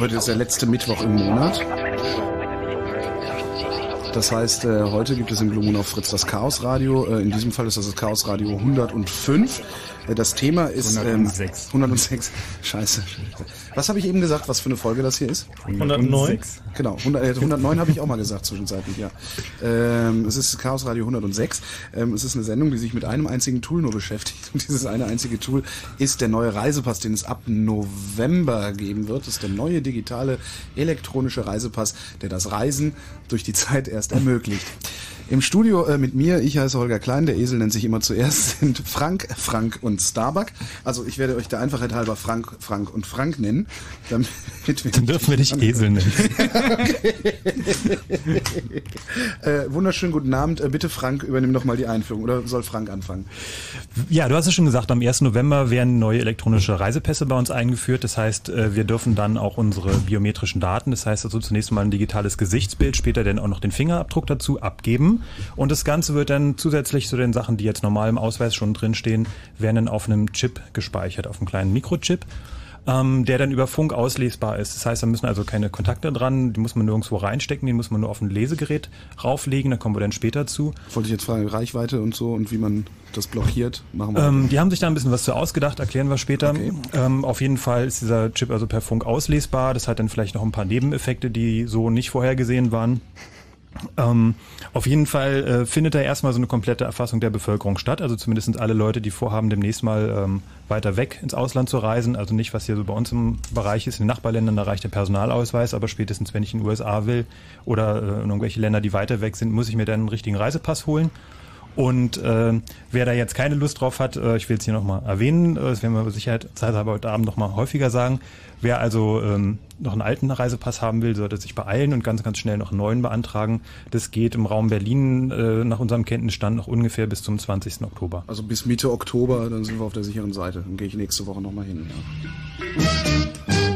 Heute ist der letzte Mittwoch im Monat. Das heißt, äh, heute gibt es im Blue Moon auf Fritz das Chaos Radio. Äh, in diesem Fall ist das das Chaos Radio 105. Äh, das Thema ist 106. Ähm, 106. Scheiße. Was habe ich eben gesagt, was für eine Folge das hier ist? 109. Genau, 100, äh, 109 habe ich auch mal gesagt zwischenzeitlich, ja. Ähm, es ist Chaos Radio 106. Ähm, es ist eine Sendung, die sich mit einem einzigen Tool nur beschäftigt. Dieses eine einzige Tool ist der neue Reisepass, den es ab November geben wird. Das ist der neue digitale elektronische Reisepass, der das Reisen durch die Zeit erst ermöglicht. Im Studio äh, mit mir, ich heiße Holger Klein, der Esel nennt sich immer zuerst, sind Frank, Frank und Starbuck. Also ich werde euch der Einfachheit halber Frank, Frank und Frank nennen. Damit wir Dann dürfen wir dich Esel nennen. äh, wunderschönen guten Abend. Äh, bitte Frank, übernimm doch mal die Einführung. Oder soll Frank anfangen? Ja, du hast es schon gesagt, am 1. November werden neue elektronische Reisepässe bei uns eingeführt. Das heißt, äh, wir dürfen dann auch unsere biometrischen Daten, das heißt also zunächst mal ein digitales Gesichtsbild, später dann auch noch den Fingerabdruck dazu abgeben. Und das Ganze wird dann zusätzlich zu den Sachen, die jetzt normal im Ausweis schon drinstehen, werden dann auf einem Chip gespeichert, auf einem kleinen Mikrochip ähm, der dann über Funk auslesbar ist. Das heißt, da müssen also keine Kontakte dran, die muss man nirgendwo reinstecken, die muss man nur auf ein Lesegerät rauflegen, da kommen wir dann später zu. Wollte ich jetzt fragen, Reichweite und so und wie man das blockiert, machen wir. Ähm, die haben sich da ein bisschen was zu ausgedacht, erklären wir später. Okay. Ähm, auf jeden Fall ist dieser Chip also per Funk auslesbar. Das hat dann vielleicht noch ein paar Nebeneffekte, die so nicht vorhergesehen waren. Ähm, auf jeden Fall äh, findet da erstmal so eine komplette Erfassung der Bevölkerung statt. Also zumindest alle Leute, die vorhaben, demnächst mal ähm, weiter weg ins Ausland zu reisen. Also nicht, was hier so bei uns im Bereich ist. In den Nachbarländern, da reicht der Personalausweis. Aber spätestens, wenn ich in den USA will oder äh, in irgendwelche Länder, die weiter weg sind, muss ich mir dann einen richtigen Reisepass holen. Und äh, wer da jetzt keine Lust drauf hat, äh, ich will es hier nochmal erwähnen, äh, das werden wir mit Sicherheit zeithalber heute Abend nochmal häufiger sagen. Wer also ähm, noch einen alten Reisepass haben will, sollte sich beeilen und ganz, ganz schnell noch einen neuen beantragen. Das geht im Raum Berlin äh, nach unserem Kenntnisstand noch ungefähr bis zum 20. Oktober. Also bis Mitte Oktober, dann sind wir auf der sicheren Seite. Dann gehe ich nächste Woche nochmal hin. Ja.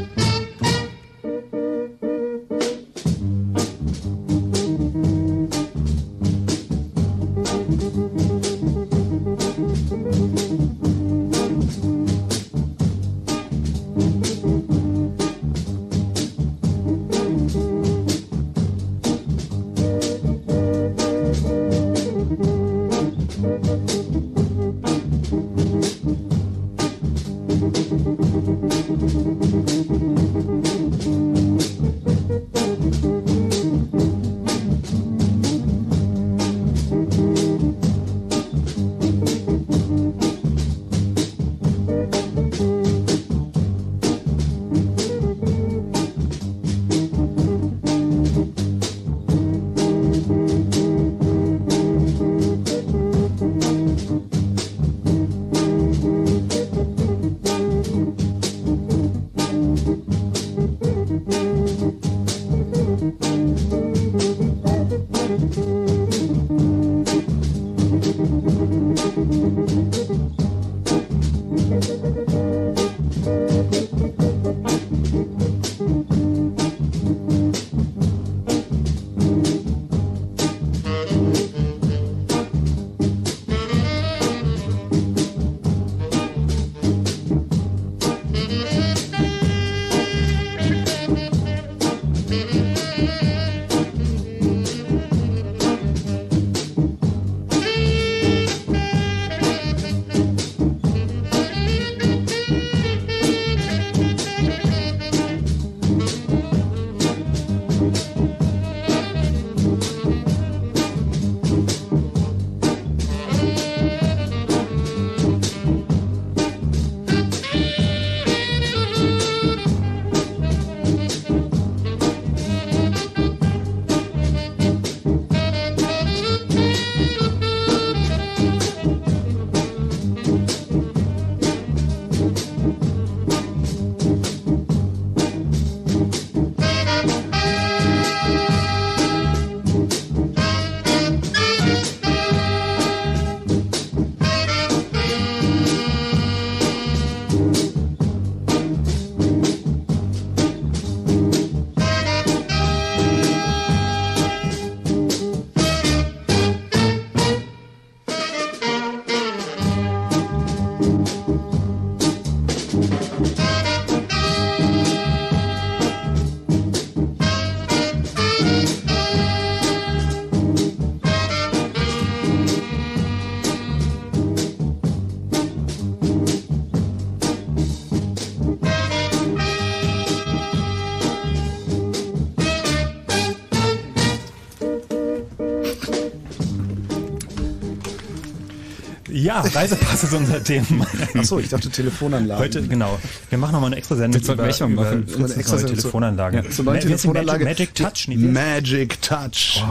Ja, Reisepass ist unser Thema. Achso, ich dachte Telefonanlage. Heute, genau. Wir machen nochmal eine extra Sendung wir echt mal machen. über Eine extra neue Telefonanlage. Ja, zur neuen Telefonanlage. Magic, Magic Touch, nicht? Magic Touch.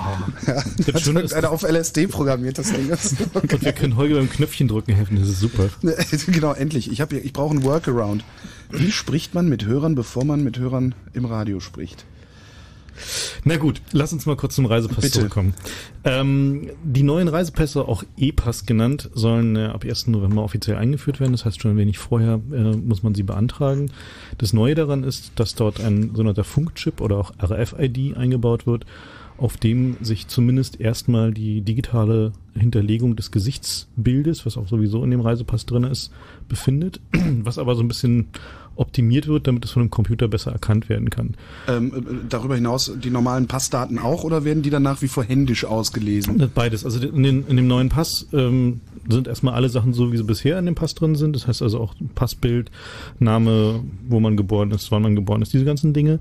Ja, Das hat einer auf LSD programmiert, das Ding ist. Und wir können Holger beim Knöpfchen drücken helfen, das ist super. genau, endlich. Ich, hab ich brauche einen Workaround. Wie spricht man mit Hörern, bevor man mit Hörern im Radio spricht? Na gut, lass uns mal kurz zum Reisepass Bitte. zurückkommen. Ähm, die neuen Reisepässe, auch E-Pass genannt, sollen äh, ab 1. November offiziell eingeführt werden. Das heißt, schon ein wenig vorher äh, muss man sie beantragen. Das Neue daran ist, dass dort ein sogenannter Funkchip oder auch RFID eingebaut wird, auf dem sich zumindest erstmal die digitale Hinterlegung des Gesichtsbildes, was auch sowieso in dem Reisepass drin ist, befindet, was aber so ein bisschen optimiert wird, damit es von dem Computer besser erkannt werden kann. Ähm, äh, darüber hinaus die normalen Passdaten auch oder werden die dann nach wie vor händisch ausgelesen? Beides. Also in, den, in dem neuen Pass ähm, sind erstmal alle Sachen so, wie sie bisher in dem Pass drin sind. Das heißt also auch Passbild, Name, wo man geboren ist, wann man geboren ist, diese ganzen Dinge.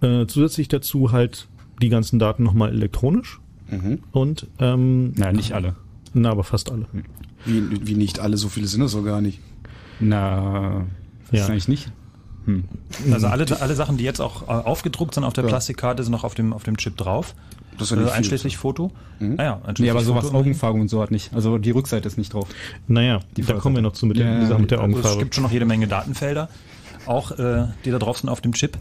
Äh, zusätzlich dazu halt die ganzen Daten nochmal elektronisch Mhm. und ähm, Na, nicht alle. na, aber fast alle. Wie, wie nicht alle, so viele sind es doch gar nicht. Na, Ja. wahrscheinlich nicht. Hm. Also alle, alle Sachen, die jetzt auch äh, aufgedruckt sind auf der ja. Plastikkarte, sind noch auf dem, auf dem Chip drauf. Das ist ja äh, einschließlich Foto. Mhm. Ah ja, einschließlich nee, aber sowas Foto. Augenfarbe und so hat nicht. Also die Rückseite ist nicht drauf. Naja, die da kommen wir noch zu mit, ja, der, mit der Augenfarbe. Also es gibt schon noch jede Menge Datenfelder, auch äh, die da drauf sind auf dem Chip.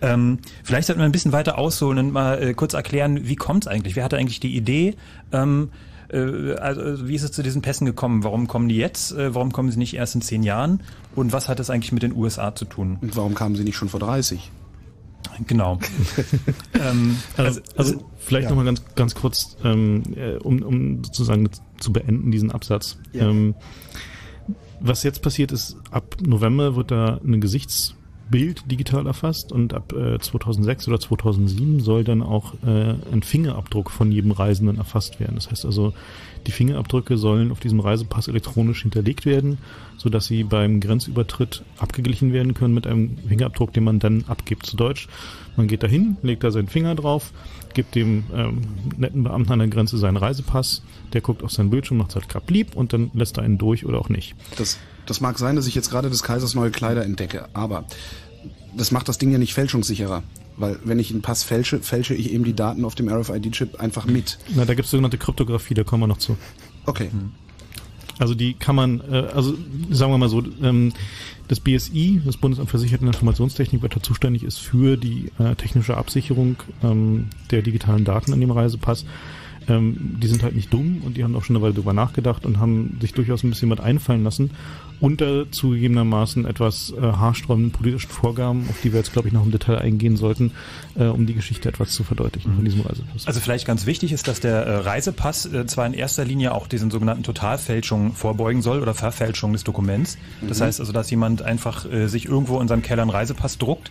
Ähm, vielleicht sollten wir ein bisschen weiter ausholen und mal äh, kurz erklären, wie kommt es eigentlich? Wer hatte eigentlich die Idee? Ähm, äh, also, wie ist es zu diesen Pässen gekommen? Warum kommen die jetzt? Äh, warum kommen sie nicht erst in zehn Jahren? Und was hat es eigentlich mit den USA zu tun? Und warum kamen sie nicht schon vor 30? Genau. ähm, also, also, also, vielleicht ja. nochmal ganz, ganz kurz, ähm, äh, um, um sozusagen zu beenden, diesen Absatz. Ja. Ähm, was jetzt passiert ist, ab November wird da eine Gesichts- Bild digital erfasst und ab äh, 2006 oder 2007 soll dann auch äh, ein Fingerabdruck von jedem Reisenden erfasst werden. Das heißt also, die Fingerabdrücke sollen auf diesem Reisepass elektronisch hinterlegt werden, so dass sie beim Grenzübertritt abgeglichen werden können mit einem Fingerabdruck, den man dann abgibt. Zu Deutsch, man geht dahin, legt da seinen Finger drauf, gibt dem ähm, netten Beamten an der Grenze seinen Reisepass, der guckt auf sein Bildschirm, macht halt grad lieb und dann lässt er einen durch oder auch nicht. Das das mag sein, dass ich jetzt gerade des Kaisers neue Kleider entdecke, aber das macht das Ding ja nicht fälschungssicherer. Weil wenn ich einen Pass fälsche, fälsche ich eben die Daten auf dem RFID-Chip einfach mit. Na, da gibt es sogenannte Kryptographie, da kommen wir noch zu. Okay. Hm. Also die kann man, äh, also sagen wir mal so, ähm, das BSI, das Bundesamt für Sicherheit und Informationstechnik, wird da zuständig ist für die äh, technische Absicherung ähm, der digitalen Daten an dem Reisepass ähm, die sind halt nicht dumm und die haben auch schon eine Weile drüber nachgedacht und haben sich durchaus ein bisschen was einfallen lassen unter zugegebenermaßen etwas äh, haarsträubenden politischen Vorgaben, auf die wir jetzt, glaube ich, noch im Detail eingehen sollten, äh, um die Geschichte etwas zu verdeutlichen mhm. von diesem Reisepass. Also vielleicht ganz wichtig ist, dass der äh, Reisepass äh, zwar in erster Linie auch diesen sogenannten Totalfälschungen vorbeugen soll oder Verfälschung des Dokuments. Das mhm. heißt also, dass jemand einfach äh, sich irgendwo in seinem Keller einen Reisepass druckt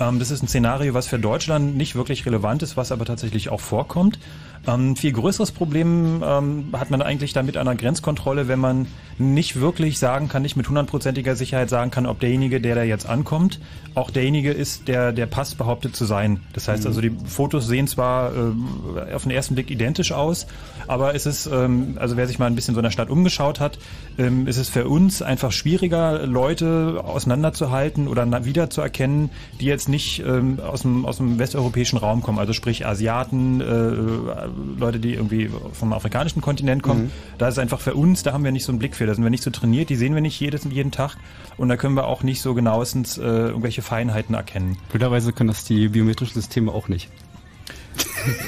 ähm, das ist ein Szenario, was für Deutschland nicht wirklich relevant ist, was aber tatsächlich auch vorkommt. Ähm, viel größeres Problem ähm, hat man eigentlich damit an der Grenzkontrolle, wenn man nicht wirklich sagen kann, nicht mit hundertprozentiger Sicherheit sagen kann, ob derjenige, der da jetzt ankommt, auch derjenige ist, der der Pass behauptet zu sein. Das heißt mhm. also, die Fotos sehen zwar äh, auf den ersten Blick identisch aus, aber es ist, ähm, also wer sich mal ein bisschen so in der Stadt umgeschaut hat, ähm, ist es für uns einfach schwieriger, Leute auseinanderzuhalten oder wiederzuerkennen, die jetzt nicht ähm, aus, dem, aus dem westeuropäischen Raum kommen, also sprich Asiaten, äh, Leute, die irgendwie vom afrikanischen Kontinent kommen. Mhm. Da ist einfach für uns, da haben wir nicht so einen Blick für, da sind wir nicht so trainiert, die sehen wir nicht jedes, jeden Tag und da können wir auch nicht so genauestens äh, irgendwelche Feinheiten erkennen. Blöderweise können das die biometrischen Systeme auch nicht.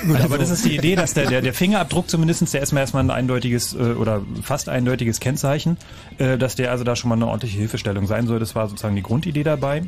Gut, aber das ist die Idee, dass der, der, der Fingerabdruck zumindestens der ist mir erstmal ein eindeutiges äh, oder fast eindeutiges Kennzeichen, äh, dass der also da schon mal eine ordentliche Hilfestellung sein soll. Das war sozusagen die Grundidee dabei.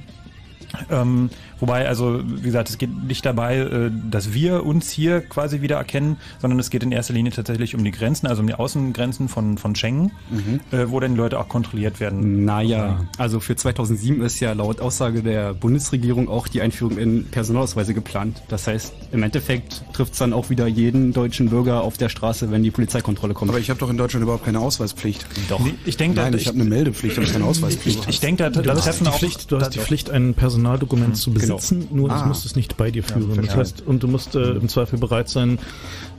Ähm, wobei, also wie gesagt, es geht nicht dabei, äh, dass wir uns hier quasi wieder erkennen, sondern es geht in erster Linie tatsächlich um die Grenzen, also um die Außengrenzen von, von Schengen, mhm. äh, wo dann die Leute auch kontrolliert werden. Naja, also für 2007 ist ja laut Aussage der Bundesregierung auch die Einführung in Personalausweise geplant. Das heißt, im Endeffekt trifft es dann auch wieder jeden deutschen Bürger auf der Straße, wenn die Polizeikontrolle kommt. Aber ich habe doch in Deutschland überhaupt keine Ausweispflicht. Doch. Nee, ich denke, Nein, ich, ich habe eine Meldepflicht, aber keine Ausweispflicht. Ich, ich denke, da, das treffen auch... Pflicht, du hast die Pflicht, einen Personal Personaldokument mhm, zu besitzen, genau. nur ah. das musst du es nicht bei dir führen. Ja, das heißt, und du musst äh, im Zweifel bereit sein,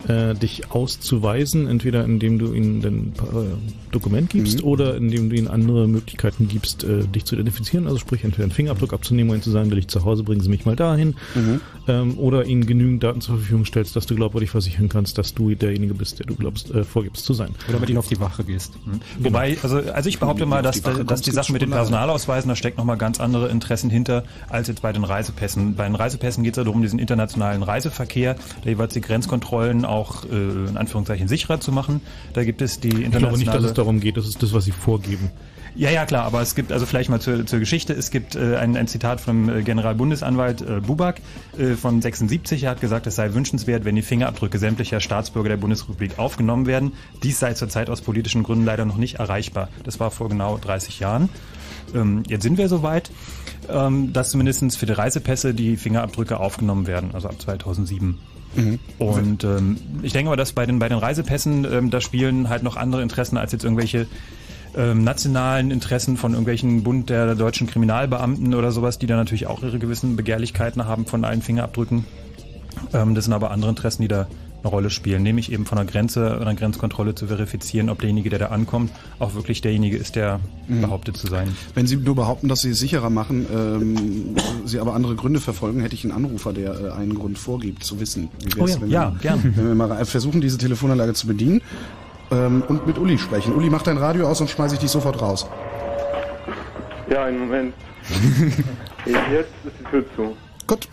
äh, dich auszuweisen, entweder indem du ihnen ein äh, Dokument gibst mhm. oder indem du ihnen andere Möglichkeiten gibst, äh, dich zu identifizieren. Also sprich, entweder einen Fingerabdruck abzunehmen und zu sagen, will ich zu Hause, bringen Sie mich mal dahin. Mhm. Ähm, oder ihnen genügend Daten zur Verfügung stellst, dass du glaubwürdig versichern kannst, dass du derjenige bist, der du glaubst, äh, vorgibst zu sein. Oder mit ihnen auf die Wache gehst. Mhm. Wobei, also, also ich behaupte mal, dass, die, dass die Sache mit den Personalausweisen, da steckt nochmal ganz andere Interessen hinter, als jetzt bei den Reisepässen. Bei den Reisepässen geht es ja darum, diesen internationalen Reiseverkehr, da jeweils die Grenzkontrollen auch äh, in Anführungszeichen sicherer zu machen. Da gibt es die internationale... Ich glaube nicht, dass es darum geht, das ist das, was sie vorgeben. Ja, ja, klar, aber es gibt, also vielleicht mal zur, zur Geschichte, es gibt äh, ein, ein Zitat vom äh, Generalbundesanwalt äh, Buback äh, von 76, er hat gesagt, es sei wünschenswert, wenn die Fingerabdrücke sämtlicher Staatsbürger der Bundesrepublik aufgenommen werden. Dies sei zurzeit aus politischen Gründen leider noch nicht erreichbar. Das war vor genau 30 Jahren. Ähm, jetzt sind wir soweit, ähm, dass zumindest für die Reisepässe die Fingerabdrücke aufgenommen werden, also ab 2007. Mhm. Und ähm, ich denke mal, dass bei den, bei den Reisepässen, ähm, da spielen halt noch andere Interessen als jetzt irgendwelche ähm, nationalen Interessen von irgendwelchen Bund der deutschen Kriminalbeamten oder sowas, die da natürlich auch ihre gewissen Begehrlichkeiten haben von allen Fingerabdrücken. Ähm, das sind aber andere Interessen, die da eine Rolle spielen, nämlich eben von der Grenze oder Grenzkontrolle zu verifizieren, ob derjenige, der da ankommt, auch wirklich derjenige ist, der mhm. behauptet zu sein. Wenn Sie nur behaupten, dass Sie es sicherer machen, ähm, Sie aber andere Gründe verfolgen, hätte ich einen Anrufer, der äh, einen Grund vorgibt, zu wissen. oh ja, wenn ja, wir, gern. Wenn wir mal versuchen, diese Telefonanlage zu bedienen ähm, und mit Uli sprechen. Uli, mach dein Radio aus und schmeiße ich dich sofort raus. Ja, einen Moment. Jetzt ist die Tür zu. Gut.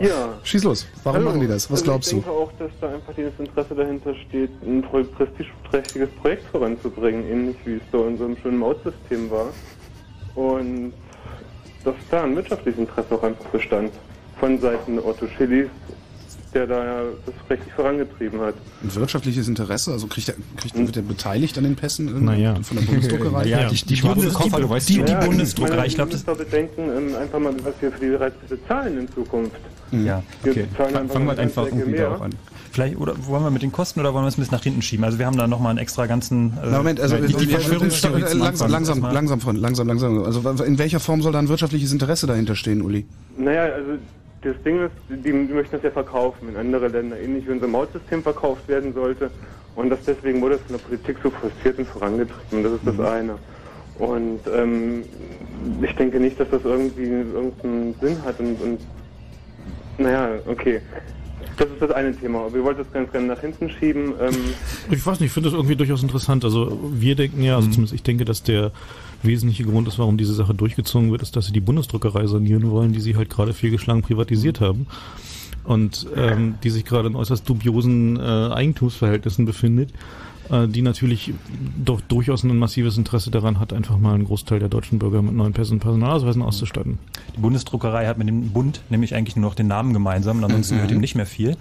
Ja. Schieß los. Warum Hallo. machen die das? Was also glaubst du? Ich denke auch, dass da einfach das Interesse dahinter steht, ein prestigeträchtiges Projekt voranzubringen, ähnlich wie es da in so einem schönen Mautsystem war. Und dass da ein wirtschaftliches Interesse auch einfach bestand. Von Seiten Otto Schillis der da ja das richtig vorangetrieben hat. Ein wirtschaftliches Interesse? Also kriegt er, kriegt, wird er beteiligt an den Pässen naja. von der Bundesdruckerei? ja, ja, die, die, Bundes Koffer, du weißt die, die, die Bundesdruckerei, ich glaube, das... Wir bedenken ähm, einfach mal, was wir für die Reisepässe zahlen in Zukunft. Ja, okay. Fangen wir halt einfach irgendwie auch an. Vielleicht, oder wollen wir mit den Kosten oder wollen wir es ein bisschen nach hinten schieben? Also wir haben da nochmal einen extra ganzen... Äh, Moment, also die, die Verschwörungstheorie langsam, langsam, langsam, von, langsam, langsam. Also in welcher Form soll da ein wirtschaftliches Interesse dahinter stehen, Uli? Naja, also das Ding ist, die, möchten das ja verkaufen in andere Länder, ähnlich wie unser Mautsystem verkauft werden sollte. Und das deswegen wurde es von der Politik so frustriert und vorangetrieben. Das ist das mhm. eine. Und ähm, ich denke nicht, dass das irgendwie irgendeinen Sinn hat und, und naja, okay. Das ist das eine Thema. Aber wir wollten das ganz gerne nach hinten schieben. Ähm ich weiß nicht, ich finde das irgendwie durchaus interessant. Also wir denken ja, also mhm. zumindest ich denke, dass der wesentliche Grund ist, warum diese Sache durchgezogen wird, ist, dass sie die Bundesdruckerei sanieren wollen, die sie halt gerade fehlgeschlagen privatisiert haben und ähm, die sich gerade in äußerst dubiosen äh, Eigentumsverhältnissen befindet, die natürlich doch durchaus ein massives Interesse daran hat, einfach mal einen Großteil der deutschen Bürger mit neuen Pässen und Personalausweisen auszustatten. Die Bundesdruckerei hat mit dem Bund nämlich eigentlich nur noch den Namen gemeinsam, ansonsten mhm. gehört ihm nicht mehr viel.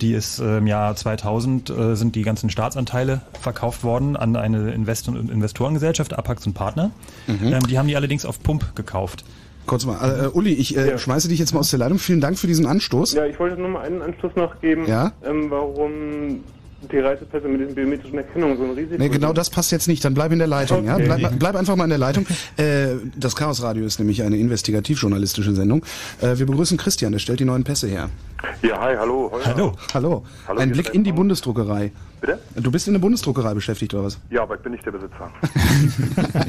Die ist äh, im Jahr 2000 äh, sind die ganzen Staatsanteile verkauft worden an eine Invest Investorengesellschaft, Apax und Partner. Mhm. Ähm, die haben die allerdings auf Pump gekauft. Kurz mal, äh, äh, Uli, ich äh, ja. schmeiße dich jetzt mal aus der Leitung. Vielen Dank für diesen Anstoß. Ja, ich wollte nur mal einen Anstoß noch geben, ja? ähm, warum die Reisepässe mit den biometrischen Erkennungen so ein Risiko. Nee, genau das passt jetzt nicht. Dann bleib in der Leitung. Okay. Ja? Bleib, bleib, einfach mal in der Leitung. Äh, das Chaos Radio ist nämlich eine investigativjournalistische Sendung. Äh, wir begrüßen Christian, der stellt die neuen Pässe her. Ja, hi, hallo. Hallo. Hallo. hallo. Ein Blick in die Bundesdruckerei. Bitte? Du bist in der Bundesdruckerei beschäftigt, oder was? Ja, aber ich bin nicht der Besitzer.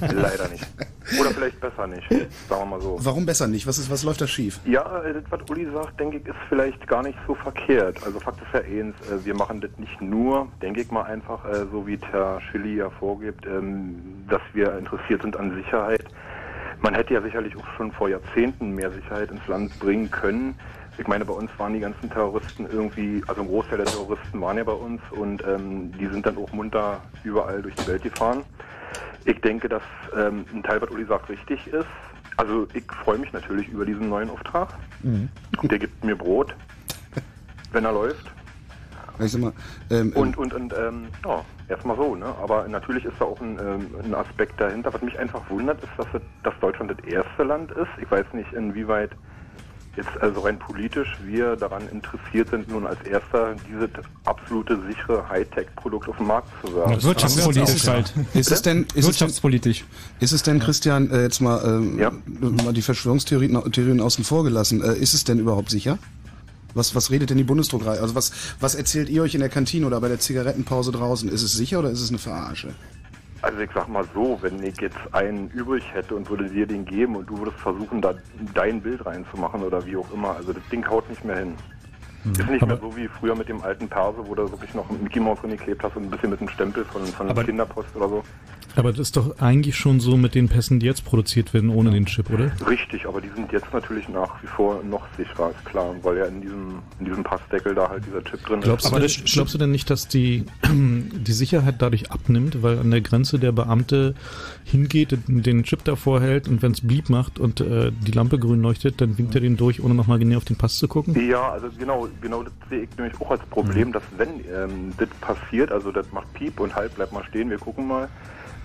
Leider nicht. Oder vielleicht besser nicht, sagen wir mal so. Warum besser nicht? Was, ist, was läuft da schief? Ja, das, was Uli sagt, denke ich, ist vielleicht gar nicht so verkehrt. Also Fakt ist ja eins, äh, wir machen das nicht nur, denke ich mal einfach, äh, so wie Herr Schilly ja vorgibt, ähm, dass wir interessiert sind an Sicherheit. Man hätte ja sicherlich auch schon vor Jahrzehnten mehr Sicherheit ins Land bringen können. Ich meine, bei uns waren die ganzen Terroristen irgendwie, also ein Großteil der Terroristen waren ja bei uns und ähm, die sind dann auch munter überall durch die Welt gefahren. Ich denke, dass ähm, ein Teil, was Uli sagt, richtig ist. Also ich freue mich natürlich über diesen neuen Auftrag. Mhm. Der gibt mir Brot, wenn er läuft. Ich sag mal, ähm, und und, und ähm, ja, erstmal so, ne? Aber natürlich ist da auch ein, ähm, ein Aspekt dahinter. Was mich einfach wundert, ist, dass, dass Deutschland das erste Land ist. Ich weiß nicht, inwieweit jetzt also rein politisch wir daran interessiert sind, nun als erster dieses absolute sichere Hightech-Produkt auf den Markt zu werfen. Wirtschaftspolitisch halt. Ist es denn, ist wirtschaftspolitisch. Es denn, ist es denn, Christian, äh, jetzt mal, ähm, ja. mal die Verschwörungstheorien Theorien außen vor gelassen, äh, ist es denn überhaupt sicher? Was, was redet denn die Bundesdruckerei? Also was, was erzählt ihr euch in der Kantine oder bei der Zigarettenpause draußen? Ist es sicher oder ist es eine Verarsche? Also ich sag mal so, wenn ich jetzt einen übrig hätte und würde dir den geben und du würdest versuchen, da dein Bild reinzumachen oder wie auch immer, also das Ding haut nicht mehr hin. Mhm. Ist nicht aber mehr so wie früher mit dem alten Perso, wo du wirklich noch Mickey Mouse drin geklebt hast und ein bisschen mit einem Stempel von, von Kinderpost oder so. Aber das ist doch eigentlich schon so mit den Pässen, die jetzt produziert werden, ohne den Chip, oder? Richtig, aber die sind jetzt natürlich nach wie vor noch sicherer, ist klar, weil ja in diesem, in diesem Passdeckel da halt dieser Chip drin glaubst ist. Du denn, glaubst du denn nicht, dass die, die Sicherheit dadurch abnimmt, weil an der Grenze der Beamte hingeht, den Chip davor hält und wenn es blieb macht und äh, die Lampe grün leuchtet, dann winkt er den durch, ohne nochmal genau auf den Pass zu gucken? Ja, also genau, genau das sehe ich nämlich auch als Problem, mhm. dass wenn ähm, das passiert, also das macht Piep und halt, bleibt mal stehen, wir gucken mal,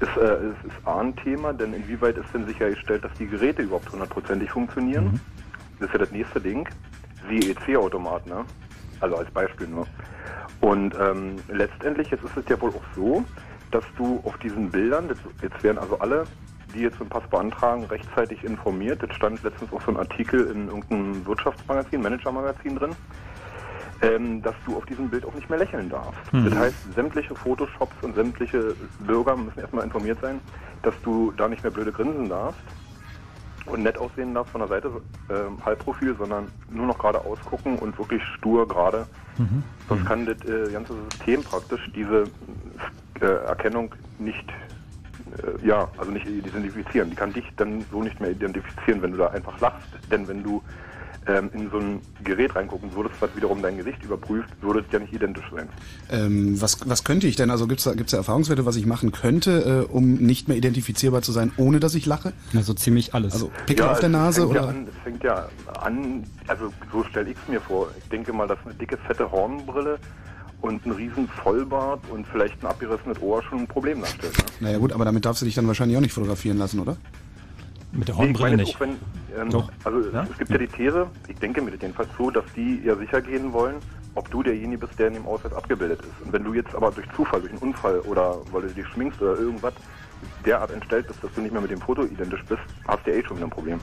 ist, äh, ist, ist A ein Thema, denn inwieweit ist denn sichergestellt, dass die Geräte überhaupt hundertprozentig funktionieren? Mhm. Das ist ja das nächste Ding. Wie EC-Automat, ne? Also als Beispiel nur. Und ähm, letztendlich jetzt ist es ja wohl auch so, dass du auf diesen Bildern, jetzt werden also alle, die jetzt einen Pass beantragen, rechtzeitig informiert. Das stand letztens auch so ein Artikel in irgendeinem Wirtschaftsmagazin, Managermagazin drin ähm, dass du auf diesem Bild auch nicht mehr lächeln darfst. Das heißt, sämtliche Photoshops und sämtliche Bürger müssen erstmal informiert sein, dass du da nicht mehr blöde grinsen darfst und nett aussehen darfst von der Seite, ähm, Halbprofil, sondern nur noch gerade ausgucken und wirklich stur gerade. Sonst kann das äh, ganze System praktisch diese äh, Erkennung nicht äh, ja, also nicht identifizieren. Die kann dich dann so nicht mehr identifizieren, wenn du da einfach lachst. Denn wenn du ähm, in so ein Gerät reingucken würdest, was wiederum dein Gesicht überprüft, würde es ja nicht identisch sein. Ähm, was, was könnte ich denn? Also gibt's da, gibt's da Erfahrungswerte, was ich machen könnte, äh, um nicht mehr identifizierbar zu sein, ohne dass ich lache? Also ziemlich alles. Also Pickel auf der es Nase fängt Ja oder? an, es fängt ja an, also so stelle ich es mir vor. Ich denke mal, dass eine dicke, fette Hornbrille und ein riesen Vollbart und vielleicht ein abgerissenes Ohr schon ein Problem darstellt. Ne? Naja gut, aber damit darfst du dich dann wahrscheinlich auch nicht fotografieren lassen, oder? Mit der Nee, ich Hornbrille meine nicht. auch, wenn, ähm, Doch. also Ja? es gibt ja die These, ich denke mir das jedenfalls so, dass die ja sicher gehen wollen, ob du derjenige bist, der in dem Ausweis abgebildet ist. Und wenn du jetzt aber durch Zufall, durch einen Unfall oder weil du dich schminkst oder irgendwas derart entstellt bist, dass du nicht mehr mit dem Foto identisch bist, hast du ja eh schon wieder ein Problem.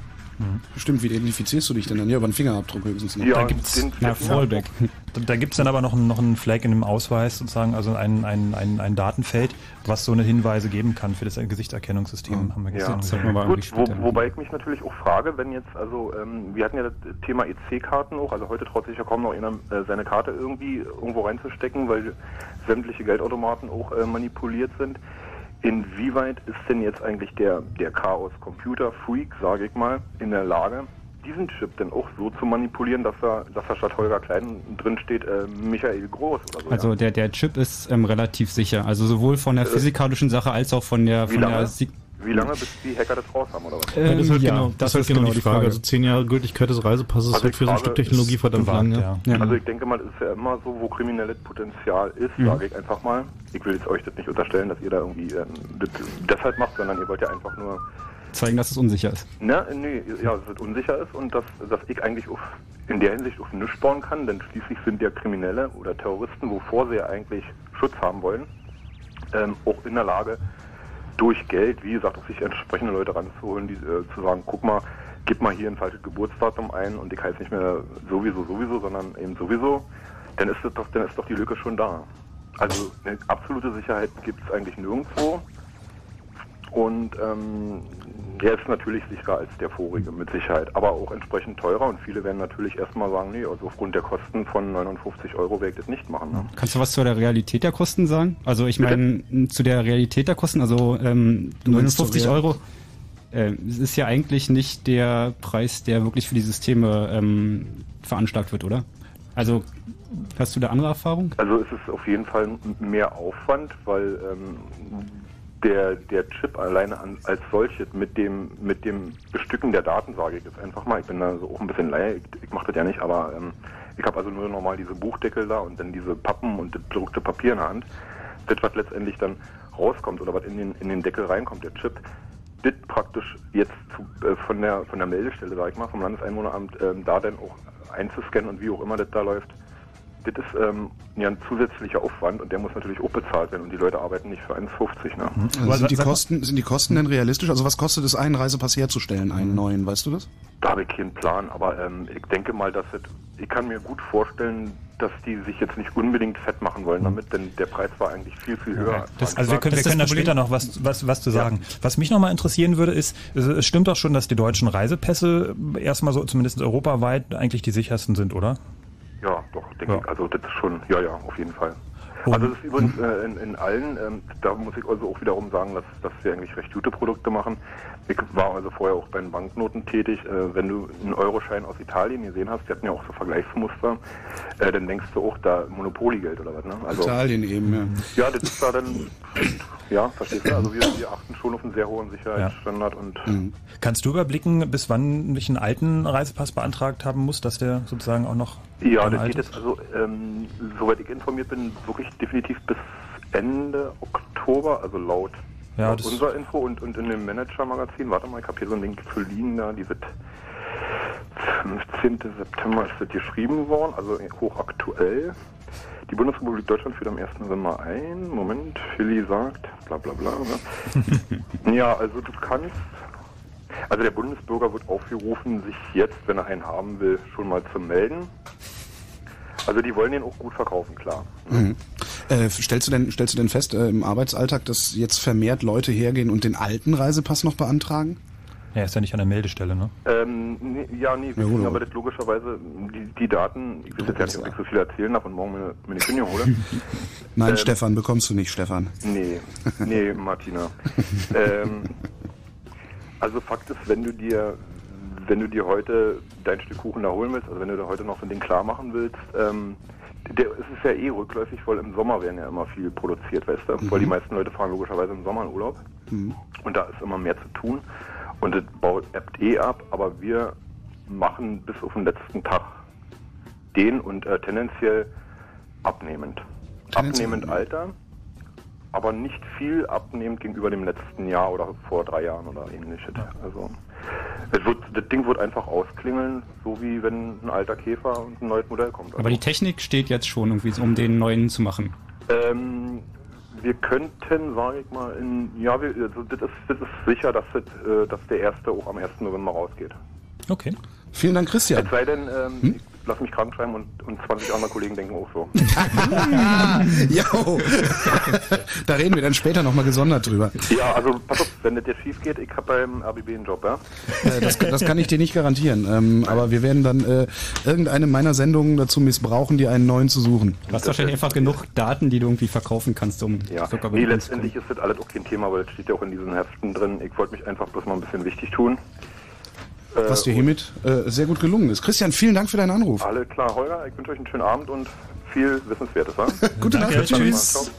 Stimmt, wie identifizierst du dich denn dann? Ja, über einen Fingerabdruck höchstens noch. Ja, gibt's- den- Na, den- Fallback. Da, da gibt es dann aber noch, ein- noch einen Flag in dem Ausweis, sozusagen, also ein, ein, ein, ein Datenfeld, was so eine Hinweise geben kann für das Gesichtserkennungssystem, haben wir Ja, gestern das gesehen. hat man aber Gut, wo, wobei ich mich natürlich auch frage, wenn jetzt, also ähm, wir hatten ja das Thema EC-Karten auch, also heute traut sich ja kaum noch einer äh, seine Karte irgendwie irgendwo reinzustecken, weil sämtliche Geldautomaten auch äh, manipuliert sind. Inwieweit ist denn jetzt eigentlich der, der Chaos-Computer-Freak, sage ich mal, in der Lage, diesen Chip denn auch so zu manipulieren, dass er, dass da statt Holger Klein drin steht, äh, Michael Groß oder so? Also ja? der, der Chip ist ähm, relativ sicher. Also sowohl von der physikalischen Sache als auch von der Wie von lange? der Wie lange bis die Hacker das raus haben oder was? Ja, das ist halt Ähm, genau, das ist halt genau die Frage. Also zehn Jahre Gültigkeit des Reisepasses Also ist halt für so Frage Stücktechnologie ist verdammt lang. Ja. Ja. Also ich denke mal, es ist ja immer so, wo kriminelles Potenzial ist, Mhm. sage ich einfach mal. Ich will jetzt euch das nicht unterstellen, dass ihr da irgendwie ähm, das deshalb macht, sondern ihr wollt ja einfach nur, zeigen, dass es unsicher ist. ne, nee, ja, dass es unsicher ist und dass, dass ich eigentlich auf, in der Hinsicht auf nichts bauen kann, denn schließlich sind ja Kriminelle oder Terroristen, wovor sie ja eigentlich Schutz haben wollen, ähm, auch in der Lage, durch Geld, wie gesagt, auch sich entsprechende Leute ranzuholen, die äh, zu sagen, guck mal, gib mal hier ein falsches Geburtsdatum ein und ich heiße nicht mehr sowieso, sowieso, sondern eben sowieso, dann ist doch, dann ist doch die Lücke schon da. Also eine absolute Sicherheit gibt es eigentlich nirgendwo. Und ähm, der ist natürlich sicherer als der vorige mit Sicherheit, aber auch entsprechend teurer und viele werden natürlich erstmal sagen, nee, also aufgrund der Kosten von 59 Euro werde ich das nicht machen. Ne? Kannst du was zu der Realität der Kosten sagen? Also ich meine, zu der Realität der Kosten, also ähm, meinst zur 59 Real- Euro, äh, ist ja eigentlich nicht der Preis, der wirklich für die Systeme ähm, veranschlagt wird, oder? Also hast du da andere Erfahrung? Also es ist auf jeden Fall mehr Aufwand, weil ähm, der, der Chip alleine an, als solches mit dem mit dem Bestücken der Daten, sage ich jetzt einfach mal, ich bin da so auch ein bisschen Laie, ich, ich mache das ja nicht, aber ähm, ich habe also nur normal diese Buchdeckel da und dann diese Pappen und das bedruckte Papier in der Hand. Das, was letztendlich dann rauskommt oder was in den, in den Deckel reinkommt, der Chip, das praktisch jetzt zu, äh, von der von der Meldestelle, sag ich mal, vom Landeseinwohneramt, ähm, da dann auch einzuscannen und wie auch immer das da läuft, das ist ähm, ja ein zusätzlicher Aufwand und der muss natürlich auch bezahlt werden und die Leute arbeiten nicht für 1,50. Ne? Also Aber sind, die Kosten, sind die Kosten denn realistisch? Also was kostet es, einen Reisepass herzustellen, einen neuen, weißt du das? Da habe ich keinen Plan, aber ähm, ich denke mal, dass es, ich kann mir gut vorstellen, dass die sich jetzt nicht unbedingt fett machen wollen damit, denn der Preis war eigentlich viel, viel höher. Das, also wir können, Das wir können da später noch was, was, was zu sagen. Was mich nochmal interessieren würde, ist, es- es stimmt doch schon, dass die deutschen Reisepässe erstmal so zumindest europaweit eigentlich die sichersten sind, oder? Ja, doch, denke Ja. ich. Also das ist schon, ja, ja, auf jeden Fall. Und- also das ist übrigens äh, in, in allen, ähm, da muss ich also auch wiederum sagen, dass, dass wir eigentlich recht gute Produkte machen. Ich war also vorher auch bei den Banknoten tätig. Äh, wenn du einen Euroschein aus Italien gesehen hast, die hatten ja auch so Vergleichsmuster, äh, dann denkst du auch da Monopoly-Geld oder was, ne? Also, Italien eben, ja. ja, das ist da dann, ja, verstehst du? Also wir, wir achten schon auf einen sehr hohen Sicherheitsstandard und Kannst du überblicken, bis wann ich einen alten Reisepass beantragt haben muss, dass der sozusagen auch noch Ja, das geht jetzt also, ähm, soweit ich informiert bin, wirklich definitiv bis Ende Oktober, also laut, Ja, laut das- unserer Info und, und in dem Manager-Magazin, warte mal, ich habe hier so einen Link für Lean da, die wird 15. September ist das geschrieben worden, also hochaktuell. Die Bundesrepublik Deutschland führt am 1. November ein. Moment, Philly sagt, bla bla bla. Ne? ja, also du kannst, also der Bundesbürger wird aufgerufen, sich jetzt, wenn er einen haben will, schon mal zu melden. Also die wollen den auch gut verkaufen, klar. Mhm. Äh, stellst du denn, stellst du denn fest äh, im Arbeitsalltag, dass jetzt vermehrt Leute hergehen und den alten Reisepass noch beantragen? Ja, ist ja nicht an der Meldestelle, ne? Ähm, nee, ja, nee, wir kriegen aber das logischerweise, die, die Daten, ich will jetzt ja nicht, ob ich so viel erzählen darf und morgen mir, mir eine Kündigung hole. Nein, ähm, Stefan, bekommst du nicht, Stefan. Nee, nee, Martina. ähm, also Fakt ist, wenn du dir, wenn du dir heute dein Stück Kuchen da holen willst, also wenn du da heute noch so ein Ding klar machen willst, ähm, der, es ist ja eh rückläufig, weil im Sommer werden ja immer viel produziert, weißt du? Mhm. Weil die meisten Leute fahren logischerweise im Sommer in Urlaub. Mhm. Und da ist immer mehr zu tun. Und das baut App eh ab, aber wir machen bis auf den letzten Tag den und äh, tendenziell abnehmend. Tendenziell abnehmend Alter, aber nicht viel abnehmend gegenüber dem letzten Jahr oder vor drei Jahren oder ähnliches. Also es wird, das Ding wird einfach ausklingeln, so wie wenn ein alter Käfer und ein neues Modell kommt. Also aber die Technik steht jetzt schon irgendwie, um den neuen zu machen. Ähm, wir könnten, sage ich mal, in, ja, wir, also das, ist, das ist sicher, dass, das, äh, dass der erste auch am 1. November rausgeht. Okay. Vielen Dank, Christian. Es sei denn, ähm, hm? Lass mich krank schreiben und, und 20 andere Kollegen denken auch so. jo. da reden wir dann später nochmal gesondert drüber. Ja, also pass auf, wenn das jetzt schief geht, ich habe beim RBB einen Job, ja? Äh, das, das, kann ich dir nicht garantieren. Ähm, aber wir werden dann äh, irgendeine meiner Sendungen dazu missbrauchen, dir einen neuen zu suchen. Du hast wahrscheinlich einfach genug Daten, die du irgendwie verkaufen kannst, um ja. Nee, letztendlich ist das alles auch kein Thema, weil es steht ja auch in diesen Heften drin. Ich wollte mich einfach bloß mal ein bisschen wichtig tun. Was dir hiermit äh, sehr gut gelungen ist. Christian, vielen Dank für deinen Anruf. Alle klar, Holger. Ich wünsche euch einen schönen Abend und viel Wissenswertes. Gute Nacht. Tschüss.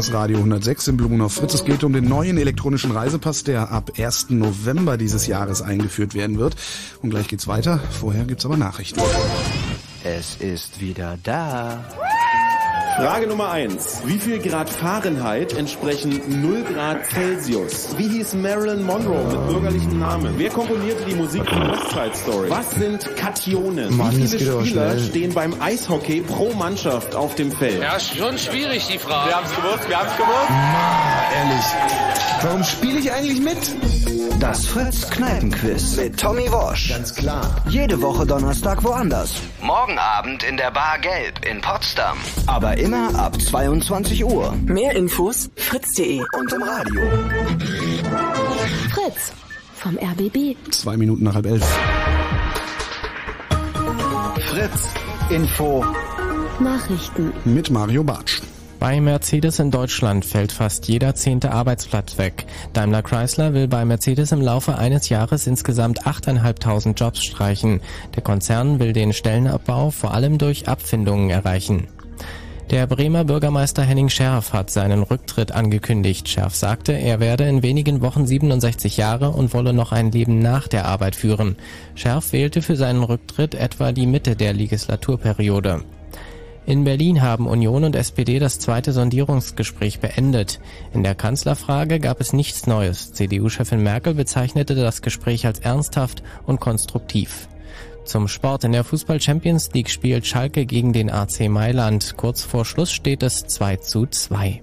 Chaos Radio 106 in Blumenau Fritz. Es geht um den neuen elektronischen Reisepass, der ab 1. November dieses Jahres eingeführt werden wird. Und gleich geht's weiter. Vorher gibt's aber Nachrichten. Es ist wieder da. Frage Nummer eins: Wie viel Grad Fahrenheit entsprechen 0 Grad Celsius? Wie hieß Marilyn Monroe mit bürgerlichen Namen? Wer komponierte die Musik von West Side Story? Was sind Kationen? Mann, Wie viele Spieler stehen beim Eishockey pro Mannschaft auf dem Feld? Ja, schon schwierig die Frage. Wir haben's gewusst, wir haben's gewusst. Na, ehrlich. Warum spiele ich eigentlich mit? Das Fritz Kneipenquiz mit Tommy Walsh. Ganz klar. Jede Woche Donnerstag woanders. Morgen Abend in der Bar Gelb in Potsdam. Aber immer ab 22 Uhr. Mehr Infos fritz.de und im Radio. Fritz vom RBB. Zwei Minuten nach halb elf. Fritz Info. Nachrichten. Mit Mario Bartsch. Bei Mercedes in Deutschland fällt fast jeder zehnte Arbeitsplatz weg. Daimler Chrysler will bei Mercedes im Laufe eines Jahres insgesamt 8.500 Jobs streichen. Der Konzern will den Stellenabbau vor allem durch Abfindungen erreichen. Der Bremer Bürgermeister Henning Scherf hat seinen Rücktritt angekündigt. Scherf sagte, er werde in wenigen Wochen 67 Jahre und wolle noch ein Leben nach der Arbeit führen. Scherf wählte für seinen Rücktritt etwa die Mitte der Legislaturperiode. In Berlin haben Union und SPD das zweite Sondierungsgespräch beendet. In der Kanzlerfrage gab es nichts Neues. CDU-Chefin Merkel bezeichnete das Gespräch als ernsthaft und konstruktiv. Zum Sport in der Fußball Champions League spielt Schalke gegen den AC Mailand. Kurz vor Schluss steht es 2 zu 2.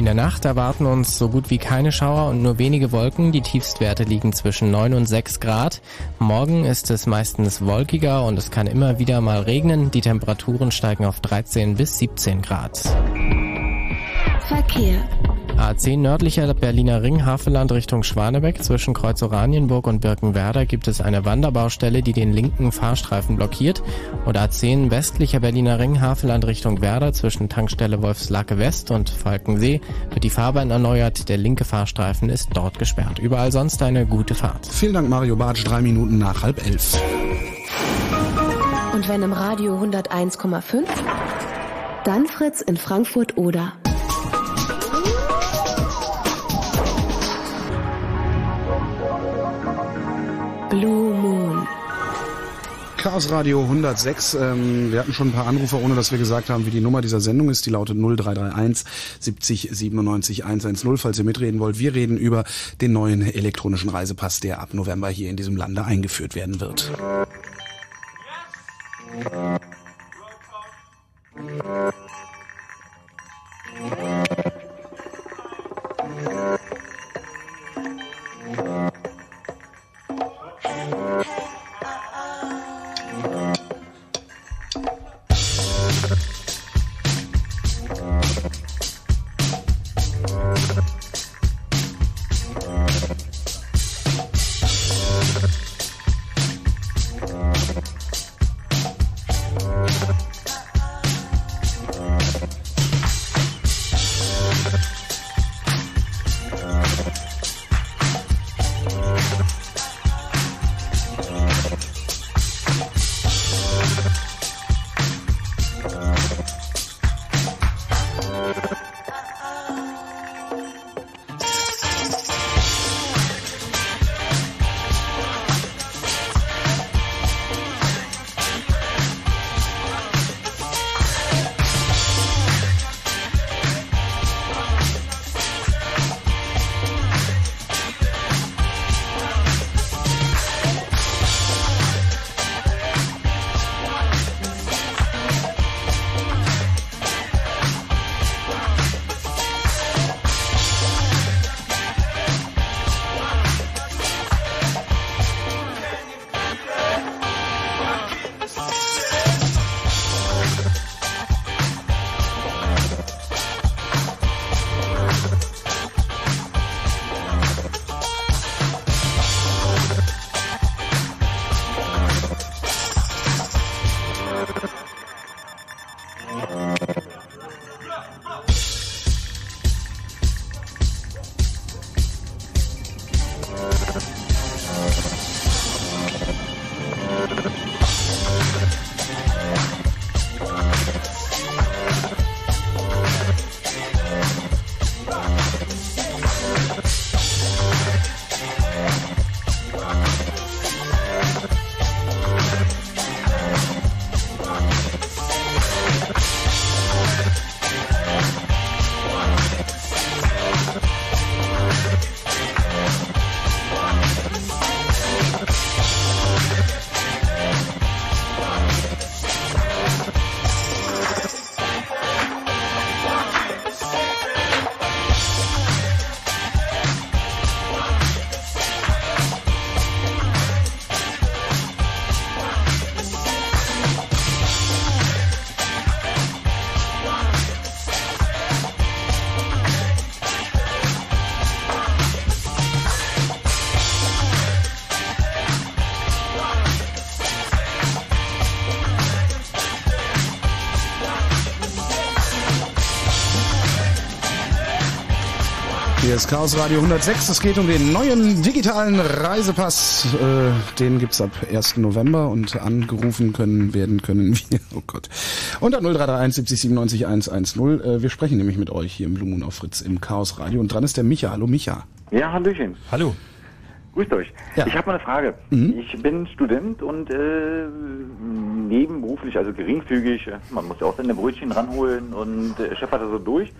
In der Nacht erwarten uns so gut wie keine Schauer und nur wenige Wolken. Die Tiefstwerte liegen zwischen 9 und 6 Grad. Morgen ist es meistens wolkiger und es kann immer wieder mal regnen. Die Temperaturen steigen auf 13 bis 17 Grad. Verkehr. A10 nördlicher Berliner Ring Havelland Richtung Schwanebeck zwischen Kreuz Oranienburg und Birkenwerder gibt es eine Wanderbaustelle, die den linken Fahrstreifen blockiert. Und A10 westlicher Berliner Ring Havelland Richtung Werder zwischen Tankstelle Wolfslacke West und Falkensee wird die Fahrbahn erneuert. Der linke Fahrstreifen ist dort gesperrt. Überall sonst eine gute Fahrt. Vielen Dank, Mario Bartsch. Drei Minuten nach halb elf. Und wenn im Radio 101,5, dann Fritz in Frankfurt oder. Blue Moon. Chaos Radio 106. Ähm, wir hatten schon ein paar Anrufer, ohne dass wir gesagt haben, wie die Nummer dieser Sendung ist. Die lautet 0331 70 97 110. Falls ihr mitreden wollt, wir reden über den neuen elektronischen Reisepass, der ab November hier in diesem Lande eingeführt werden wird. Hier Chaos Radio 106. Es geht um den neuen digitalen Reisepass. Äh, den gibt's ab 1. November und angerufen können werden können wir. Oh Gott. Unter 0331 70 97 110. Äh, wir sprechen nämlich mit euch hier im Blue Moon auf Fritz im Chaos Radio. Und dran ist der Micha. Hallo Micha. Ja, Hallöchen. Hallo. Grüßt euch. Ja. Ich habe mal eine Frage. Mhm. Ich bin Student und äh, nebenberuflich, also geringfügig, man muss ja auch seine Brötchen ranholen und äh, hatte so durch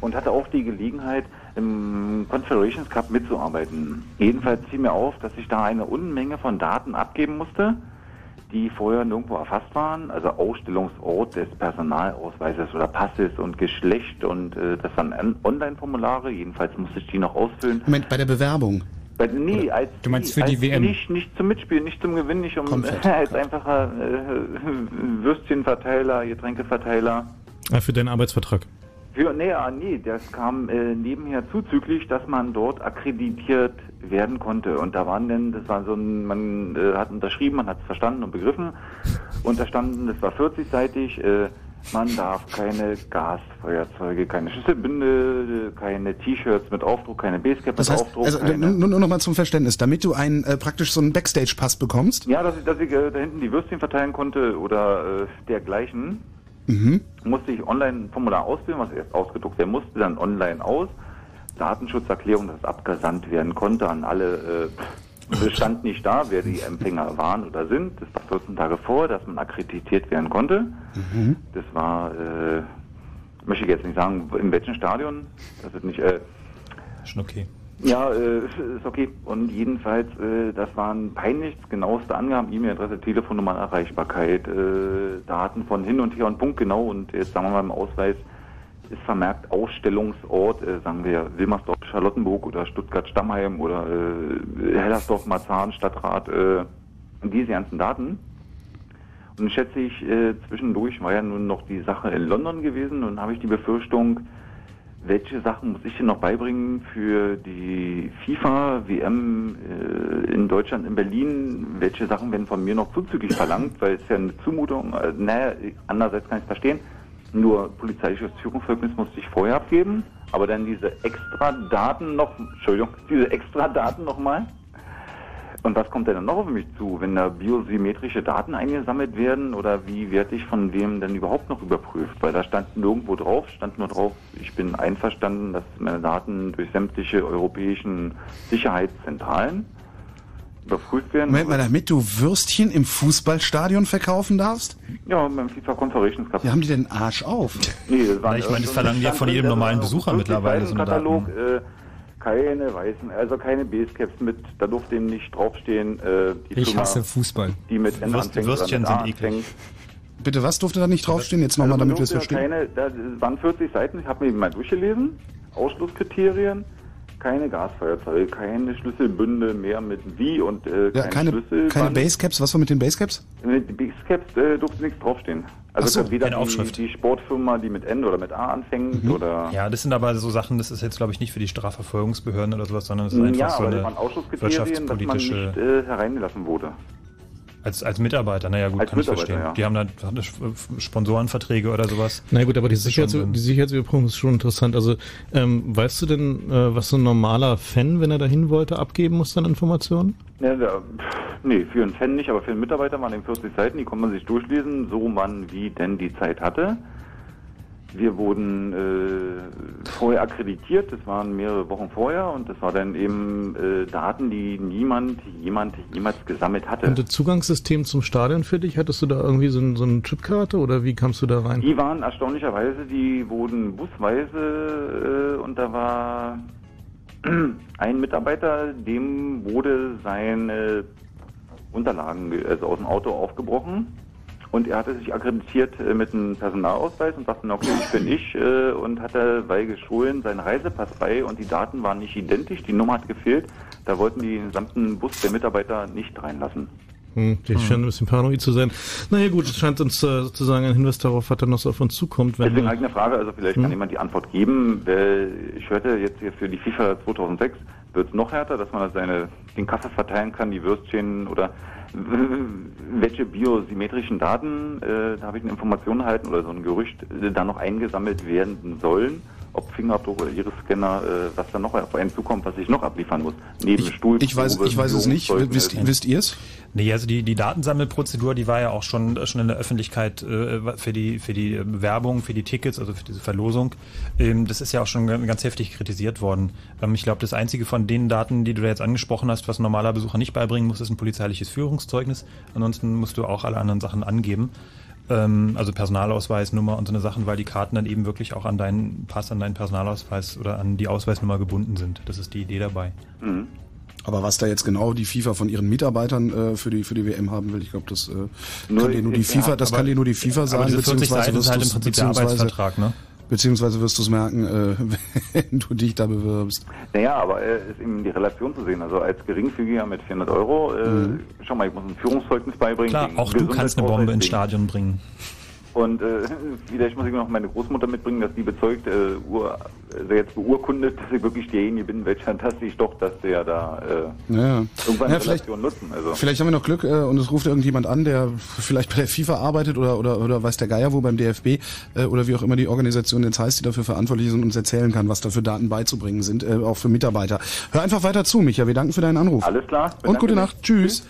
und hatte auch die Gelegenheit, im Confederations Cup mitzuarbeiten. Jedenfalls fiel mir auf, dass ich da eine Unmenge von Daten abgeben musste, die vorher nirgendwo erfasst waren. Also Ausstellungsort des Personalausweises oder Passes und Geschlecht und äh, das waren Online-Formulare. Jedenfalls musste ich die noch ausfüllen. Moment, bei der Bewerbung. Bei, nee, als, Du meinst für als die WM? Nicht, nicht zum Mitspielen, nicht zum Gewinn, nicht um Konfett. als einfacher äh, Würstchenverteiler, Getränkeverteiler. Ah, für deinen Arbeitsvertrag. Für, nee, ah, nee, das kam äh, nebenher zuzüglich, dass man dort akkreditiert werden konnte. Und da waren denn, das war so ein, man äh, hat unterschrieben, man hat es verstanden und begriffen. Und da standen, das war 40-seitig, äh, man darf keine Gasfeuerzeuge, keine Schlüsselbünde, äh, keine T-Shirts mit Aufdruck, keine Basecap Das mit heißt, Aufdruck. also, keine, nur, nur noch mal zum Verständnis, damit du einen äh, praktisch so einen Backstage-Pass bekommst. ja, dass ich, dass ich äh, da hinten die Würstchen verteilen konnte oder äh, dergleichen. Mhm. musste ich online ein Formular ausfüllen, was erst ausgedruckt werden musste, dann online aus. Datenschutzerklärung, dass es abgesandt werden konnte an alle. Äh, es stand nicht da, wer die Empfänger waren oder sind. Das war 14 Tage vor, dass man akkreditiert werden konnte. Das war, äh, möchte ich jetzt nicht sagen, in welchem Stadion. Das ist nicht. Äh, Schon okay. Ja, äh, ist okay. Und jedenfalls, äh, das waren peinlichst genaueste Angaben, E-Mail-Adresse, Telefonnummer, Erreichbarkeit, äh, Daten von hin und her und punktgenau. Und jetzt sagen wir mal im Ausweis ist vermerkt Ausstellungsort, äh, sagen wir Wilmersdorf, Charlottenburg oder Stuttgart-Stammheim oder äh, Hellersdorf, Marzahn, Stadtrat, äh, diese ganzen Daten. Und schätze ich, zwischendurch war ja nun noch die Sache in London gewesen und habe ich die Befürchtung, welche Sachen muss ich denn noch beibringen für die FIFA-WM äh, in Deutschland, in Berlin? Welche Sachen werden von mir noch zuzüglich verlangt? Weil es ja eine Zumutung, äh, naja, andererseits kann ich es verstehen. Nur polizeiliches Führungszeugnis musste ich vorher abgeben, aber dann diese extra Daten noch, Entschuldigung, diese extra Daten nochmal. Und was kommt denn dann noch auf mich zu, wenn da biosymmetrische Daten eingesammelt werden oder wie werde ich von wem denn überhaupt noch überprüft? Weil da stand nirgendwo drauf, stand nur drauf, ich bin einverstanden, dass meine Daten durch sämtliche europäischen Sicherheitszentralen überprüft werden. Moment mal, damit du Würstchen im Fußballstadion verkaufen darfst? Ja, beim FIFA Conference Cup. Ja, haben die denn Arsch auf? Nee, das war ich meine, das verlangen die ja von jedem normalen Besucher mittlerweile, so eine Katalog, Daten. äh, keine weißen, also keine Basecaps mit, da durfte eben nicht draufstehen, äh, die Ich Firma, hasse Fußball. die mit N Würst- anfängt Würstchen sind eklig. anfängt. Bitte, was durfte da nicht draufstehen? Jetzt nochmal, damit wir es Also, verstehen. keine, da waren 40 Seiten, ich habe mir die mal durchgelesen. Ausschlusskriterien, keine Gasfeuerzeuge, keine Schlüsselbünde mehr mit wie und äh, Ja, kein keine, Schlüssel. keine Basecaps. Was war mit den Basecaps? Mit Basecaps äh, durfte nichts draufstehen. Also so, weder die, Aufschrift. die Sportfirma, die mit N oder mit A anfängt Mhm. oder Ja, das sind aber so Sachen, das ist jetzt, glaube ich, nicht für die Strafverfolgungsbehörden oder sowas, sondern es ist einfach ja, so eine Ausschlusskriterien, dass man wirtschaftspolitische, nicht äh, hereingelassen wurde. Als, als Mitarbeiter, naja gut, Als kann ich Mitarbeiter, verstehen. ja. Die haben da hatten Sponsorenverträge oder sowas. Na gut, aber die, Das ist schon Sicherheits die Sicherheitsüberprüfung ist schon interessant. Also, ähm, weißt du denn, äh, was so ein normaler Fan, wenn er dahin wollte, abgeben muss an Informationen? Ja, da, nee, für einen Fan nicht, aber für einen Mitarbeiter waren eben 40 Seiten, die konnte man sich durchlesen, so man wie denn die Zeit hatte. Wir wurden äh, vorher akkreditiert, das waren mehrere Wochen vorher und das war dann eben äh, Daten, die niemand, jemand jemals gesammelt hatte. Und das Zugangssystem zum Stadion für dich, hattest du da irgendwie so, ein, so eine Chipkarte oder wie kamst du da rein? Die waren erstaunlicherweise, die wurden busweise äh, und da war ein Mitarbeiter, dem wurde seine Unterlagen ge- also aus dem Auto aufgebrochen und er hatte sich akkreditiert äh, mit einem Personalausweis und sagte, okay, ich bin ich äh, und hatte bei Geschulen seinen Reisepass bei und die Daten waren nicht identisch, die Nummer hat gefehlt. Da wollten die den gesamten Bus der Mitarbeiter nicht reinlassen. Hm, die scheint ein bisschen paranoid zu sein. Naja gut, es scheint uns äh, sozusagen ein Hinweis darauf, was da noch so auf uns zukommt. Wenn Deswegen eine Frage, also vielleicht Hm? kann jemand die Antwort geben. Weil Ich hörte jetzt hier für die FIFA 2006 wird es noch härter, dass man seine, den Kaffee verteilen kann, die Würstchen oder welche biosymmetrischen Daten, äh, da habe ich eine Information erhalten oder so ein Gerücht, äh, da noch eingesammelt werden sollen. Ob Fingerabdruck oder Iris-Scanner, äh, was da noch auf einen zukommt, was ich noch abliefern muss. Neben Stuhl, Ich weiß, ich weiß es nicht. Wisst, wisst ihr es? Nee, also die, die Datensammelprozedur, die war ja auch schon, schon in der Öffentlichkeit äh, für die für die Werbung, für die Tickets, also für diese Verlosung. Ähm, das ist ja auch schon ganz ganz heftig kritisiert worden. Ähm, ich glaube, das einzige von den Daten, die du da jetzt angesprochen hast, was ein normaler Besucher nicht beibringen muss, ist ein polizeiliches Führungszeugnis. Ansonsten musst du auch alle anderen Sachen angeben. Ähm, also Personalausweis, Nummer und so eine Sachen, weil die Karten dann eben wirklich auch an deinen Pass, an deinen Personalausweis oder an die Ausweisnummer gebunden sind. Das ist die Idee dabei. Mhm. Aber was da jetzt genau die FIFA von ihren Mitarbeitern äh, für die für die WM haben will, ich glaube, das äh, kann dir nur die FIFA, das kann dir nur die FIFA sagen, beziehungsweise wirst halt im Prinzip der Arbeitsvertrag, ne? Beziehungsweise wirst du es merken, äh, wenn du dich da bewirbst. Naja, aber äh, ist eben die Relation zu sehen. Also als Geringfügiger mit 400 Euro, äh, mhm. schau mal, ich muss ein Führungszeugnis beibringen. Klar, auch du kannst eine Bombe ins Stadion bringen. Und äh, vielleicht muss ich noch meine Großmutter mitbringen, dass die bezeugt, äh, ur, also jetzt beurkundet, dass ich wirklich derjenige bin, welcher ich doch, dass der da äh, ja. irgendwann ja, vielleicht, nutzen. Also. Vielleicht haben wir noch Glück äh, und es ruft irgendjemand an, der vielleicht bei der FIFA arbeitet oder oder oder weiß der Geier wo beim DFB äh, oder wie auch immer die Organisation jetzt heißt, die dafür verantwortlich ist und uns erzählen kann, was da für Daten beizubringen sind, äh, auch für Mitarbeiter. Hör einfach weiter zu, Micha. Wir danken für deinen Anruf. Alles klar. Und gute Nacht. Tschüss. Tschüss.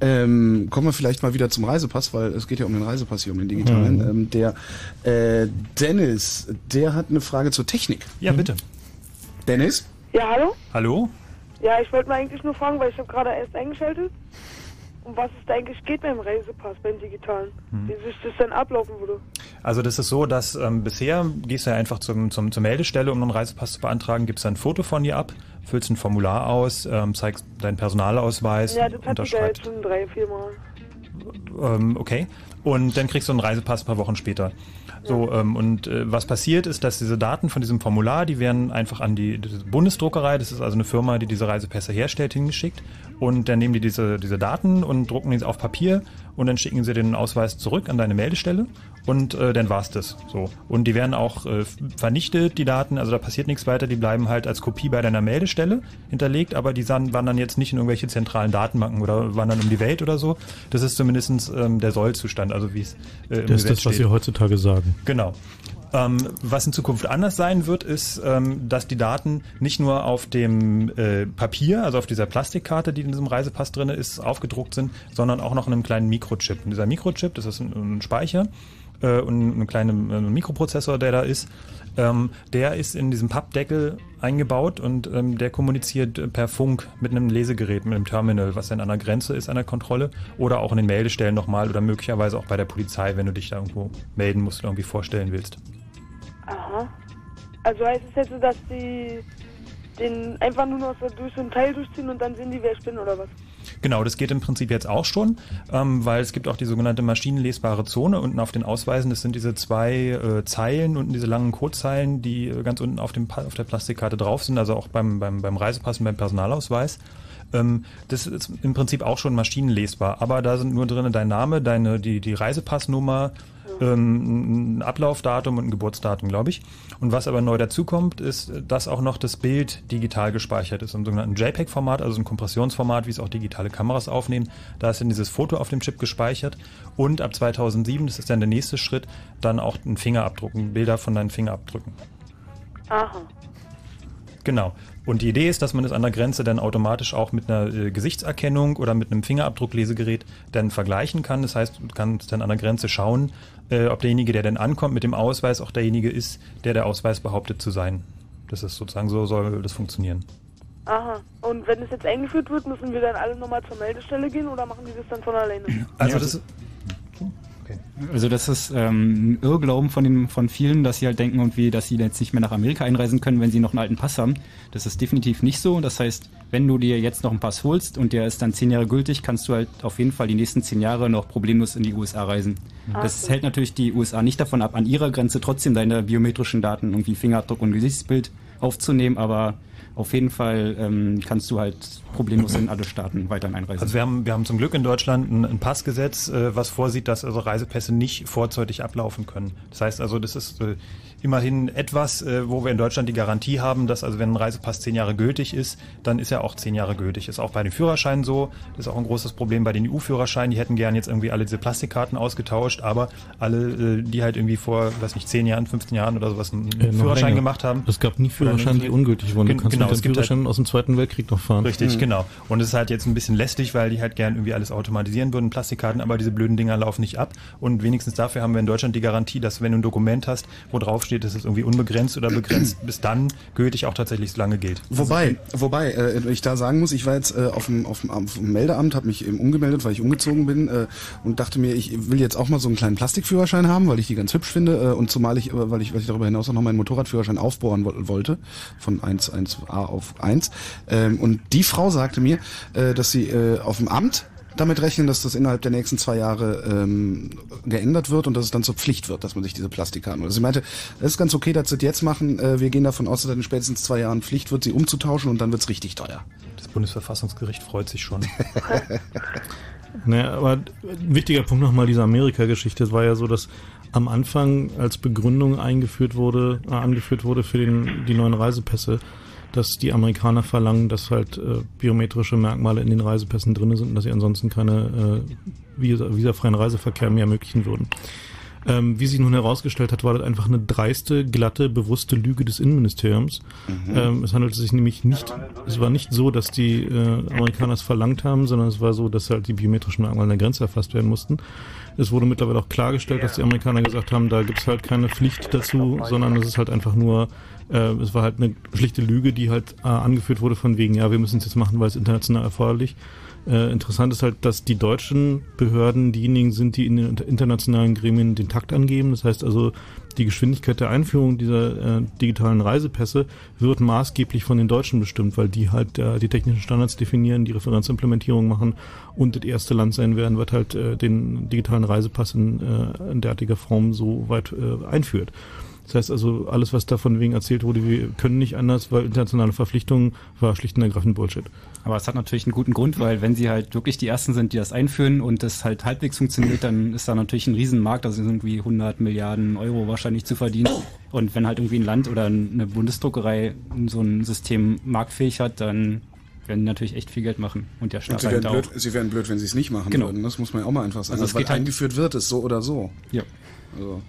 Ähm, kommen wir vielleicht mal wieder zum Reisepass, weil es geht ja um den Reisepass hier, um den digitalen. Mhm. Ähm, der äh, Dennis, der hat eine Frage zur Technik. Ja, bitte. Dennis? Ja, hallo? Hallo? Ja, ich wollte mal eigentlich nur fragen, weil ich habe gerade erst eingeschaltet, um was es da eigentlich geht beim Reisepass, beim digitalen. Hm. Wie sich das dann ablaufen würde. Also das ist so, dass ähm, bisher gehst du ja einfach zum, zum, zur Meldestelle, um einen Reisepass zu beantragen, gibst ein Foto von dir ab, füllst ein Formular aus, ähm, zeigst deinen Personalausweis. Ja, das ich ja jetzt schon drei, vier Mal. Ähm, okay. Und dann kriegst du einen Reisepass ein paar Wochen später. So, ähm, und äh, was passiert ist, dass diese Daten von diesem Formular, die werden einfach an die, die Bundesdruckerei, das ist also eine Firma, die diese Reisepässe herstellt, hingeschickt. Und dann nehmen die diese, diese Daten und drucken die auf Papier und dann schicken sie den Ausweis zurück an deine Meldestelle und äh, dann war's das. So. Und die werden auch äh, vernichtet, die Daten, also da passiert nichts weiter, die bleiben halt als Kopie bei deiner Meldestelle hinterlegt, aber die waren dann jetzt nicht in irgendwelche zentralen Datenbanken oder wandern um die Welt oder so. Das ist zumindest ähm, der Sollzustand, also wie es äh, im Das ist das, was Sie heutzutage sagen. Genau. Ähm, was in Zukunft anders sein wird, ist, ähm, dass die Daten nicht nur auf dem äh, Papier, also auf dieser Plastikkarte, die in diesem Reisepass drin ist, aufgedruckt sind, sondern auch noch in einem kleinen Mikrochip. Und dieser Mikrochip, das ist ein, ein Speicher, äh, und einen kleinen äh, Mikroprozessor, der da ist. Ähm, der ist in diesem Pappdeckel eingebaut und ähm, der kommuniziert per Funk mit einem Lesegerät, mit einem Terminal, was dann an der Grenze ist, an der Kontrolle oder auch in den Meldestellen nochmal oder möglicherweise auch bei der Polizei, wenn du dich da irgendwo melden musst oder irgendwie vorstellen willst. Aha. Also heißt es jetzt, dass die den einfach nur noch so durch so ein Teil durchziehen und dann sehen die, wer ich bin oder was? Genau, das geht im Prinzip jetzt auch schon, ähm, weil es gibt auch die sogenannte maschinenlesbare Zone unten auf den Ausweisen. Das sind diese zwei äh, Zeilen, unten diese langen Codezeilen, die äh, ganz unten auf, dem, auf der Plastikkarte drauf sind, also auch beim, beim, beim Reisepass und beim Personalausweis. Ähm, das ist im Prinzip auch schon maschinenlesbar, aber da sind nur drin dein Name, deine, die, die Reisepassnummer, ähm, ein Ablaufdatum und ein Geburtsdatum, glaube ich. Und was aber neu dazukommt, ist, dass auch noch das Bild digital gespeichert ist, im sogenannten JPEG-Format, also ein Kompressionsformat, wie es auch digitale Kameras aufnehmen. Da ist dann dieses Foto auf dem Chip gespeichert. Und ab 2007, das ist dann der nächste Schritt, dann auch ein Fingerabdruck, Bilder von deinen Fingerabdrücken. Aha. Genau. Und die Idee ist, dass man es an der Grenze dann automatisch auch mit einer äh, Gesichtserkennung oder mit einem Fingerabdrucklesegerät dann vergleichen kann. Das heißt, du kannst dann an der Grenze schauen, äh, ob derjenige, der dann ankommt mit dem Ausweis, auch derjenige ist, der der Ausweis behauptet zu sein. Das ist sozusagen so soll das funktionieren. Aha. Und wenn es jetzt eingeführt wird, müssen wir dann alle nochmal zur Meldestelle gehen oder machen die das dann von alleine? Also das Okay. Also das ist ähm, ein Irrglauben von, den, von vielen, dass sie halt denken irgendwie, dass sie jetzt nicht mehr nach Amerika einreisen können, wenn sie noch einen alten Pass haben. Das ist definitiv nicht so. Das heißt, wenn du dir jetzt noch einen Pass holst und der ist dann zehn Jahre gültig, kannst du halt auf jeden Fall die nächsten zehn Jahre noch problemlos in die USA reisen. Ach das hält natürlich die USA nicht davon ab, an ihrer Grenze trotzdem deine biometrischen Daten, irgendwie Fingerabdruck und Gesichtsbild aufzunehmen, aber auf jeden Fall ähm, kannst du halt problemlos in alle Staaten weiterhin einreisen. Also wir haben, wir haben zum Glück in Deutschland ein, ein Passgesetz, äh, was vorsieht, dass also Reisepässe nicht vorzeitig ablaufen können. Das heißt also, das ist äh, immerhin etwas, äh, wo wir in Deutschland die Garantie haben, dass also wenn ein Reisepass zehn Jahre gültig ist, dann ist er auch zehn Jahre gültig. Ist auch bei den Führerscheinen so. Das ist auch ein großes Problem bei den EU-Führerscheinen. Die hätten gern jetzt irgendwie alle diese Plastikkarten ausgetauscht, aber alle, äh, die halt irgendwie vor, weiß nicht, zehn Jahren, 15 Jahren oder sowas einen äh, Führerschein länger. gemacht haben. Es gab nie Führerscheine, die ungültig wurden. Du kannst genau, mit dem Führerschein halt aus dem Zweiten Weltkrieg noch fahren. Richtig, mhm. genau. Und es ist halt jetzt ein bisschen lästig, weil die halt gern irgendwie alles automatisieren würden, Plastikkarten, aber diese blöden Dinger laufen nicht ab. Und wenigstens dafür haben wir in Deutschland die Garantie, dass wenn du ein Dokument hast, wo drauf draufsteht, dass es irgendwie unbegrenzt oder begrenzt bis dann gültig auch tatsächlich so lange gilt. Wobei, wobei äh, ich da sagen muss, ich war jetzt äh, auf, dem, auf, dem, auf dem Meldeamt, habe mich eben umgemeldet, weil ich umgezogen bin äh, und dachte mir, ich will jetzt auch mal so einen kleinen Plastikführerschein haben, weil ich die ganz hübsch finde äh, und zumal ich, äh, weil ich, weil ich darüber hinaus auch noch meinen Motorradführerschein aufbohren wo wollte, von 1, 1a auf 1. Ähm, und die Frau sagte mir, äh, dass sie äh, auf dem Amt damit rechnen, dass das innerhalb der nächsten zwei Jahre ähm, geändert wird und dass es dann zur Pflicht wird, dass man sich diese Plastikkarten. Also sie meinte, es ist ganz okay, dass sie das jetzt machen. Äh, wir gehen davon aus, dass in spätestens zwei Jahren Pflicht wird, sie umzutauschen und dann wird's richtig teuer. Das Bundesverfassungsgericht freut sich schon. Naja, aber ein wichtiger Punkt nochmal dieser Amerika-Geschichte. Es war ja so, dass am Anfang als Begründung eingeführt wurde, äh, angeführt wurde für den, die neuen Reisepässe, dass die Amerikaner verlangen, dass halt äh, biometrische Merkmale in den Reisepässen drin sind und dass sie ansonsten keine äh, visa, visafreien Reiseverkehr mehr ermöglichen würden. Ähm, wie sich nun herausgestellt hat, war das einfach eine dreiste, glatte, bewusste Lüge des Innenministeriums. Mhm. Ähm, es handelte sich nämlich nicht, es war nicht so, dass die äh, Amerikaner es verlangt haben, sondern es war so, dass halt die biometrischen Merkmale an der Grenze erfasst werden mussten. Es wurde mittlerweile auch klargestellt, dass die Amerikaner gesagt haben, da gibt's halt keine Pflicht dazu, sondern es ist halt einfach nur, äh, es war halt eine schlichte Lüge, die halt äh, angeführt wurde von wegen, ja, wir müssen es jetzt machen, weil es international erforderlich. Äh, interessant ist halt, dass die deutschen Behörden diejenigen sind, die in den internationalen Gremien den Takt angeben. Das heißt also, die Geschwindigkeit der Einführung dieser äh, digitalen Reisepässe wird maßgeblich von den Deutschen bestimmt, weil die halt äh, die technischen Standards definieren, die Referenzimplementierung machen und das erste Land sein werden, was halt äh, den digitalen Reisepass in, äh, in derartiger Form so weit äh, einführt. Das heißt also, alles, was davon wegen erzählt wurde, wir können nicht anders, weil internationale Verpflichtungen, war schlicht und ergreifend Bullshit. Aber es hat natürlich einen guten Grund, weil wenn sie halt wirklich die Ersten sind, die das einführen und das halt halbwegs funktioniert, dann ist da natürlich ein Riesenmarkt, also sind irgendwie 100 Milliarden Euro wahrscheinlich zu verdienen. Und wenn halt irgendwie ein Land oder eine Bundesdruckerei so ein System marktfähig hat, dann werden die natürlich echt viel Geld machen. Und der Und Staat sie halt auch. blöd, sie wären blöd, wenn sie es nicht machen Genau. würden. Das muss man ja auch mal einfach sagen. Also es weil geht halt- eingeführt wird es so oder so. Ja. Also.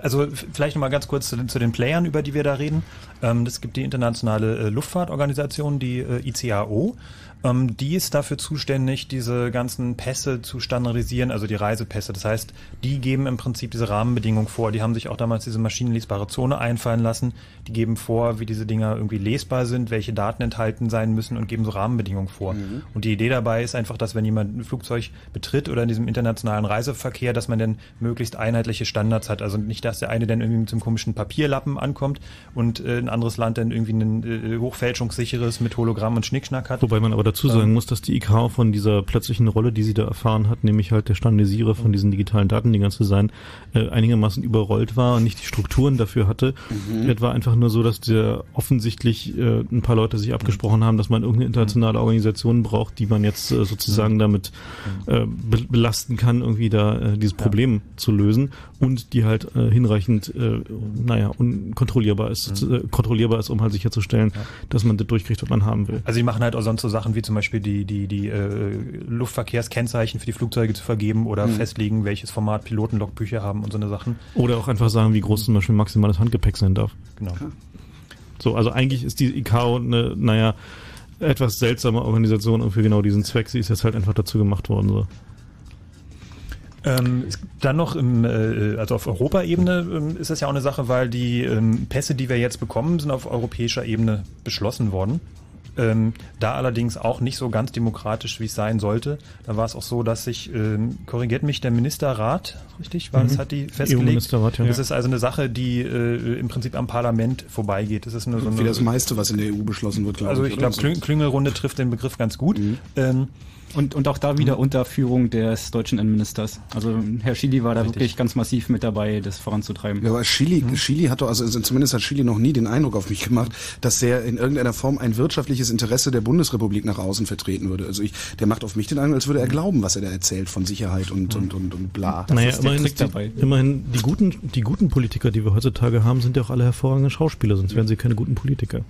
Also vielleicht nochmal ganz kurz zu den, zu den Playern, über die wir da reden. Ähm, es gibt die internationale äh, Luftfahrtorganisation, die äh, ICAO. Ähm, die ist dafür zuständig, diese ganzen Pässe zu standardisieren, also die Reisepässe. Das heißt, die geben im Prinzip diese Rahmenbedingungen vor. Die haben sich auch damals diese maschinenlesbare Zone einfallen lassen. Die geben vor, wie diese Dinger irgendwie lesbar sind, welche Daten enthalten sein müssen und geben so Rahmenbedingungen vor. Mhm. Und die Idee dabei ist einfach, dass wenn jemand ein Flugzeug betritt oder in diesem internationalen Reiseverkehr, dass man dann möglichst einheitliche Standards hat. Also nicht, dass der eine dann irgendwie mit so einem komischen Papierlappen ankommt und äh, ein anderes Land dann irgendwie ein äh, hochfälschungssicheres mit Hologramm und Schnickschnack hat. Wobei man aber dazu sagen muss, dass die ICAO von dieser plötzlichen Rolle, die sie da erfahren hat, nämlich halt der Standardisierer von diesen digitalen Datendingern zu sein, äh, einigermaßen überrollt war und nicht die Strukturen dafür hatte. Mhm. Es war einfach nur so, dass der offensichtlich äh, ein paar Leute sich abgesprochen haben, dass man irgendeine internationale Organisation braucht, die man jetzt äh, sozusagen damit äh, be belasten kann, irgendwie da äh, dieses Problem zu lösen und die halt äh, hinreichend, äh, naja, unkontrollierbar ist, äh, kontrollierbar ist, um halt sicherzustellen, dass man das durchkriegt, was man haben will. Also die machen halt auch sonst so Sachen wie zum Beispiel die, die, die äh, Luftverkehrskennzeichen für die Flugzeuge zu vergeben oder Mhm. festlegen, welches Format Pilotenlogbücher haben und so eine Sachen. Oder auch einfach sagen, wie groß zum Beispiel maximales Handgepäck sein darf. Genau. So, also eigentlich ist die ICAO eine, naja, etwas seltsame Organisation und für genau diesen Zweck, sie ist jetzt halt einfach dazu gemacht worden. So. Ähm, dann noch im, äh, also auf Europaebene ähm, ist das ja auch eine Sache, weil die ähm, Pässe, die wir jetzt bekommen, sind auf europäischer Ebene beschlossen worden. Ähm, da allerdings auch nicht so ganz demokratisch, wie es sein sollte. Da war es auch so, dass sich, ähm, korrigiert mich, der Ministerrat, richtig, war das, Mhm. hat die festgelegt. Ja. Das ist also eine Sache, die äh, im Prinzip am Parlament vorbeigeht. Das ist nur so eine, Wie das meiste, was in der EU beschlossen wird, glaube also ich. ich oder? glaube, Klüng Klüngelrunde trifft den Begriff ganz gut. Ähm, Und, und auch da wieder unter Führung des deutschen Innenministers. Also Herr Schily war da wirklich ganz massiv mit dabei, das voranzutreiben. Ja, aber Chili, Chili hat doch, also zumindest hat Chili noch nie den Eindruck auf mich gemacht, dass er in irgendeiner Form ein wirtschaftliches Interesse der Bundesrepublik nach außen vertreten würde. Also ich, der macht auf mich den Eindruck, als würde er glauben, was er da erzählt von Sicherheit und, und, und, und bla. naja, immerhin, die, immerhin die guten, die guten Politiker, die wir heutzutage haben, sind ja auch alle hervorragende Schauspieler, sonst wären sie keine guten Politiker.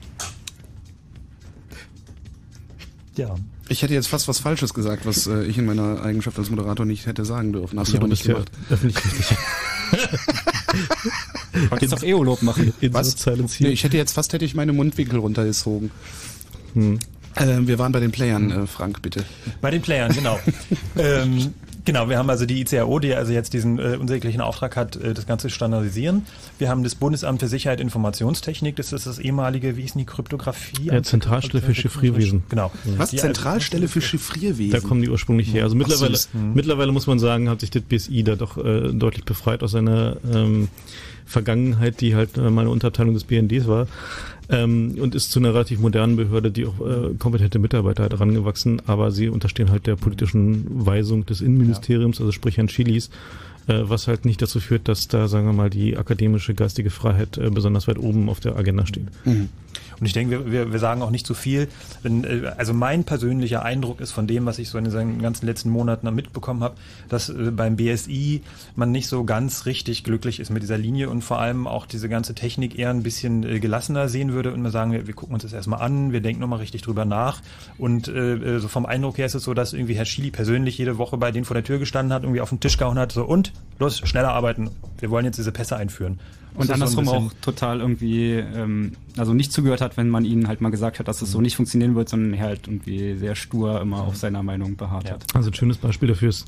Ja. Ich hätte jetzt fast was Falsches gesagt, was äh, ich in meiner Eigenschaft als Moderator nicht hätte sagen dürfen. Achso, ich aber du nicht gemacht. öffentlich-rechtlich. Wolltest doch Eolob machen. Was? Nee, ich hätte jetzt fast hätte ich meine Mundwinkel runtergezogen. Hm. Äh, wir waren bei den Playern, äh, Frank, bitte. Bei den Playern, genau. ähm, Genau, wir haben also die ICAO, die also jetzt diesen äh, unsäglichen Auftrag hat, äh, das Ganze zu standardisieren. Wir haben das Bundesamt für Sicherheit Informationstechnik, das ist das ehemalige, wie ist denn die Kryptographie? Ja, Zentralstelle für Chiffrierwesen. Genau. Was? Die- Zentralstelle für Chiffrierwesen? Da kommen die ursprünglich her. Also Ach, mittlerweile. Mhm. mittlerweile muss man sagen, hat sich das BSI da doch äh, deutlich befreit aus seiner ähm, Vergangenheit, die halt äh, mal eine Unterabteilung des BNDs war. Ähm, und ist zu einer relativ modernen Behörde, die auch äh, kompetente Mitarbeiter hat herangewachsen, aber sie unterstehen halt der politischen Weisung des Innenministeriums, also sprich Herrn Chilis, äh, was halt nicht dazu führt, dass da, sagen wir mal, die akademische geistige Freiheit äh, besonders weit oben auf der Agenda steht. Und ich denke, wir, wir, wir sagen auch nicht zu viel. Wenn, äh, also mein persönlicher Eindruck ist von dem, was ich so in den ganzen letzten Monaten mitbekommen habe, dass äh, beim BSI man nicht so ganz richtig glücklich ist mit dieser Linie und vor allem auch diese ganze Technik eher ein bisschen äh, gelassener sehen würde und wir sagen, wir, wir gucken uns das erstmal an, wir denken nochmal richtig drüber nach. Und äh, so vom Eindruck her ist es so, dass irgendwie Herr Schili persönlich jede Woche bei denen vor der Tür gestanden hat, irgendwie auf den Tisch gehauen hat, so und los, schneller arbeiten. Wir wollen jetzt diese Pässe einführen. Und so andersrum auch total irgendwie, ähm, also nicht zugehört hat, wenn man ihnen halt mal gesagt hat, dass es so nicht funktionieren wird, sondern er halt irgendwie sehr stur immer auf seiner Meinung beharrt hat. Also ein schönes Beispiel dafür ist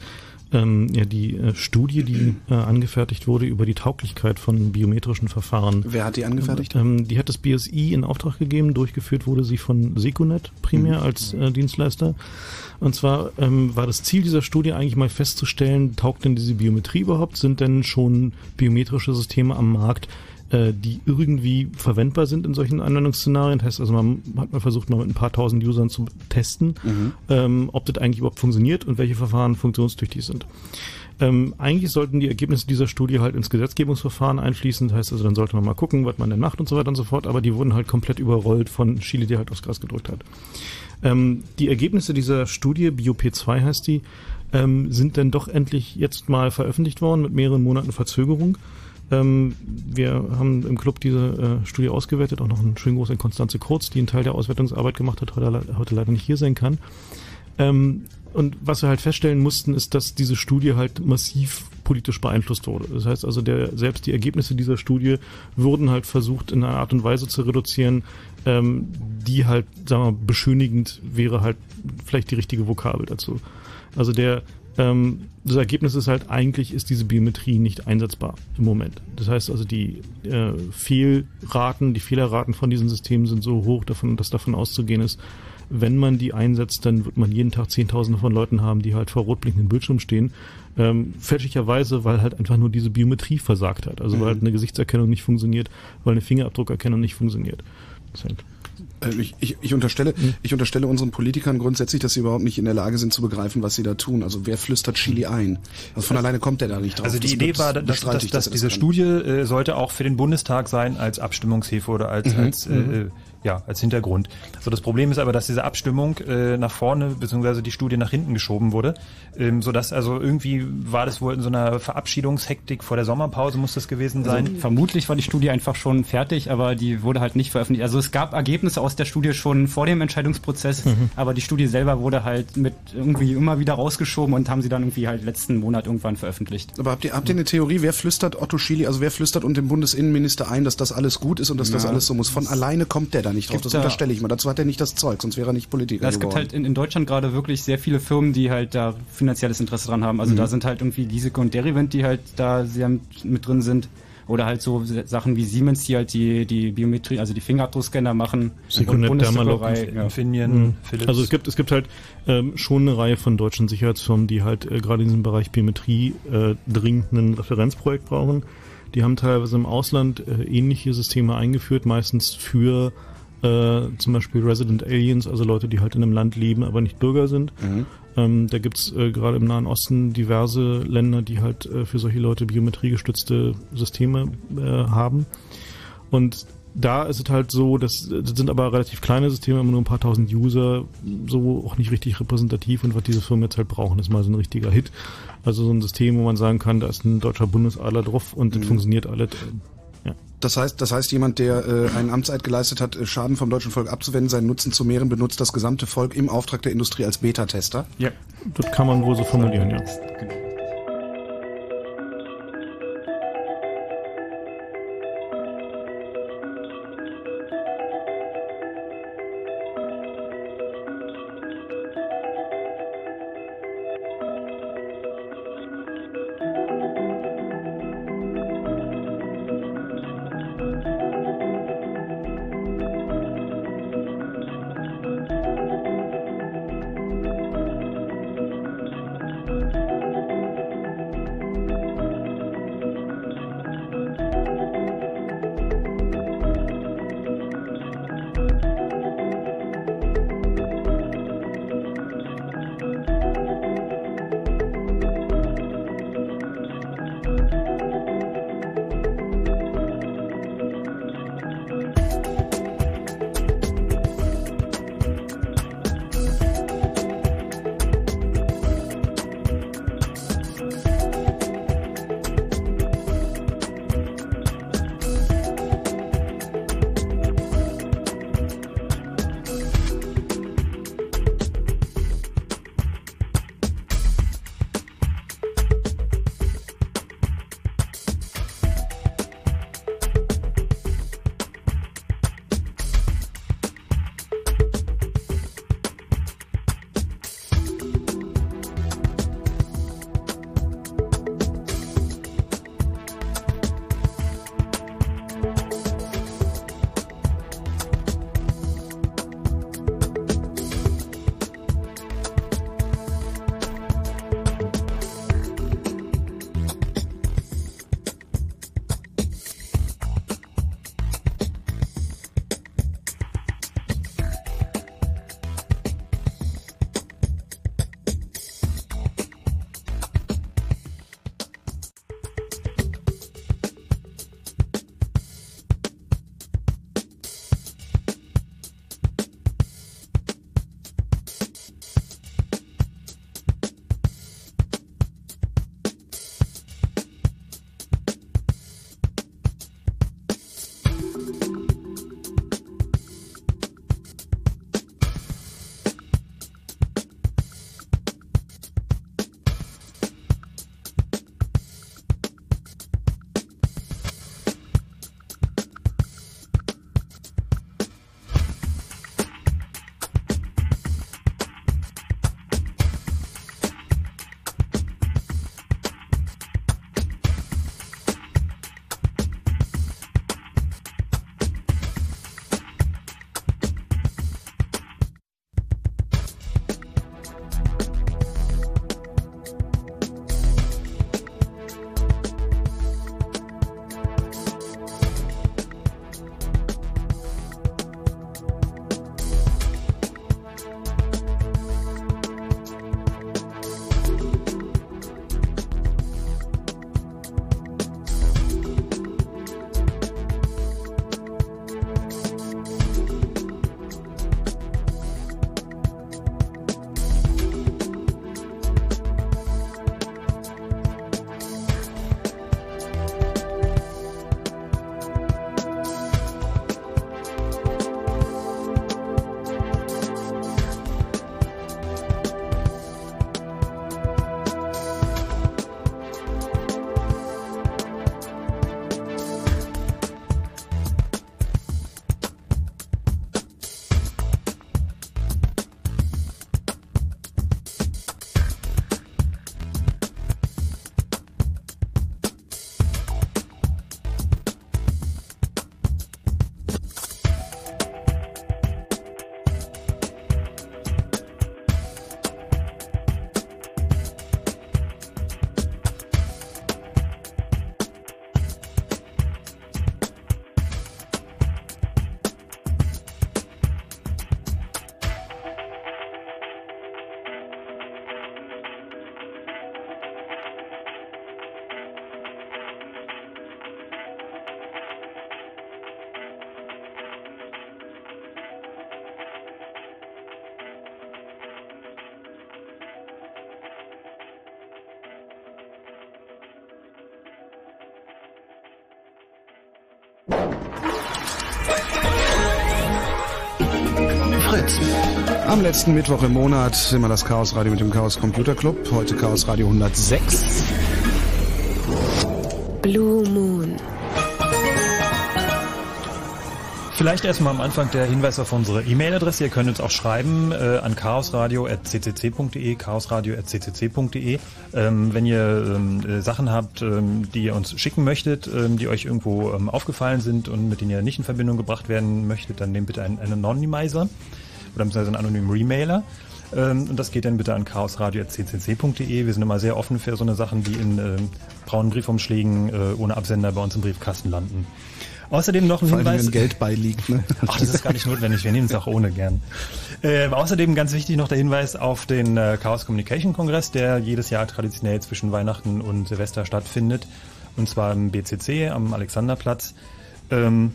ähm, ja die äh, Studie, die äh, angefertigt wurde über die Tauglichkeit von biometrischen Verfahren. Wer hat die angefertigt? Ähm, die hat das BSI in Auftrag gegeben. Durchgeführt wurde sie von Secunet primär Mhm. als äh, Dienstleister. Und zwar ähm, war das Ziel dieser Studie eigentlich mal festzustellen, taugt denn diese Biometrie überhaupt? Sind denn schon biometrische Systeme am Markt, äh, die irgendwie verwendbar sind in solchen Anwendungsszenarien? Das heißt also, man hat mal versucht, mal mit ein paar tausend Usern zu testen, ähm, ob das eigentlich überhaupt funktioniert und welche Verfahren funktionstüchtig sind. Ähm, eigentlich sollten die Ergebnisse dieser Studie halt ins Gesetzgebungsverfahren einfließen. Das heißt also, dann sollte man mal gucken, was man denn macht und so weiter und so fort. Aber die wurden halt komplett überrollt von Chile, der halt aufs Gras gedrückt hat. Ähm, die Ergebnisse dieser Studie, BioP2 heißt die, ähm, sind dann doch endlich jetzt mal veröffentlicht worden mit mehreren Monaten Verzögerung. Ähm, wir haben im Club diese äh, Studie ausgewertet, auch noch einen schönen Gruß an Konstanze Kurz, die einen Teil der Auswertungsarbeit gemacht hat, heute, heute leider nicht hier sein kann. Ähm, und was wir halt feststellen mussten, ist, dass diese Studie halt massiv politisch beeinflusst wurde. Das heißt also, der, selbst die Ergebnisse dieser Studie wurden halt versucht, in einer Art und Weise zu reduzieren, ähm, die halt, sagen wir mal, beschönigend wäre halt vielleicht die richtige Vokabel dazu. Also der, ähm, das Ergebnis ist halt, eigentlich ist diese Biometrie nicht einsetzbar im Moment. Das heißt also, die äh, Fehlraten, die Fehlerraten von diesen Systemen sind so hoch, davon, dass davon auszugehen ist, wenn man die einsetzt, dann wird man jeden Tag Zehntausende von Leuten haben, die halt vor rot blinkenden Bildschirm stehen. Ähm, fälschlicherweise, weil halt einfach nur diese Biometrie versagt hat. Also weil halt eine Gesichtserkennung nicht funktioniert, weil eine Fingerabdruckerkennung nicht funktioniert. Das Äh, Ich, ich, ich, unterstelle, ich unterstelle unseren Politikern grundsätzlich, dass sie überhaupt nicht in der Lage sind zu begreifen, was sie da tun. Also wer flüstert Chili ein? Also von alleine kommt der da nicht drauf. Also die Das Idee war, dass, dass, dass er diese kann. Studie äh, sollte auch für den Bundestag sein als Abstimmungshilfe oder als, Mhm, als, äh, mhm. Ja, als Hintergrund. So das Problem ist aber, dass diese Abstimmung äh, nach vorne beziehungsweise die Studie nach hinten geschoben wurde, ähm, so dass also irgendwie war das wohl in so einer Verabschiedungshektik vor der Sommerpause muss das gewesen sein. Also, vermutlich war die Studie einfach schon fertig, aber die wurde halt nicht veröffentlicht. Also es gab Ergebnisse aus der Studie schon vor dem Entscheidungsprozess, Mhm. aber die Studie selber wurde halt mit irgendwie immer wieder rausgeschoben und haben sie dann irgendwie halt letzten Monat irgendwann veröffentlicht. Aber habt ihr, habt ihr eine Theorie, wer flüstert Otto Schily, also wer flüstert und dem Bundesinnenminister ein, dass das alles gut ist und dass das Ja. alles so muss? Von alleine kommt der da nicht drauf. gibt Das da- unterstelle ich mal. Dazu hat er nicht das Zeug, sonst wäre er nicht Politiker Ja, es gibt halt in, in Deutschland gerade wirklich sehr viele Firmen, die halt da finanzielles Interesse dran haben. Also Mhm. da sind halt irgendwie Giesecke und Derivent, die halt da sehr mit, mit drin sind. Oder halt so Sachen wie Siemens, die halt die, die Biometrie, also die Fingerabdruckscanner machen. Secunet, Dermalog, ja. Mhm. Also es gibt es gibt halt ähm, schon eine Reihe von deutschen Sicherheitsfirmen, die halt äh, gerade in diesem Bereich Biometrie äh, dringend ein Referenzprojekt brauchen. Die haben teilweise im Ausland äh, ähnliche Systeme eingeführt, meistens für äh, zum Beispiel Resident Aliens, also Leute, die halt in einem Land leben, aber nicht Bürger sind. Ähm, da gibt's äh, gerade im Nahen Osten diverse Länder, die halt äh, für solche Leute biometriegestützte Systeme äh, haben. Und da ist es halt so, dass das sind aber relativ kleine Systeme, immer nur ein paar tausend User, so auch nicht richtig repräsentativ und was diese Firmen jetzt halt brauchen, ist mal so ein richtiger Hit. Also so ein System, wo man sagen kann, da ist ein deutscher Bundesadler drauf und das funktioniert alles. Das heißt, das heißt, jemand, der äh, einen Amtseid geleistet hat, äh, Schaden vom deutschen Volk abzuwenden, seinen Nutzen zu mehren, benutzt das gesamte Volk im Auftrag der Industrie als Beta-Tester. Ja. Das kann man wohl so formulieren, ja. Fritz. Am letzten Mittwoch im Monat immer das Chaos Radio mit dem Chaos Computer Club. Heute Chaos Radio 106. Blue Moon. Vielleicht erstmal am Anfang der Hinweis auf unsere E-Mail-Adresse. Ihr könnt uns auch schreiben äh, an chaosradio.ccc.de, chaosradio.ccc.de. Ähm, wenn ihr ähm, äh, Sachen habt, ähm, die ihr uns schicken möchtet, ähm, die euch irgendwo ähm, aufgefallen sind und mit denen ihr nicht in Verbindung gebracht werden möchtet, dann nehmt bitte einen, einen Anonymizer oder beziehungsweise einen anonymen Remailer. Ähm, und das geht dann bitte an chaosradio.ccc.de. Wir sind immer sehr offen für so eine Sachen, die in ähm, braunen Briefumschlägen äh, ohne Absender bei uns im Briefkasten landen. Außerdem noch ein Vor allem, Hinweis. wenn Geld beiliegt. Ne? Ach, das ist gar nicht notwendig. Wir nehmen es auch ohne gern. Äh, außerdem ganz wichtig noch der Hinweis auf den äh, Chaos Communication Kongress, der jedes Jahr traditionell zwischen Weihnachten und Silvester stattfindet. Und zwar im BCC am Alexanderplatz. Ähm,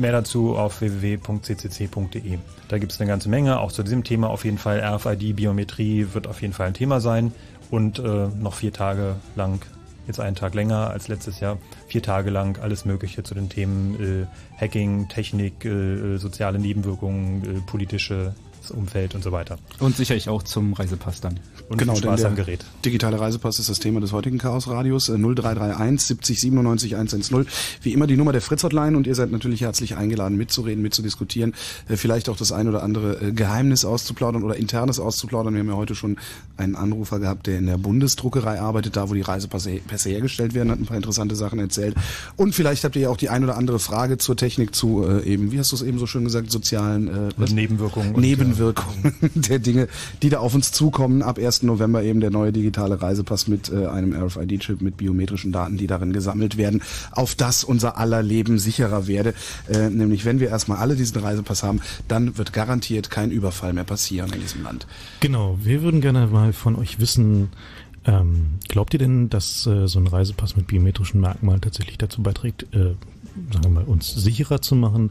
mehr dazu auf www.ccc.de. Da gibt es eine ganze Menge, auch zu diesem Thema auf jeden Fall. RFID, Biometrie wird auf jeden Fall ein Thema sein. Und äh, noch vier Tage lang jetzt einen Tag länger als letztes Jahr, vier Tage lang alles Mögliche zu den Themen äh, Hacking, Technik, äh, soziale Nebenwirkungen, äh, politische Umfeld und so weiter. Und sicherlich auch zum Reisepass dann. Und genau, Spaß der am Gerät. digitale Reisepass ist das Thema des heutigen Chaos-Radios. Äh, 0331 70 97 110. Wie immer die Nummer der Fritz-Hotline und ihr seid natürlich herzlich eingeladen, mitzureden, mitzudiskutieren, äh, vielleicht auch das ein oder andere äh, Geheimnis auszuplaudern oder Internes auszuplaudern. Wir haben ja heute schon einen Anrufer gehabt, der in der Bundesdruckerei arbeitet, da wo die Reisepässe Pässe hergestellt werden, hat ein paar interessante Sachen erzählt. Und vielleicht habt ihr ja auch die ein oder andere Frage zur Technik, zu äh, eben, wie hast du es eben so schön gesagt, sozialen äh, was? Nebenwirkungen. Nebenwirkungen der Dinge, die da auf uns zukommen. Ab 1. November eben der neue digitale Reisepass mit äh, einem RFID-Chip mit biometrischen Daten, die darin gesammelt werden, auf das unser aller Leben sicherer werde. Äh, nämlich wenn wir erstmal alle diesen Reisepass haben, dann wird garantiert kein Überfall mehr passieren in diesem Land. Genau, wir würden gerne mal von euch wissen, ähm, glaubt ihr denn, dass äh, so ein Reisepass mit biometrischen Merkmalen tatsächlich dazu beiträgt, äh, sagen wir mal, uns sicherer zu machen,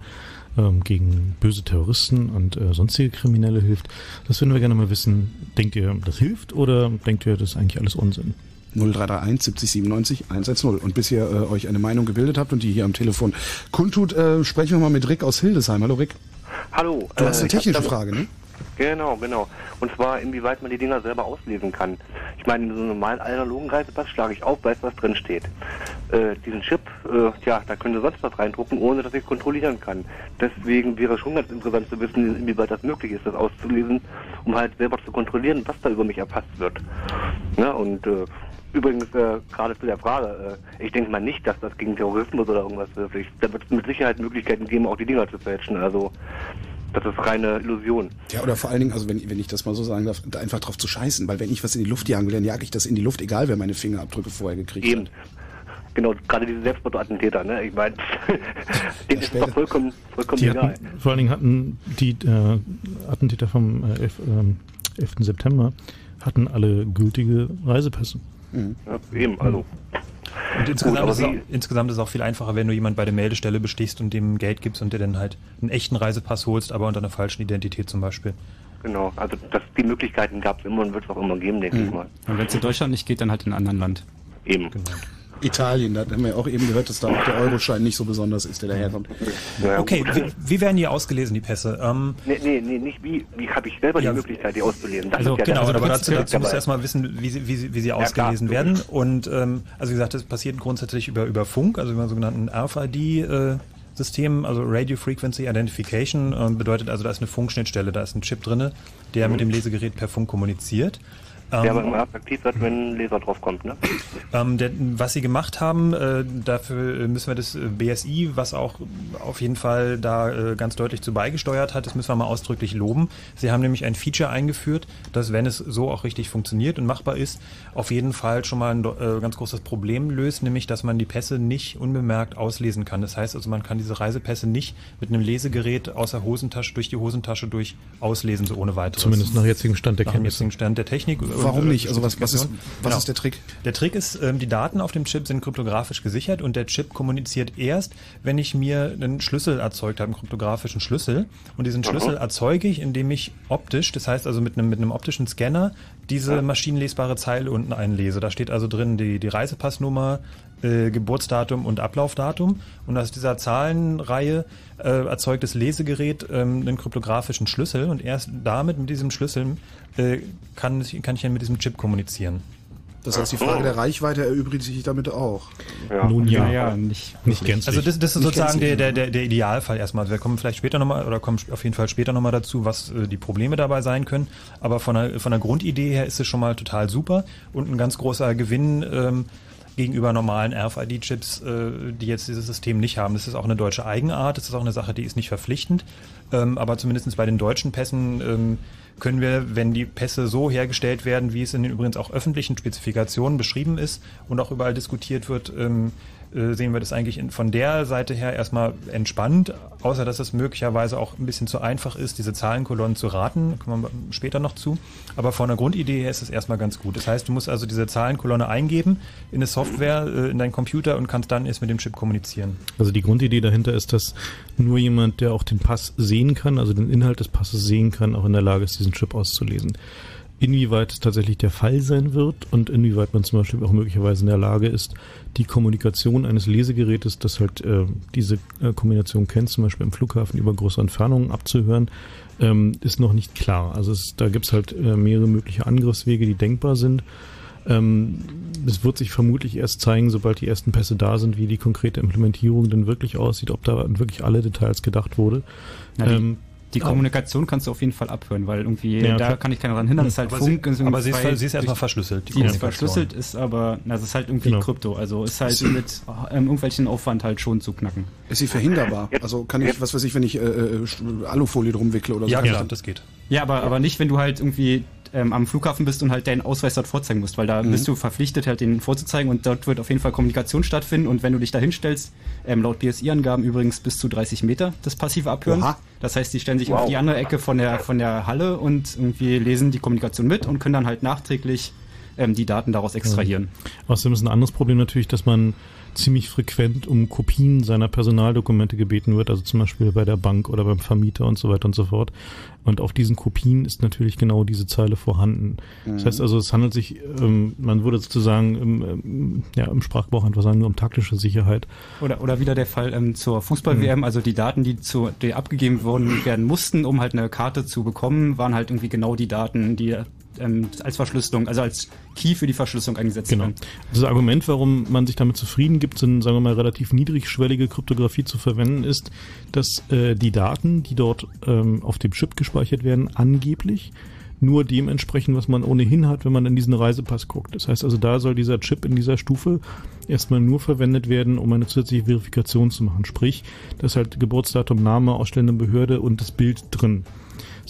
ähm, gegen böse Terroristen und äh, sonstige Kriminelle hilft? Das würden wir gerne mal wissen. Denkt ihr, das hilft oder denkt ihr, das ist eigentlich alles Unsinn? 0331 70 97 110. Und bis ihr äh, euch eine Meinung gebildet habt und die hier am Telefon kundtut, äh, sprechen wir mal mit Rick aus Hildesheim. Hallo Rick. Hallo. Du hast eine ich hab technische Frage, ne? Genau, genau. Und zwar, inwieweit man die Dinger selber auslesen kann. Ich meine, in so einem normalen analogen Reisepass schlage ich auf, weiß, was drin steht. Äh, diesen Chip, äh, ja, da könnte sonst was reindrucken, ohne dass ich kontrollieren kann. Deswegen wäre schon ganz interessant zu wissen, inwieweit das möglich ist, das auszulesen, um halt selber zu kontrollieren, was da über mich erfasst wird. Ja, und äh, übrigens, äh, gerade zu der Frage, äh, ich denke mal nicht, dass das gegen Terrorismus oder irgendwas wirklich. Da wird es mit Sicherheit Möglichkeiten geben, auch die Dinger zu fälschen. Also das ist reine Illusion. Ja, oder vor allen Dingen, also wenn, wenn ich das mal so sagen darf, da einfach drauf zu scheißen, weil wenn ich was in die Luft jagen will, dann jage ich das in die Luft, egal wer meine Fingerabdrücke vorher gekriegt Eben. hat. Genau, gerade diese Selbstmordattentäter, ne? Ich meine, denen ist es doch vollkommen, vollkommen Die egal. hatten, vor allen Dingen hatten die äh, Attentäter vom äh, 11, ähm, 11. September hatten alle gültige Reisepässe. Ja, eben, also. Und insgesamt, aber ist es auch, insgesamt ist es auch viel einfacher, wenn du jemand bei der Meldestelle bestichst und dem Geld gibst und dir dann halt einen echten Reisepass holst, aber unter einer falschen Identität zum Beispiel. Genau, also das, die Möglichkeiten gab es immer und wird es auch immer geben, denke ich mal. Und wenn es in Deutschland nicht geht, dann halt in einem anderen Land. Eben. Italien, da haben wir auch eben gehört, dass da auch der Euroschein nicht so besonders ist, der daherkommt. Ja, Okay, wie, wie werden die ausgelesen, die Pässe? Ähm, Nee, nee, nee, nicht wie, wie habe ich selber Ja, die Möglichkeit, die auszulesen. Das Also ist ja genau, das aber dazu, dazu musst du erstmal wissen, wie sie, wie sie, wie sie Ja, ausgelesen klar, werden. Und ähm, also wie gesagt, das passiert grundsätzlich über, über Funk, also über einen sogenannten RFID-System, also Radio Frequency Identification, ähm, bedeutet also, da ist eine Funkschnittstelle, da ist ein Chip drinne, der mit dem Lesegerät per Funk kommuniziert. Der Ähm, aber immer erst aktiv wird, wenn ein Laser drauf kommt, ne? ähm, der, was sie gemacht haben, äh, dafür müssen wir das äh, BSI, was auch auf jeden Fall da äh, ganz deutlich zu beigesteuert hat, das müssen wir mal ausdrücklich loben. Sie haben nämlich ein Feature eingeführt, dass wenn es so auch richtig funktioniert und machbar ist, auf jeden Fall schon mal ein äh, ganz großes Problem löst, nämlich dass man die Pässe nicht unbemerkt auslesen kann. Das heißt also, man kann diese Reisepässe nicht mit einem Lesegerät aus der Hosentasche durch die Hosentasche durch auslesen, so ohne weiteres. Zumindest nach jetzigem Stand der Nach Kenntnisse. jetzigen Stand der Technik. Warum und, äh, nicht? Also was, was, ist, was Genau. ist der Trick? Der Trick ist, ähm, die Daten auf dem Chip sind kryptografisch gesichert und der Chip kommuniziert erst, wenn ich mir einen Schlüssel erzeugt habe, einen kryptografischen Schlüssel. Und diesen Schlüssel erzeuge ich, indem ich optisch, das heißt also mit einem, mit einem optischen Scanner, diese maschinenlesbare Zeile unten einlese. Da steht also drin die, die Reisepassnummer, äh, Geburtsdatum und Ablaufdatum. Und aus dieser Zahlenreihe äh, erzeugt das Lesegerät ähm, einen kryptografischen Schlüssel und erst damit, mit diesem Schlüssel, äh, kann, kann ich dann mit diesem Chip kommunizieren. Das heißt, die Frage der Reichweite erübrigt sich damit auch. Ja. Nun ja, ja, nicht, nicht gänzlich. Also das, das ist nicht sozusagen der, der, der, der Idealfall erstmal. Wir kommen vielleicht später nochmal oder kommen auf jeden Fall später nochmal dazu, was äh, die Probleme dabei sein können. Aber von der, von der Grundidee her ist es schon mal total super und ein ganz großer Gewinn. Ähm, gegenüber normalen RFID-Chips, äh, die jetzt dieses System nicht haben. Das ist auch eine deutsche Eigenart, das ist auch eine Sache, die ist nicht verpflichtend. Ähm, aber zumindest bei den deutschen Pässen ähm, können wir, wenn die Pässe so hergestellt werden, wie es in den übrigens auch öffentlichen Spezifikationen beschrieben ist und auch überall diskutiert wird, ähm, äh, sehen wir das eigentlich in, von der Seite her erstmal entspannt, außer dass es möglicherweise auch ein bisschen zu einfach ist, diese Zahlenkolonnen zu raten, kommen wir später noch zu. Aber von der Grundidee her ist es erstmal ganz gut. Das heißt, du musst also diese Zahlenkolonne eingeben in eine Software, äh, in deinen Computer und kannst dann erst mit dem Chip kommunizieren. Also die Grundidee dahinter ist, dass nur jemand, der auch den Pass sehen kann, also den Inhalt des Passes sehen kann, auch in der Lage ist, diesen Chip auszulesen inwieweit es tatsächlich der Fall sein wird und inwieweit man zum Beispiel auch möglicherweise in der Lage ist, die Kommunikation eines Lesegerätes, das halt äh, diese äh, Kombination kennt, zum Beispiel im Flughafen über große Entfernungen abzuhören, ähm, ist noch nicht klar. Also es, da gibt es halt äh, mehrere mögliche Angriffswege, die denkbar sind. Ähm, es wird sich vermutlich erst zeigen, sobald die ersten Pässe da sind, wie die konkrete Implementierung denn wirklich aussieht, ob da wirklich alle Details gedacht wurde. Na, ähm, die Kommunikation kannst du auf jeden Fall abhören, weil irgendwie ja, da kann ich keinen daran hindern. Das ist halt aber Funk. Sie, aber sie ist, sie ist erstmal verschlüsselt. Die, die ist verschlüsselt, ist aber, also ist halt irgendwie genau. Krypto. Also ist halt mit ähm, irgendwelchen Aufwand halt schon zu knacken. Ist sie verhinderbar? Also kann ich, was weiß ich, wenn ich äh, äh Alufolie drum wickle oder so? Ja, ja, das geht. Ja, aber, aber nicht, wenn du halt irgendwie ähm, am Flughafen bist und halt deinen Ausweis dort vorzeigen musst, weil da mhm. bist du verpflichtet, halt den vorzuzeigen und dort wird auf jeden Fall Kommunikation stattfinden und wenn du dich da hinstellst, ähm, laut BSI-Angaben übrigens bis zu 30 Meter das passive Abhören. Oha. Das heißt, die stellen sich wow. auf die andere Ecke von der, von der Halle und irgendwie lesen die Kommunikation mit und können dann halt nachträglich ähm, die Daten daraus extrahieren. Ja. Außerdem ist ein anderes Problem natürlich, dass man ziemlich frequent um Kopien seiner Personaldokumente gebeten wird, also zum Beispiel bei der Bank oder beim Vermieter und so weiter und so fort. Und auf diesen Kopien ist natürlich genau diese Zeile vorhanden. Mhm. Das heißt also, es handelt sich, ähm, man würde sozusagen im, ähm, ja, im Sprachgebrauch einfach sagen, um taktische Sicherheit. Oder, oder wieder der Fall ähm, zur Fußball-WM, mhm. also die Daten, die, zu, die abgegeben worden werden mussten, um halt eine Karte zu bekommen, waren halt irgendwie genau die Daten, die ähm, als Verschlüsselung, also als Key für die Verschlüsselung eingesetzt genau. werden. Das Argument, warum man sich damit zufrieden gibt, sind, sagen wir mal, relativ niedrigschwellige Kryptographie zu verwenden, ist, dass äh, die Daten, die dort ähm, auf dem Chip gespeichert werden, angeblich nur dem entsprechen, was man ohnehin hat, wenn man in diesen Reisepass guckt. Das heißt also, da soll dieser Chip in dieser Stufe erstmal nur verwendet werden, um eine zusätzliche Verifikation zu machen. Sprich, das ist halt Geburtsdatum, Name, ausstellende Behörde und das Bild drin.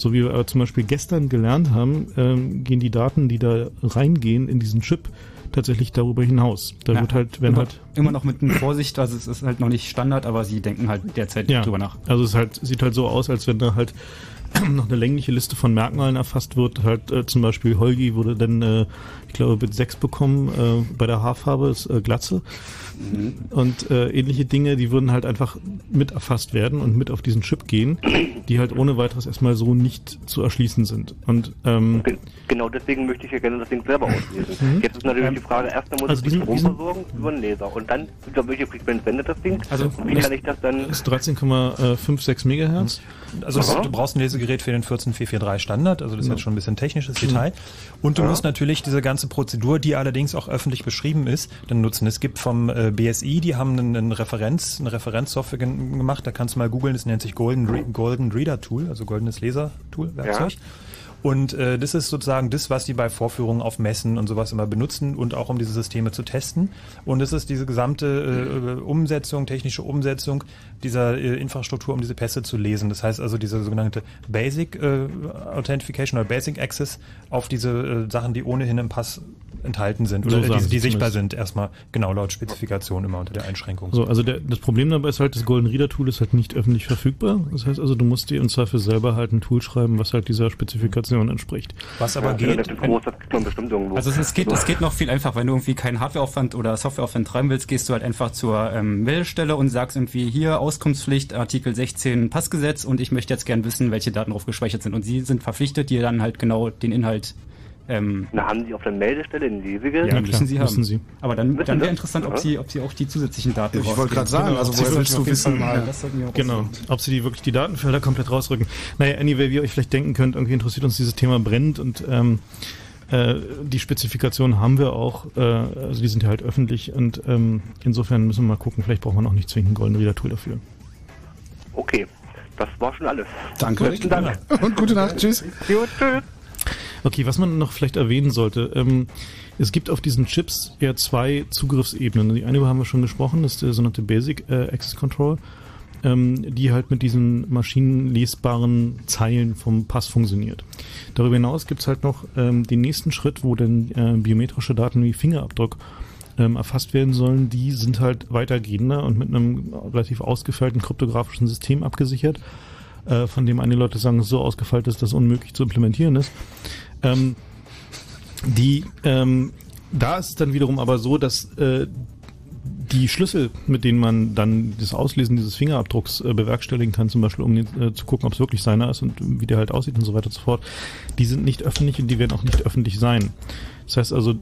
So wie wir zum Beispiel gestern gelernt haben, ähm, gehen die Daten, die da reingehen in diesen Chip, tatsächlich darüber hinaus. Da ja, wird halt, wenn immer, halt immer noch mit Vorsicht, also es ist halt noch nicht Standard, aber sie denken halt derzeit ja, drüber nach. Also es halt sieht halt so aus, als wenn da halt noch eine längliche Liste von Merkmalen erfasst wird. Halt äh, zum Beispiel Holgi wurde dann, äh, ich glaube, mit sechs bekommen äh, bei der Haarfarbe ist äh, Glatze. Mhm. Und äh, ähnliche Dinge, die würden halt einfach mit erfasst werden und mit auf diesen Chip gehen, die halt ohne weiteres erstmal so nicht zu erschließen sind. Und ähm, genau deswegen möchte ich ja gerne das Ding selber auslesen. Mhm. Jetzt ist natürlich ähm, die Frage, erstmal muss also ich Strom versorgen über einen Laser und dann über welche Frequenz sendet das Ding? Also wie kann ich das dann? Ist 13,56 Megahertz. Also Aha. du brauchst ein Lesegerät für den 14443 Standard, also das ist ja. jetzt schon ein bisschen technisches mhm. Detail. Und du ja. musst natürlich diese ganze Prozedur, die allerdings auch öffentlich beschrieben ist, dann nutzen. Es gibt vom äh, BSI, die haben einen Referenz, eine Referenzsoftware gemacht, da kannst du mal googeln, das nennt sich Golden, Re Golden Reader Tool, also goldenes Leser Tool, Werkzeug. Ja. Und äh, das ist sozusagen das, was die bei Vorführungen auf Messen und sowas immer benutzen und auch um diese Systeme zu testen. Und es ist diese gesamte äh, Umsetzung, technische Umsetzung dieser äh, Infrastruktur, um diese Pässe zu lesen. Das heißt also diese sogenannte Basic äh, Authentification oder Basic Access auf diese äh, Sachen, die ohnehin im Pass enthalten sind oder so die, die sichtbar sind, erstmal genau laut Spezifikation immer unter der Einschränkung. So, also der, das Problem dabei ist halt, das Golden Reader Tool ist halt nicht öffentlich verfügbar. Das heißt also, du musst dir im Zweifel selber halt ein Tool schreiben, was halt dieser Spezifikation entspricht. Was aber ja, geht. Groß, also es, es, geht, es geht noch viel einfacher. Wenn du irgendwie keinen Hardwareaufwand oder Softwareaufwand treiben willst, gehst du halt einfach zur ähm, Meldestelle und sagst irgendwie hier Auskunftspflicht, Artikel 16 Passgesetz und ich möchte jetzt gern wissen, welche Daten drauf gespeichert sind. Und sie sind verpflichtet, dir dann halt genau den Inhalt Ähm, Na, haben Sie auf der Meldestelle ein Lesegerät? ja, müssen Sie haben. müssen Sie. Aber dann, Müssen dann wäre interessant, ob. Sie, ob Sie auch die zusätzlichen Daten Ich wollte gerade sagen, also Sie woher willst du wissen? mal- Ja. Das sollten wir auch Genau. Ob sie die wirklich die Datenfelder komplett rausrücken. Naja, anyway, wie ihr euch vielleicht denken könnt, irgendwie interessiert uns dieses Thema brennt und ähm, äh, die Spezifikationen haben wir auch, äh, also die sind ja halt öffentlich und ähm, insofern müssen wir mal gucken, vielleicht braucht man auch nicht zwingend ein Golden Reader Tool dafür. Okay, das war schon alles. Danke. Dank. Und gute Nacht. Tschüss. Jo, tschüss. Okay, was man noch vielleicht erwähnen sollte, ähm, es gibt auf diesen Chips ja zwei Zugriffsebenen. Die eine über haben wir schon gesprochen, das ist der sogenannte Basic äh, Access Control, ähm, die halt mit diesen maschinenlesbaren Zeilen vom Pass funktioniert. Darüber hinaus gibt's halt noch ähm, den nächsten Schritt, wo dann äh, biometrische Daten wie Fingerabdruck ähm, erfasst werden sollen. Die sind halt weitergehender und mit einem relativ ausgefeilten kryptografischen System abgesichert, äh, von dem einige Leute sagen, es so ausgefeilt ist, dass es unmöglich zu implementieren ist. Ähm, die, ähm, da ist es dann wiederum aber so, dass äh, die Schlüssel, mit denen man dann das Auslesen dieses Fingerabdrucks äh, bewerkstelligen kann, zum Beispiel um äh, zu gucken, ob es wirklich seiner ist und wie der halt aussieht und so weiter und so fort, die sind nicht öffentlich und die werden auch nicht öffentlich sein. Das heißt also,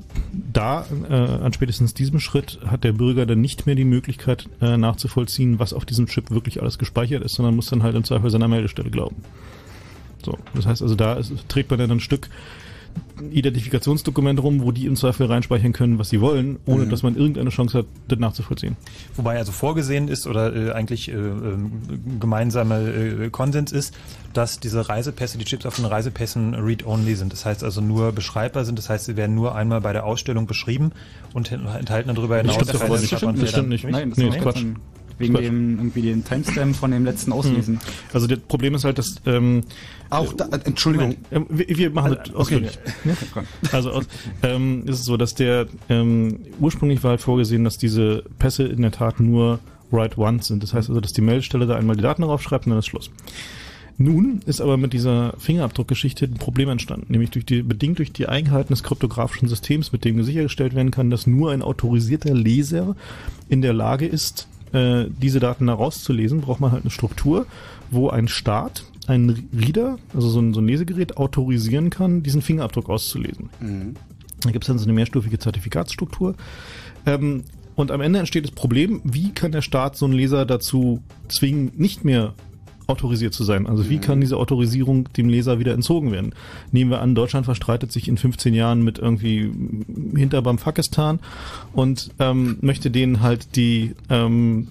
da äh, an spätestens diesem Schritt hat der Bürger dann nicht mehr die Möglichkeit äh, nachzuvollziehen, was auf diesem Chip wirklich alles gespeichert ist, sondern muss dann halt im Zweifel seiner Meldestelle glauben. So, das heißt also, da ist, trägt man dann ein Stück Identifikationsdokument rum, wo die im Zweifel reinspeichern können, was sie wollen, ohne Mhm. dass man irgendeine Chance hat, das nachzuvollziehen. Wobei also vorgesehen ist oder äh, eigentlich äh, ähm, gemeinsamer äh, Konsens ist, dass diese Reisepässe, die Chips auf den Reisepässen read-only sind. Das heißt also nur beschreibbar sind. Das heißt, sie werden nur einmal bei der Ausstellung beschrieben und enthalten darüber hinaus stimmt doch keine aber nicht. Beschreibung Das stimmt nicht. Nein, das Nee, ist Quatsch. Quatsch. Wegen Quatsch. dem, irgendwie den Timestamp von dem letzten Auslesen. Also das Problem ist halt, dass ähm, Auch da, äh, Entschuldigung. Ähm, wir, machen das ausführlich. Ja? Also ähm, ist es so, dass der ähm, ursprünglich war halt vorgesehen, dass diese Pässe in der Tat nur write once sind. Das heißt also, dass die Meldestelle da einmal die Daten darauf schreibt und dann ist Schluss. Nun ist aber mit dieser Fingerabdruckgeschichte ein Problem entstanden, nämlich durch die, bedingt durch die Eigenheiten des kryptografischen Systems, mit dem sichergestellt werden kann, dass nur ein autorisierter Leser in der Lage ist, äh, diese Daten da rauszulesen, braucht man halt eine Struktur, wo ein Staat einen Reader, also so ein, so ein Lesegerät, autorisieren kann, diesen Fingerabdruck auszulesen. Da gibt es dann so eine mehrstufige Zertifikatsstruktur. Ähm, und am Ende entsteht das Problem, wie kann der Staat so einen Leser dazu zwingen, nicht mehr autorisiert zu sein? Also wie kann diese Autorisierung dem Leser wieder entzogen werden? Nehmen wir an, Deutschland verstreitet sich in 15 Jahren mit irgendwie Hinterbam Pakistan und ähm, möchte denen halt die, ähm,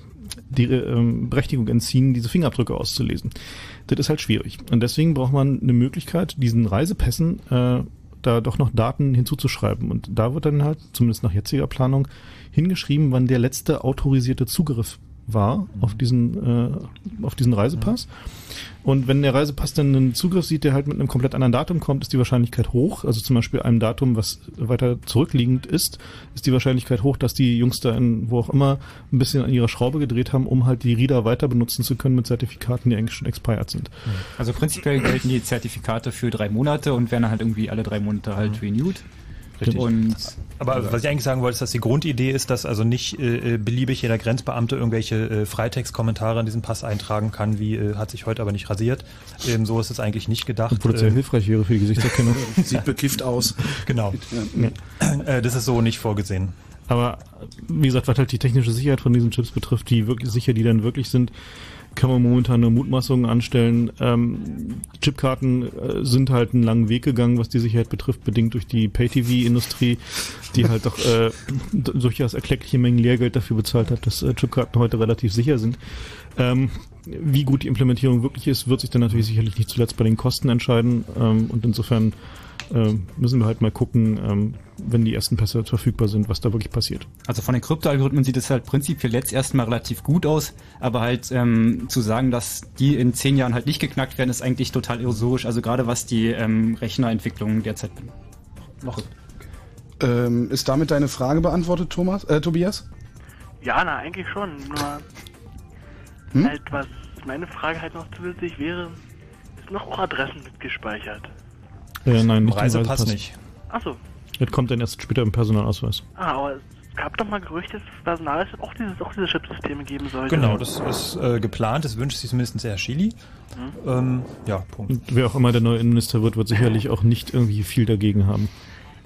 die ähm, Berechtigung entziehen, diese Fingerabdrücke auszulesen. Das ist halt schwierig. Und deswegen braucht man eine Möglichkeit, diesen Reisepässen äh, da doch noch Daten hinzuzuschreiben. Und da wird dann halt, zumindest nach jetziger Planung, hingeschrieben, wann der letzte autorisierte Zugriff war auf diesen, äh, auf diesen Reisepass. Und wenn der Reisepass dann einen Zugriff sieht, der halt mit einem komplett anderen Datum kommt, ist die Wahrscheinlichkeit hoch. Also zum Beispiel einem Datum, was weiter zurückliegend ist, ist die Wahrscheinlichkeit hoch, dass die Jungs da in, wo auch immer, ein bisschen an ihrer Schraube gedreht haben, um halt die Reader weiter benutzen zu können mit Zertifikaten, die eigentlich schon expired sind. Also prinzipiell gelten die Zertifikate für drei Monate und werden halt irgendwie alle drei Monate halt renewed. Richtig. Und Aber was ich eigentlich sagen wollte, ist, dass die Grundidee ist, dass also nicht äh, äh, beliebig jeder Grenzbeamte irgendwelche äh, Freitextkommentare in diesen Pass eintragen kann, wie äh, hat sich heute aber nicht rasiert. Ähm, so ist es eigentlich nicht gedacht. Obwohl das sehr Ähm, hilfreich wäre für die Gesichtserkennung. Sieht bekifft aus. Genau. Äh, das ist so nicht vorgesehen. Aber wie gesagt, was halt die technische Sicherheit von diesen Chips betrifft, die wirklich sicher, die dann wirklich sind, kann man momentan nur Mutmaßungen anstellen. Ähm, Chipkarten äh, sind halt einen langen Weg gegangen, was die Sicherheit betrifft, bedingt durch die Pay-TV-Industrie, die halt doch äh, durchaus erkleckliche Mengen Lehrgeld dafür bezahlt hat, dass äh, Chipkarten heute relativ sicher sind. Ähm, wie gut die Implementierung wirklich ist, wird sich dann natürlich sicherlich nicht zuletzt bei den Kosten entscheiden. Ähm, und insofern müssen wir halt mal gucken, ähm, wenn die ersten Pässe verfügbar sind, was da wirklich passiert. Also von den Kryptoalgorithmen sieht es halt prinzipiell jetzt erstmal relativ gut aus, aber halt ähm, zu sagen, dass die in zehn Jahren halt nicht geknackt werden, ist eigentlich total illusorisch. Also gerade was die ähm, Rechnerentwicklung derzeit noch Ähm, ist damit deine Frage beantwortet, Thomas, äh, Tobias? Ja, na, eigentlich schon. Nur Hm? halt, was meine Frage halt noch zusätzlich wäre, ist noch auch Adressen mitgespeichert. Äh, nein, nicht im Reisepass nicht. Achso. Das kommt dann erst später im Personalausweis. Ah, aber gab doch mal Gerüchte, dass das Personal es auch, dieses, auch diese Chipsysteme geben sollte. Genau, das ist äh, geplant, das wünscht sich zumindest Herr Chili. Mhm. Ähm, ja, Punkt. Und wer auch immer der neue Innenminister wird, wird sicherlich auch nicht irgendwie viel dagegen haben.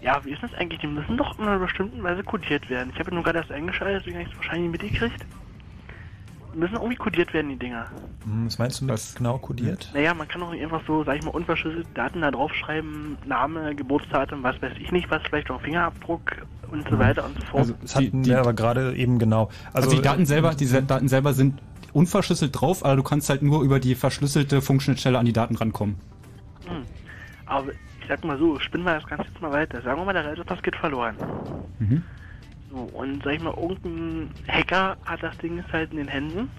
Ja, wie ist das eigentlich? Die müssen doch in einer bestimmten Weise kodiert werden. Ich habe nur gerade erst eingeschaltet, deswegen habe ich es wahrscheinlich mitgekriegt. Die müssen irgendwie kodiert werden, die Dinger. Hm, Was meinst du mit genau kodiert? Naja, man kann doch nicht einfach so, sag ich mal, unverschlüsselte Daten da draufschreiben, Name, Geburtsdatum, was weiß ich nicht, was vielleicht auch Fingerabdruck und so weiter und so fort. Also Das hatten wir aber gerade eben genau. Also, die Daten selber, die Se- Daten selber sind unverschlüsselt drauf, aber du kannst halt nur über die verschlüsselte Funkschnittstelle an die Daten rankommen. Hm. Aber ich sag mal so, spinnen wir das Ganze jetzt mal weiter. Sagen wir mal, der Reisepass geht verloren. Mhm. So, und sag ich mal, irgendein Hacker hat das Ding jetzt halt in den Händen.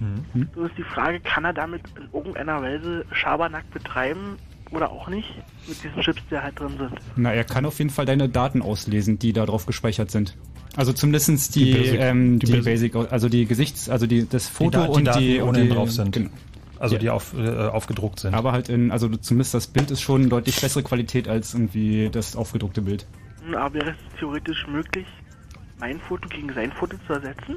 Mhm. So ist die Frage, kann er damit in irgendeiner Weise Schabernack betreiben oder auch nicht? Mit diesen Chips, die halt drin sind. Na, er kann auf jeden Fall deine Daten auslesen, die da drauf gespeichert sind. Also zumindestens die, Die Basic- ähm, die die, Basic- Basic, also die Gesichts, also die, das Die Foto die und Daten, die ohne die, drauf sind. Genau. Also Ja. die auf, äh, aufgedruckt sind. Aber halt in, also zumindest das Bild ist schon deutlich bessere Qualität als irgendwie das aufgedruckte Bild. Hm, Aber wäre es theoretisch möglich, mein Foto gegen sein Foto zu ersetzen?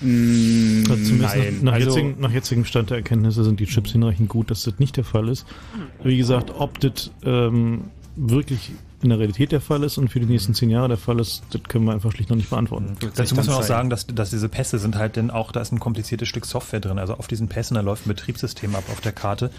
Mm, Also zumindest nein. Nach, nach, Also- jetzigen, nach jetzigem Stand der Erkenntnisse sind die Chips hinreichend gut, dass das nicht der Fall ist. Wie gesagt, ob das ähm, wirklich in der Realität der Fall ist und für die nächsten zehn Jahre der Fall ist, das können wir einfach schlicht noch nicht beantworten. Dazu muss man auch sagen, dass, dass diese Pässe sind halt denn auch, da ist ein kompliziertes Stück Software drin. Also auf diesen Pässen, da läuft ein Betriebssystem ab auf der Karte.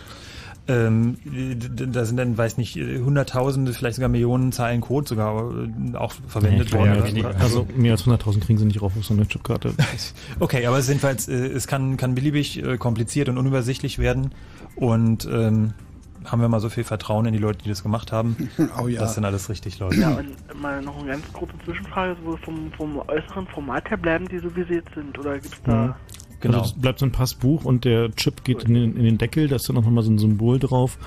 Ähm, d- da sind dann, weiß nicht, hunderttausende, vielleicht sogar Millionen Zeilen Code sogar äh, auch verwendet Nee, worden. ja. Also mehr als 100.000 kriegen sie nicht rauf auf so eine Chipkarte. Okay, aber es ist jedenfalls, äh, es kann, kann beliebig äh, kompliziert und unübersichtlich werden. Und ähm, haben wir mal so viel Vertrauen in die Leute, die das gemacht haben, Oh ja. dass dann alles richtig läuft. Ja, und mal noch eine ganz kurze Zwischenfrage, so vom, vom äußeren Format her bleiben die so wie sie jetzt sind? Oder gibt's da... Genau. Also es bleibt so ein Passbuch und der Chip geht in den, in den Deckel, da ist dann auch nochmal so ein Symbol drauf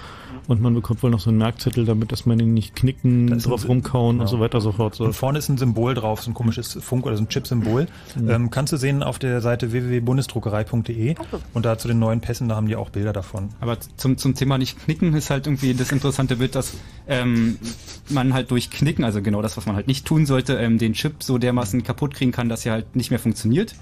und man bekommt wohl noch so einen Merkzettel, damit dass man ihn nicht knicken, drauf rumkauen genau. und so weiter und so fort. So. Und vorne ist ein Symbol drauf, so ein komisches Funk- oder so ein Chip-Symbol. Mhm. Ähm, kannst du sehen auf der Seite www.bundesdruckerei.de und da zu den neuen Pässen, da haben die auch Bilder davon. Aber zum, zum Thema nicht knicken ist halt irgendwie das interessante Bild, dass ähm, man halt durch Knicken, also genau das, was man halt nicht tun sollte, ähm, den Chip so dermaßen kaputt kriegen kann, dass er halt nicht mehr funktioniert.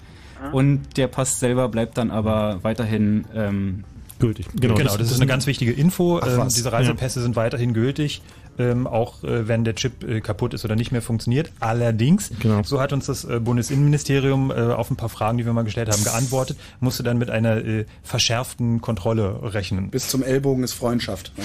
Und der Pass selber bleibt dann aber weiterhin ähm, gültig. Genau, das, ist eine ganz wichtige Info. Ach Ähm, diese Reisepässe sind weiterhin gültig, ähm, auch äh, wenn der Chip äh, kaputt ist oder nicht mehr funktioniert. Allerdings, Genau. so hat uns das äh, Bundesinnenministerium äh, auf ein paar Fragen, die wir mal gestellt haben, geantwortet, musste dann mit einer äh, verschärften Kontrolle rechnen. Bis zum Ellbogen ist Freundschaft.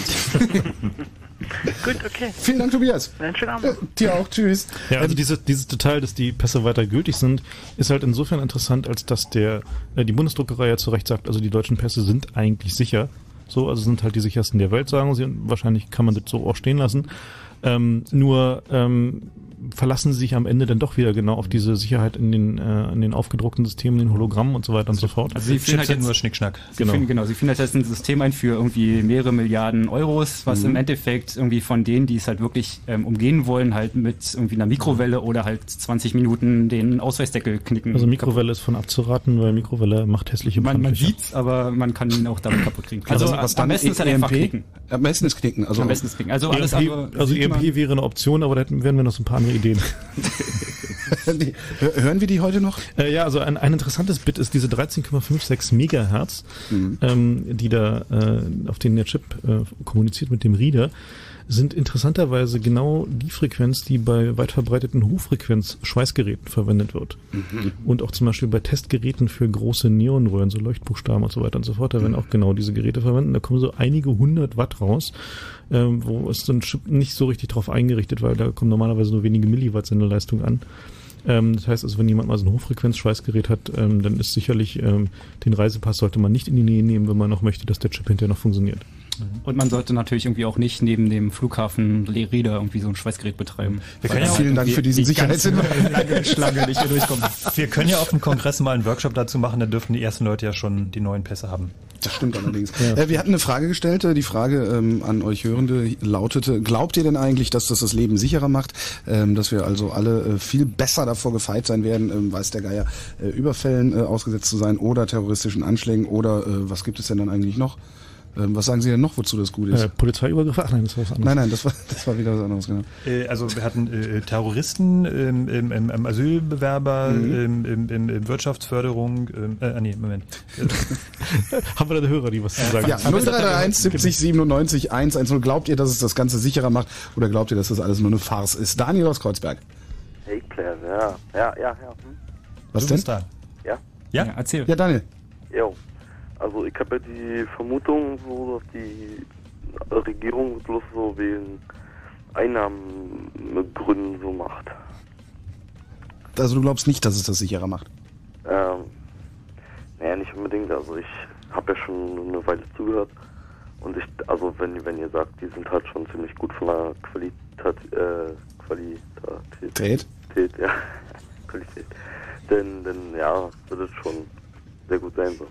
Gut, okay. Vielen Dank, Tobias. Einen schönen Abend. Äh, dir auch, tschüss. Ja, also diese, dieses Detail, dass die Pässe weiter gültig sind, ist halt insofern interessant, als dass der äh, die Bundesdruckerei ja zu Recht sagt, also die deutschen Pässe sind eigentlich sicher. So, also sind halt die sichersten der Welt, sagen sie. Und wahrscheinlich kann man das so auch stehen lassen. Ähm, nur ähm, verlassen sie sich am Ende dann doch wieder genau auf diese Sicherheit in den, äh, in den aufgedruckten Systemen, den Hologrammen und so weiter und so fort. Also sie finden halt jetzt, nur Schnickschnack. Sie Genau. Finden, genau, sie finden halt jetzt ein System ein für irgendwie mehrere Milliarden Euros, was Mhm. im Endeffekt irgendwie von denen, die es halt wirklich ähm, umgehen wollen, halt mit irgendwie einer Mikrowelle oder halt 20 Minuten den Ausweisdeckel knicken. Also Mikrowelle ist von abzuraten, weil Mikrowelle macht hässliche man, man sieht's, aber man kann ihn auch damit kaputt kriegen. Also, Also, was am besten ist halt einfach EMP? knicken. Am besten ist knicken. Also Am besten ist knicken. Also alles EMP, andere also EMP man- wäre eine Option, aber da hätten, wären wir noch so ein paar andere Ideen. Die- Hören wir die heute noch? Äh, ja, also ein, ein interessantes Bit ist diese 13,56 Megahertz, ähm, die da, äh, auf denen der Chip äh, kommuniziert mit dem Reader, sind interessanterweise genau die Frequenz, die bei weit verbreiteten Hochfrequenz-Schweißgeräten verwendet wird. Und auch zum Beispiel bei Testgeräten für große Neonröhren, so Leuchtbuchstaben und so weiter und so fort, da werden auch genau diese Geräte verwendet. Da kommen so einige hundert Watt raus, ähm, wo ist so ein Chip nicht so richtig drauf eingerichtet, weil da kommen normalerweise nur wenige Milliwatt Sendeleistung an. Ähm, das heißt also, wenn jemand mal so ein Hochfrequenzschweißgerät hat, ähm, dann ist sicherlich ähm, den Reisepass sollte man nicht in die Nähe nehmen, wenn man noch möchte, dass der Chip hinterher noch funktioniert. Und man sollte natürlich irgendwie auch nicht neben dem Flughafen Rieder irgendwie so ein Schweißgerät betreiben. Wir können ja auch- Vielen Dank für diesen die Sicherheitshinweis. lange Schlange nicht hier durchkommen. Wir können ja auf dem Kongress mal einen Workshop dazu machen, da dürften die ersten Leute ja schon die neuen Pässe haben. Das stimmt allerdings. Äh, wir hatten eine Frage gestellt. äh, Die Frage ähm, an euch Hörende lautete, glaubt ihr denn eigentlich, dass das das Leben sicherer macht? Ähm, dass wir also alle äh, viel besser davor gefeit sein werden, ähm, weiß der Geier, äh, Überfällen äh, ausgesetzt zu sein oder terroristischen Anschlägen oder äh, was gibt es denn dann eigentlich noch? Ähm, was sagen Sie denn noch, wozu das gut ist? Äh, Polizeiübergriffe? Ach nein, das war was anderes. Nein, nein, das war, das war wieder was anderes, genau. Äh, also wir hatten äh, Terroristen, ähm, ähm, Asylbewerber, Mhm. ähm, ähm, ähm, ähm, Wirtschaftsförderung, ähm, äh, nee, Moment. Haben wir da Hörer, die was zu sagen Ja, 0331 70 97 110. Glaubt ihr, dass es das Ganze sicherer macht oder glaubt ihr, dass das alles nur eine Farce ist? Daniel aus Kreuzberg. Hey Claire, ja, ja, ja, ja. Hm? Was du denn? bist da. Ja? Ja? erzähl. Ja, Daniel. Jo. Also ich habe ja die Vermutung, so dass die Regierung bloß so wegen Einnahmengründen so macht. Also du glaubst nicht, dass es das sicherer macht? Ähm, naja, nicht unbedingt. Also ich habe ja schon eine Weile zugehört und ich, also wenn, wenn ihr sagt, die sind halt schon ziemlich gut von der Qualität, äh, Qualität, Tät? Tät, ja, Qualität, denn, denn ja, wird es schon sehr gut sein so.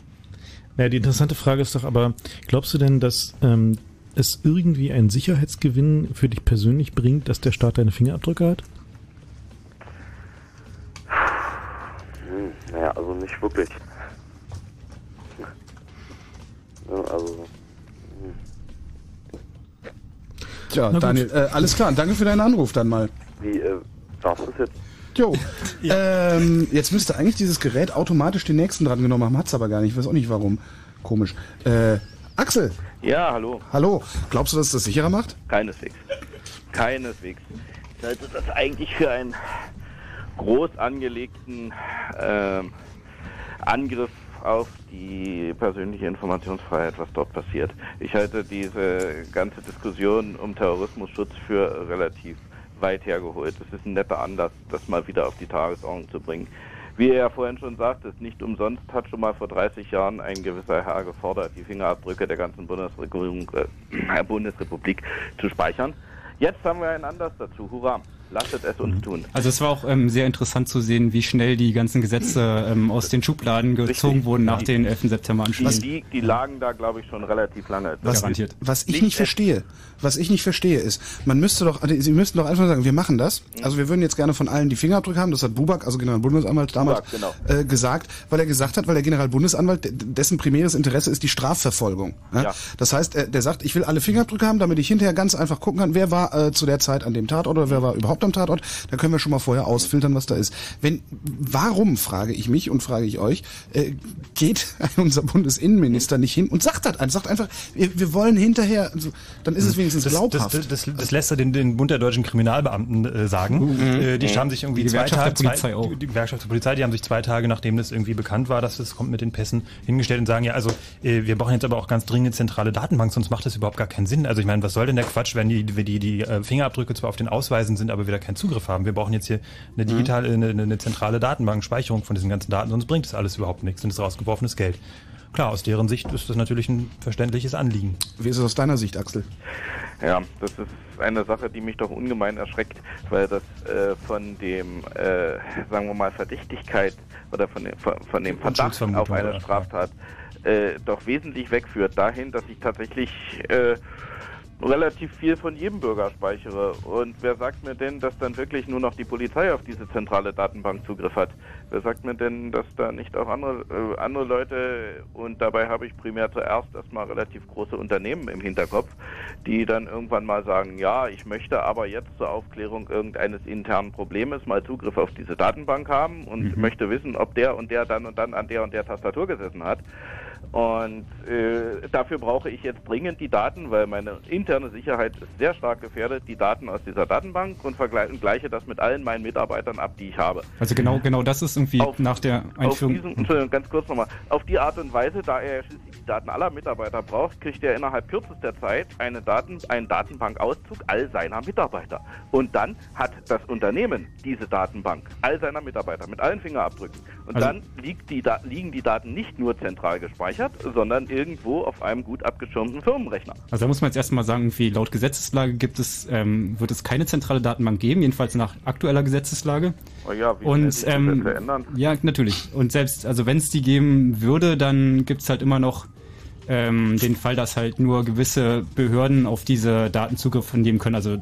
Ja, die interessante Frage ist doch aber, glaubst du denn, dass ähm, es irgendwie einen Sicherheitsgewinn für dich persönlich bringt, dass der Staat deine Fingerabdrücke hat? Hm, naja, also nicht wirklich. Ja, also, Tja, Na gut. Daniel, äh, alles klar. Danke für deinen Anruf dann mal. wie, äh, darf das jetzt? Jo. Ähm, jetzt müsste eigentlich dieses Gerät automatisch den nächsten dran genommen haben, hat's aber gar nicht. Ich weiß auch nicht warum. Komisch. Äh, Axel, Ja, hallo. hallo. Glaubst du, dass es das sicherer macht? Keineswegs. Keineswegs. Ich halte das eigentlich für einen groß angelegten ähm, Angriff auf die persönliche Informationsfreiheit, was dort passiert. Ich halte diese ganze Diskussion um Terrorismusschutz für relativ weit hergeholt. Es ist ein netter Anlass, das mal wieder auf die Tagesordnung zu bringen. Wie er ja vorhin schon sagte, nicht umsonst hat schon mal vor 30 Jahren ein gewisser Herr gefordert, die Fingerabdrücke der ganzen Bundesregierung, äh, Bundesrepublik zu speichern. Jetzt haben wir einen Anlass dazu. Hurra! Lasset es uns tun. Also es war auch ähm, sehr interessant zu sehen, wie schnell die ganzen Gesetze ähm, aus den Schubladen gezogen wurden nach den 11. September Die, Anschlägen. die, die lagen da, glaube ich, schon relativ lange. Was, was ich nicht verstehe, was ich nicht verstehe, ist, man müsste doch, also Sie müssten doch einfach sagen, wir machen das. Also wir würden jetzt gerne von allen die Fingerabdrücke haben. Das hat Bubak, also Generalbundesanwalt damals, Buback, genau. äh, gesagt, weil er gesagt hat, weil der Generalbundesanwalt, dessen primäres Interesse ist die Strafverfolgung. Ja? Ja. Das heißt, er, der sagt, ich will alle Fingerabdrücke haben, damit ich hinterher ganz einfach gucken kann, wer war äh, zu der Zeit an dem Tatort oder wer war überhaupt am Tatort. Da können wir schon mal vorher ausfiltern, was da ist. Wenn, warum, frage ich mich und frage ich euch, äh, geht unser Bundesinnenminister nicht hin und sagt das, sagt einfach, wir, wir wollen hinterher, also, dann ist es wenigstens das, glaubhaft. Das, das, das, das lässt er den, den Bund der deutschen Kriminalbeamten äh, sagen. Mhm. Äh, die Mhm. haben sich irgendwie Die zwei Tage, zwei, auch. die Gewerkschaft der Polizei, die haben sich zwei Tage, nachdem das irgendwie bekannt war, dass das kommt mit den Pässen, hingestellt und sagen, ja, also äh, wir brauchen jetzt aber auch ganz dringend eine zentrale Datenbank, sonst macht das überhaupt gar keinen Sinn. Also ich meine, was soll denn der Quatsch, wenn die, die, die äh, Fingerabdrücke zwar auf den Ausweisen sind, aber wir da keinen Zugriff haben. Wir brauchen jetzt hier eine digitale, eine, eine, eine zentrale Datenbank, Speicherung von diesen ganzen Daten, sonst bringt das alles überhaupt nichts und ist rausgeworfenes Geld. Klar, aus deren Sicht ist das natürlich ein verständliches Anliegen. Wie ist es aus deiner Sicht, Axel? Ja, das ist eine Sache, die mich doch ungemein erschreckt, weil das äh, von dem, äh, sagen wir mal, Verdächtigkeit oder von dem, von, von dem Verdacht auf eine? Straftat äh, doch wesentlich wegführt dahin, dass ich tatsächlich äh, relativ viel von jedem Bürger speichere. Und wer sagt mir denn, dass dann wirklich nur noch die Polizei auf diese zentrale Datenbank Zugriff hat? Wer sagt mir denn, dass da nicht auch andere, äh, andere Leute, und dabei habe ich primär zuerst erstmal relativ große Unternehmen im Hinterkopf, die dann irgendwann mal sagen, ja, ich möchte aber jetzt zur Aufklärung irgendeines internen Problems mal Zugriff auf diese Datenbank haben und möchte wissen, ob der und der dann und dann an der und der Tastatur gesessen hat. Und äh, dafür brauche ich jetzt dringend die Daten, weil meine interne Sicherheit ist sehr stark gefährdet, die Daten aus dieser Datenbank und vergleiche das mit allen meinen Mitarbeitern ab, die ich habe. Also genau, genau das ist irgendwie nach der Auf Einführung. diesen, Entschuldigung, ganz kurz nochmal. Auf die Art und Weise, da er schließlich die Daten aller Mitarbeiter braucht, kriegt er innerhalb kürzester Zeit eine Daten, einen Datenbankauszug all seiner Mitarbeiter. Und dann hat das Unternehmen diese Datenbank all seiner Mitarbeiter mit allen Fingerabdrücken. Und Also- dann liegt die, Da- liegen die Daten nicht nur zentral gespeichert, sondern irgendwo auf einem gut abgeschirmten Firmenrechner. Also da muss man jetzt erstmal sagen, irgendwie laut Gesetzeslage gibt es, ähm, wird es keine zentrale Datenbank geben, jedenfalls nach aktueller Gesetzeslage. Oh ja, wie Und ähm, Gesetze ändern. ja, natürlich. Und selbst, also wenn es die geben würde, dann gibt es halt immer noch ähm, den Fall, dass halt nur gewisse Behörden auf diese Daten Zugriff nehmen können. Also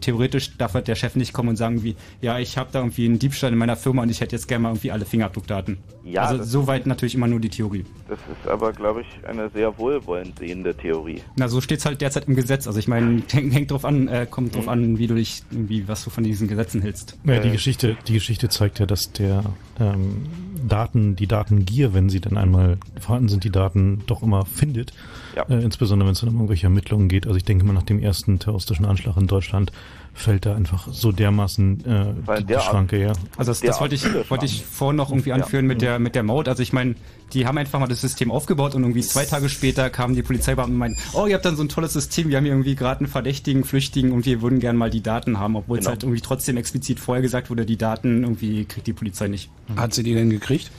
theoretisch darf halt der Chef nicht kommen und sagen wie, ja, ich habe da irgendwie einen Diebstahl in meiner Firma und ich hätte jetzt gerne mal irgendwie alle Fingerabdruckdaten. Ja, also soweit natürlich immer nur die Theorie. Das ist aber, glaube ich, eine sehr wohlwollend sehende Theorie. Na, so steht's halt derzeit im Gesetz. Also ich meine, hängt, hängt drauf an, äh, kommt Mhm. drauf an, wie du dich, irgendwie, was du von diesen Gesetzen hältst. Ja, die Geschichte, die Geschichte zeigt ja, dass der ähm, Daten, die Datengier, wenn sie dann einmal vorhanden sind, die Daten doch immer findet. Ja. Äh, insbesondere wenn es dann um irgendwelche Ermittlungen geht. Also ich denke mal, nach dem ersten terroristischen Anschlag in Deutschland fällt da einfach so dermaßen äh, Weil die, die derart- Schranke, ja. Also das, das wollte ich, wollte ich vorhin noch irgendwie Ja. anführen mit der mit der Maut. Also ich meine, die haben einfach mal das System aufgebaut und irgendwie zwei Tage später kamen die Polizeibeamten und meinten, oh, ihr habt dann so ein tolles System, wir haben hier irgendwie gerade einen Verdächtigen, Flüchtigen und wir würden gerne mal die Daten haben, obwohl es Genau. halt irgendwie trotzdem explizit vorher gesagt wurde, die Daten irgendwie kriegt die Polizei nicht. Hat sie die denn gekriegt?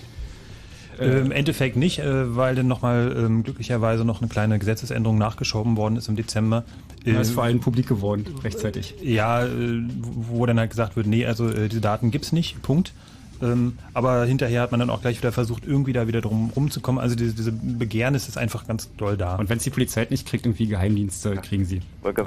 Äh, Im Endeffekt nicht, äh, weil dann nochmal ähm, glücklicherweise noch eine kleine Gesetzesänderung nachgeschoben worden ist im Dezember. Äh, Das ist vor allem publik geworden, rechtzeitig. Ja, äh, wo dann halt gesagt wird, nee, also äh, diese Daten gibt's nicht, Punkt. Ähm, aber hinterher hat man dann auch gleich wieder versucht, irgendwie da wieder drum rumzukommen. Also diese, diese Begehrnis ist einfach ganz doll da. Und wenn es die Polizei halt nicht kriegt, irgendwie Geheimdienste kriegen sie.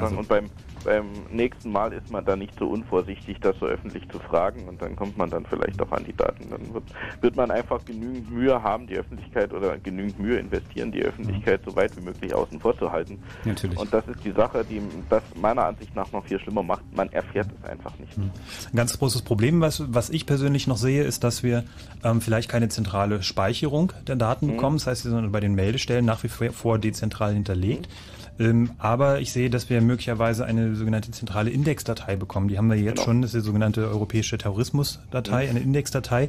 Also- und beim, beim nächsten Mal ist man da nicht so unvorsichtig, das so öffentlich zu fragen und dann kommt man dann vielleicht auch an die Daten. Dann wird, wird man einfach genügend Mühe haben, die Öffentlichkeit oder genügend Mühe investieren, die Öffentlichkeit so weit wie möglich außen vor zu halten. Natürlich. Und das ist die Sache, die das meiner Ansicht nach noch viel schlimmer macht. Man erfährt es einfach nicht. Ein ganz großes Problem, was, was ich persönlich noch sehe, ist, dass wir ähm, vielleicht keine zentrale Speicherung der Daten Mhm. bekommen. Das heißt, sie sind bei den Meldestellen nach wie vor dezentral hinterlegt. Ähm, aber ich sehe, dass wir möglicherweise eine sogenannte zentrale Indexdatei bekommen. Die haben wir jetzt Genau. schon. Das ist die sogenannte europäische Terrorismusdatei, Mhm. eine Indexdatei.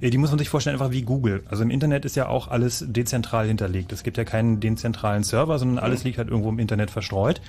Äh, Die muss man sich vorstellen, einfach wie Google. Also im Internet ist ja auch alles dezentral hinterlegt. Es gibt ja keinen dezentralen Server, sondern alles Mhm. liegt halt irgendwo im Internet verstreut.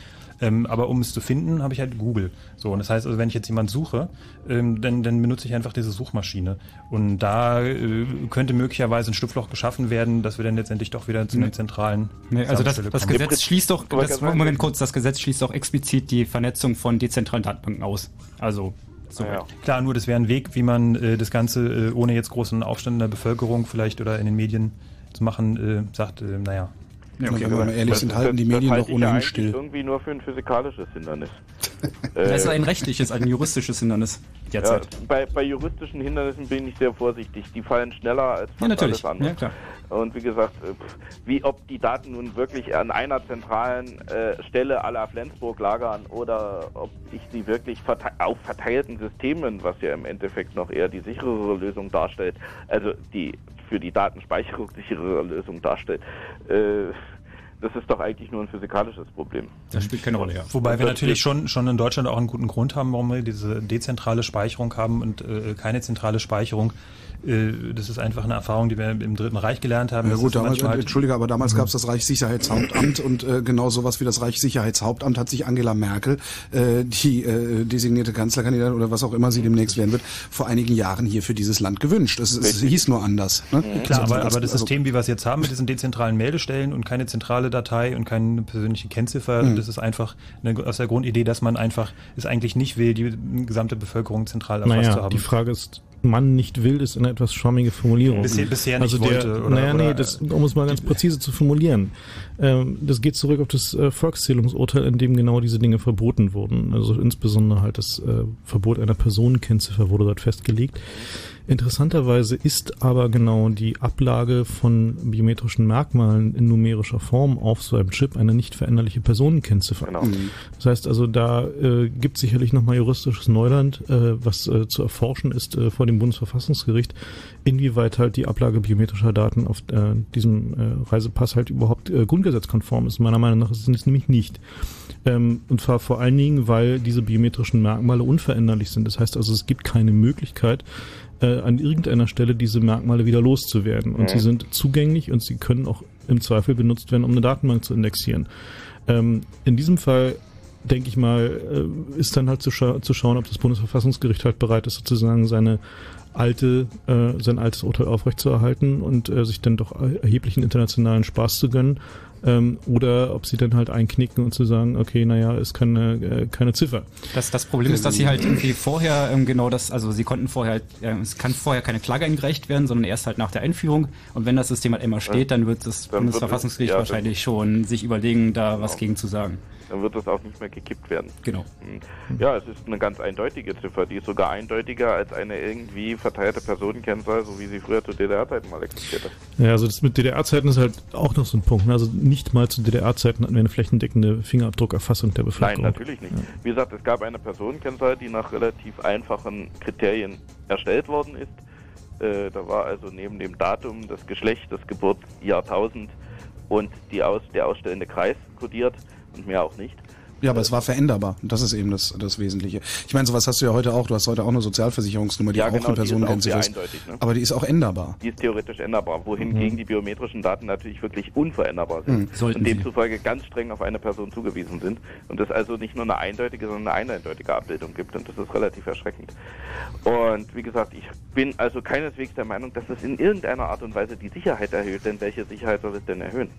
Ähm, aber um es zu finden, habe ich halt Google. So, und das heißt also, wenn ich jetzt jemand suche, ähm, dann, dann benutze ich einfach diese Suchmaschine. Und da äh, könnte möglicherweise ein Schlupfloch geschaffen werden, dass wir dann letztendlich doch wieder zu einer zentralen Nee, also das, das kommen. Gesetz schließt doch, das, Moment kurz, das Gesetz schließt auch explizit die Vernetzung von dezentralen Datenbanken aus. Also, so. Ja. Klar, nur das wäre ein Weg, wie man äh, das Ganze, äh, ohne jetzt großen Aufstand in der Bevölkerung vielleicht oder in den Medien zu machen, äh, sagt, äh, naja. Ja, okay, wenn wir mal ehrlich sind, halten die das Medien halte doch ich ja ohnehin eigentlich still. irgendwie nur für ein physikalisches Hindernis. Das ist Äh, ein rechtliches, ein juristisches Hindernis ja, derzeit. bei, bei juristischen Hindernissen bin ich sehr vorsichtig. Die fallen schneller als fast Ja, natürlich. alles andere. Ja, klar. Und wie gesagt, äh, wie ob die Daten nun wirklich an einer zentralen äh, Stelle aller Flensburg lagern oder ob ich sie wirklich verte auf verteilten Systemen, was ja im Endeffekt noch eher die sicherere Lösung darstellt, also die für die Datenspeicherung sicherere Lösung darstellt. Äh, das ist doch eigentlich nur ein physikalisches Problem. Das spielt keine Rolle, ja. Wobei wir natürlich schon, schon in Deutschland auch einen guten Grund haben, warum wir diese dezentrale Speicherung haben und äh, keine zentrale Speicherung. Äh, das ist einfach eine Erfahrung, die wir im Dritten Reich gelernt haben. Ja gut, damals, äh, Entschuldige, aber damals gab es das Reichssicherheitshauptamt und äh, genau sowas wie das Reichssicherheitshauptamt hat sich Angela Merkel, äh, die äh, designierte Kanzlerkandidatin oder was auch immer sie demnächst werden wird, vor einigen Jahren hier für dieses Land gewünscht. Es, es hieß nur anders. Ne? Klar, Also, aber, aber das also- System, wie wir es jetzt haben, mit diesen dezentralen Meldestellen und keine zentrale Datei und keine persönliche Kennziffer, Mhm. das ist einfach eine, aus der Grundidee, dass man einfach es eigentlich nicht will, die gesamte Bevölkerung zentral erfasst zu Naja, haben. die Frage ist, man nicht will, ist eine etwas schwammige Formulierung. Bisher- bisher nicht also der, wollte, oder- naja, nee, oder- das, um es mal ganz präzise zu formulieren. Ähm, das geht zurück auf das äh, Volkszählungsurteil, in dem genau diese Dinge verboten wurden. Also insbesondere halt das äh, Verbot einer Personenkennziffer wurde dort festgelegt. Interessanterweise ist aber genau die Ablage von biometrischen Merkmalen in numerischer Form auf so einem Chip eine nicht veränderliche Personenkennziffer. Genau. Mhm. Das heißt also, da äh, gibt sicherlich nochmal juristisches Neuland, äh, was äh, zu erforschen ist äh, vor dem Bundesverfassungsgericht, inwieweit halt die Ablage biometrischer Daten auf äh, diesem äh, Reisepass halt überhaupt äh, grundgesetzkonform ist. Meiner Meinung nach ist es nämlich nicht. Ähm, und zwar vor allen Dingen, weil diese biometrischen Merkmale unveränderlich sind. Das heißt also, es gibt keine Möglichkeit, äh, an irgendeiner Stelle diese Merkmale wieder loszuwerden. Und Mhm. sie sind zugänglich und sie können auch im Zweifel benutzt werden, um eine Datenbank zu indexieren. Ähm, in diesem Fall denke ich mal, äh, ist dann halt zu, scha zu schauen, ob das Bundesverfassungsgericht halt bereit ist, sozusagen seine alte, äh, sein altes Urteil aufrechtzuerhalten und äh, sich dann doch erheblichen internationalen Spaß zu gönnen. Ähm, oder ob sie dann halt einknicken und zu sagen, okay, naja, ist keine, äh, keine Ziffer. Das, das Problem ist, dass sie halt irgendwie vorher ähm, genau das, also sie konnten vorher, halt, äh, es kann vorher keine Klage eingereicht werden, sondern erst halt nach der Einführung. Und wenn das System halt immer steht, dann wird das Dann wird Bundesverfassungsgericht es- ja, wahrscheinlich schon sich überlegen, da was gegen zu sagen. Dann wird das auch nicht mehr gekippt werden. Genau. Mhm. Ja, es ist eine ganz eindeutige Ziffer. Die ist sogar eindeutiger als eine irgendwie verteilte Personenkennzahl, so wie sie früher zu DDR-Zeiten mal existierte. Ja, also das mit DDR-Zeiten ist halt auch noch so ein Punkt. ne? Also nicht mal zu DDR-Zeiten hatten wir eine flächendeckende Fingerabdruckerfassung der Nein, Bevölkerung. natürlich nicht. Wie gesagt, es gab eine Personenkennzahl, die nach relativ einfachen Kriterien erstellt worden ist. Äh, da war also neben dem Datum, das Geschlecht, das Geburtsjahrtausend und die aus, der ausstellende Kreis kodiert und mehr auch nicht. Ja, aber es war veränderbar. Und das ist eben das, das Wesentliche. Ich meine, sowas hast du ja heute auch. Du hast heute auch eine Sozialversicherungsnummer, die Ja, auch genau, eine die ist ist. ne? Aber die ist auch änderbar. Die ist theoretisch änderbar, wohingegen Mhm. die biometrischen Daten natürlich wirklich unveränderbar sind Mhm. Sollten und sie. demzufolge ganz streng auf eine Person zugewiesen sind und es also nicht nur eine eindeutige, sondern eine eindeutige Abbildung gibt und das ist relativ erschreckend. Und wie gesagt, ich bin also keineswegs der Meinung, dass das in irgendeiner Art und Weise die Sicherheit erhöht, denn welche Sicherheit soll es denn erhöhen?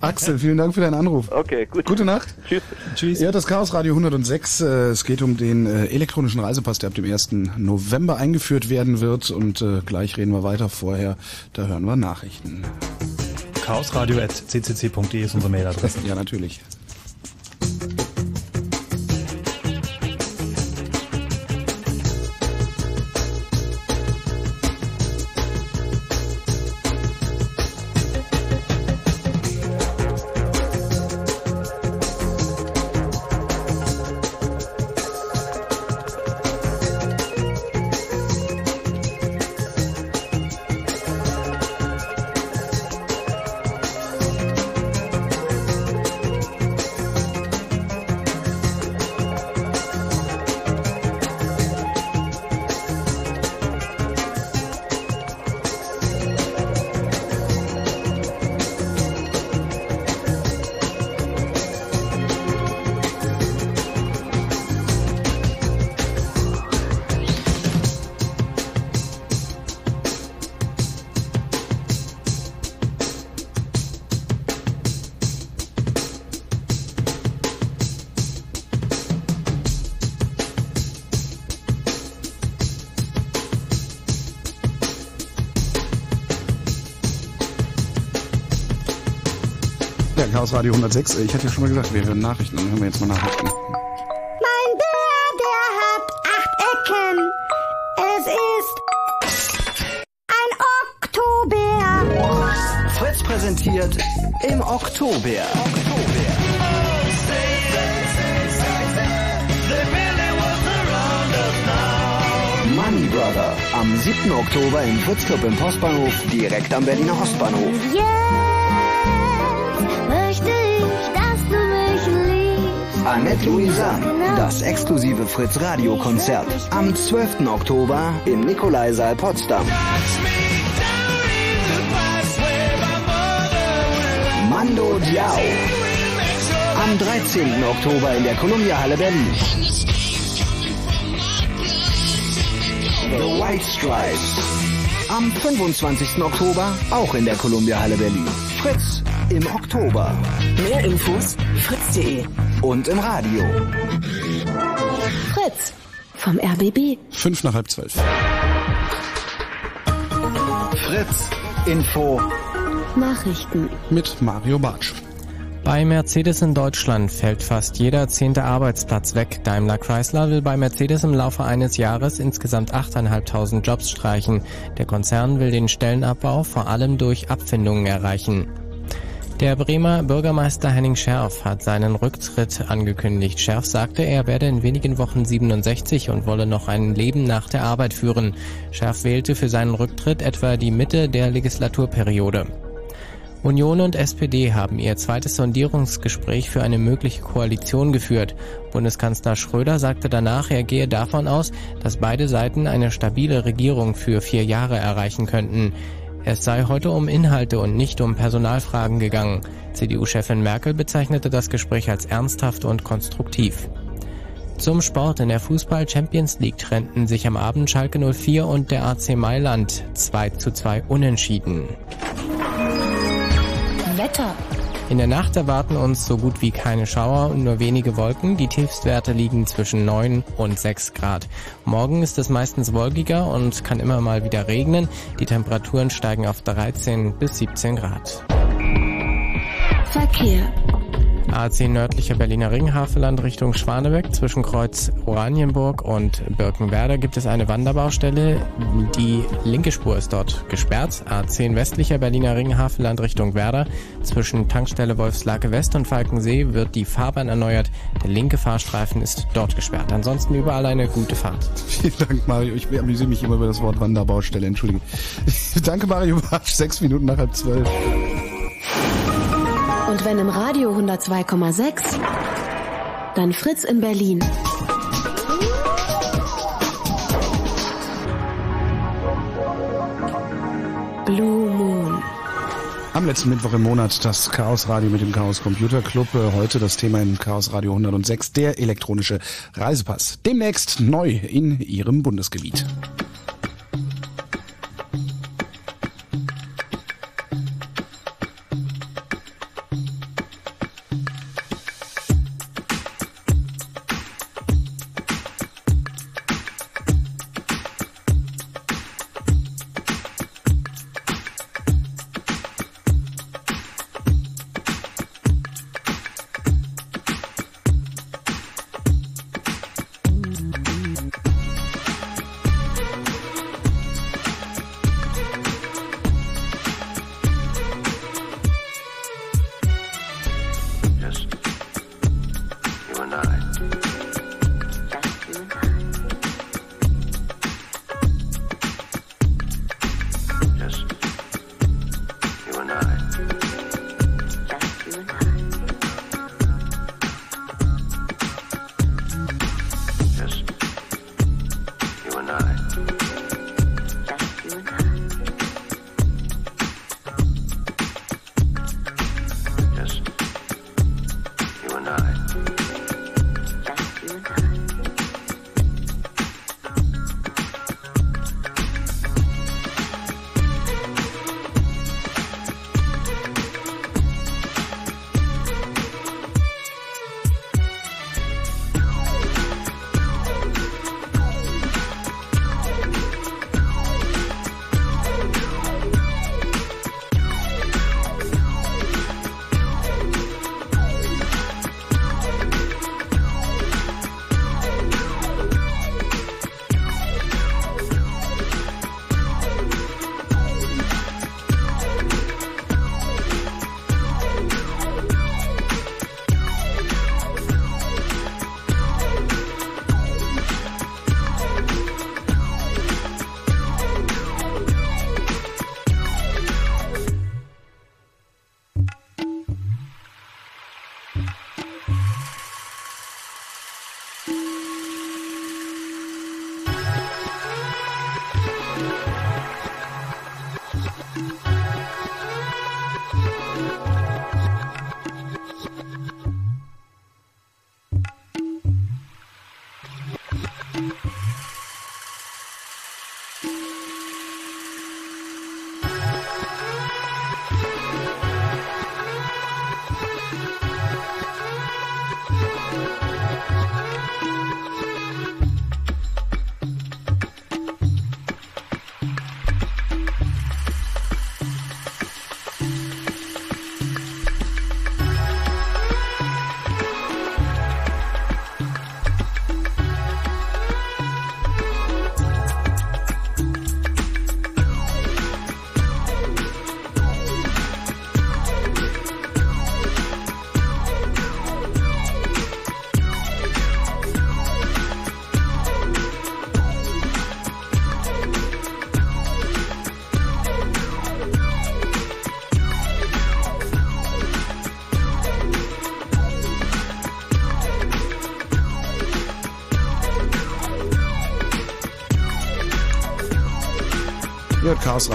Axel, vielen Dank für deinen Anruf. Okay, gut. Gute Nacht. Tschüss. Tschüss. Ja, das Chaos Radio 106. Äh, es geht um den äh, elektronischen Reisepass, der ab dem 1. November eingeführt werden wird. Und äh, gleich reden wir weiter. Vorher, da hören wir Nachrichten. chaosradio.ccc.de ist unsere Mailadresse. Ja, natürlich. Radio 106. Äh, Ich hatte ja schon mal gesagt, wir hören Nachrichten. Dann hören wir jetzt mal Nachrichten. Mein Bär, der hat acht Ecken. Es ist ein Oktobär. Fritz präsentiert im Oktober. Money Brother. Am 7. Oktober im Fritz Club im Postbahnhof, direkt am Berliner Ostbahnhof. Jetzt Annette Louisanne, das exklusive Fritz Radio Konzert. Am 12. Oktober im Nikolaisaal Potsdam. Mando Diao. Am 13. Oktober in der Columbia Halle Berlin. The White Stripes. Am 25. Oktober auch in der Columbia Halle Berlin. Fritz im Oktober. Mehr Infos fritz.de. Und im Radio. Fritz vom RBB. Fünf nach halb zwölf. Fritz Info. Nachrichten. Mit Mario Bartsch. Bei Mercedes in Deutschland fällt fast jeder zehnte Arbeitsplatz weg. Daimler Chrysler will bei Mercedes im Laufe eines Jahres insgesamt 8.500 Jobs streichen. Der Konzern will den Stellenabbau vor allem durch Abfindungen erreichen. Der Bremer Bürgermeister Henning Scherf hat seinen Rücktritt angekündigt. Scherf sagte, er werde in wenigen Wochen 67 und wolle noch ein Leben nach der Arbeit führen. Scherf wählte für seinen Rücktritt etwa die Mitte der Legislaturperiode. Union und SPD haben ihr zweites Sondierungsgespräch für eine mögliche Koalition geführt. Bundeskanzler Schröder sagte danach, er gehe davon aus, dass beide Seiten eine stabile Regierung für vier Jahre erreichen könnten. Es sei heute um Inhalte und nicht um Personalfragen gegangen. CDU-Chefin Merkel bezeichnete das Gespräch als ernsthaft und konstruktiv. Zum Sport in der Fußball Champions League trennten sich am Abend Schalke 04 und der AC Mailand 2 zu 2 unentschieden. top. In der Nacht erwarten uns so gut wie keine Schauer und nur wenige Wolken. Die Tiefstwerte liegen zwischen 9 und 6 Grad. Morgen ist es meistens wolkiger und kann immer mal wieder regnen. Die Temperaturen steigen auf 13 bis 17 Grad. Verkehr. A10 nördlicher Berliner Ring, Havelland Richtung Schwanebeck. Zwischen Kreuz Oranienburg und Birkenwerder gibt es eine Wanderbaustelle. Die linke Spur ist dort gesperrt. A10 westlicher Berliner Ring, Havelland Richtung Werder. Zwischen Tankstelle Wolfslake West und Falkensee wird die Fahrbahn erneuert. Der linke Fahrstreifen ist dort gesperrt. Ansonsten überall eine gute Fahrt. Vielen Dank, Mario. Ich amüsiere mich immer über das Wort Wanderbaustelle. Entschuldige. Danke, Mario. Sechs Minuten nach halb zwölf. Und wenn im Radio 102,6, dann Fritz in Berlin. Blue Moon. Am letzten Mittwoch im Monat das Chaos Radio mit dem Chaos Computer Club. Äh, Heute das Thema im Chaos Radio 106, der elektronische Reisepass. Demnächst neu in Ihrem Bundesgebiet.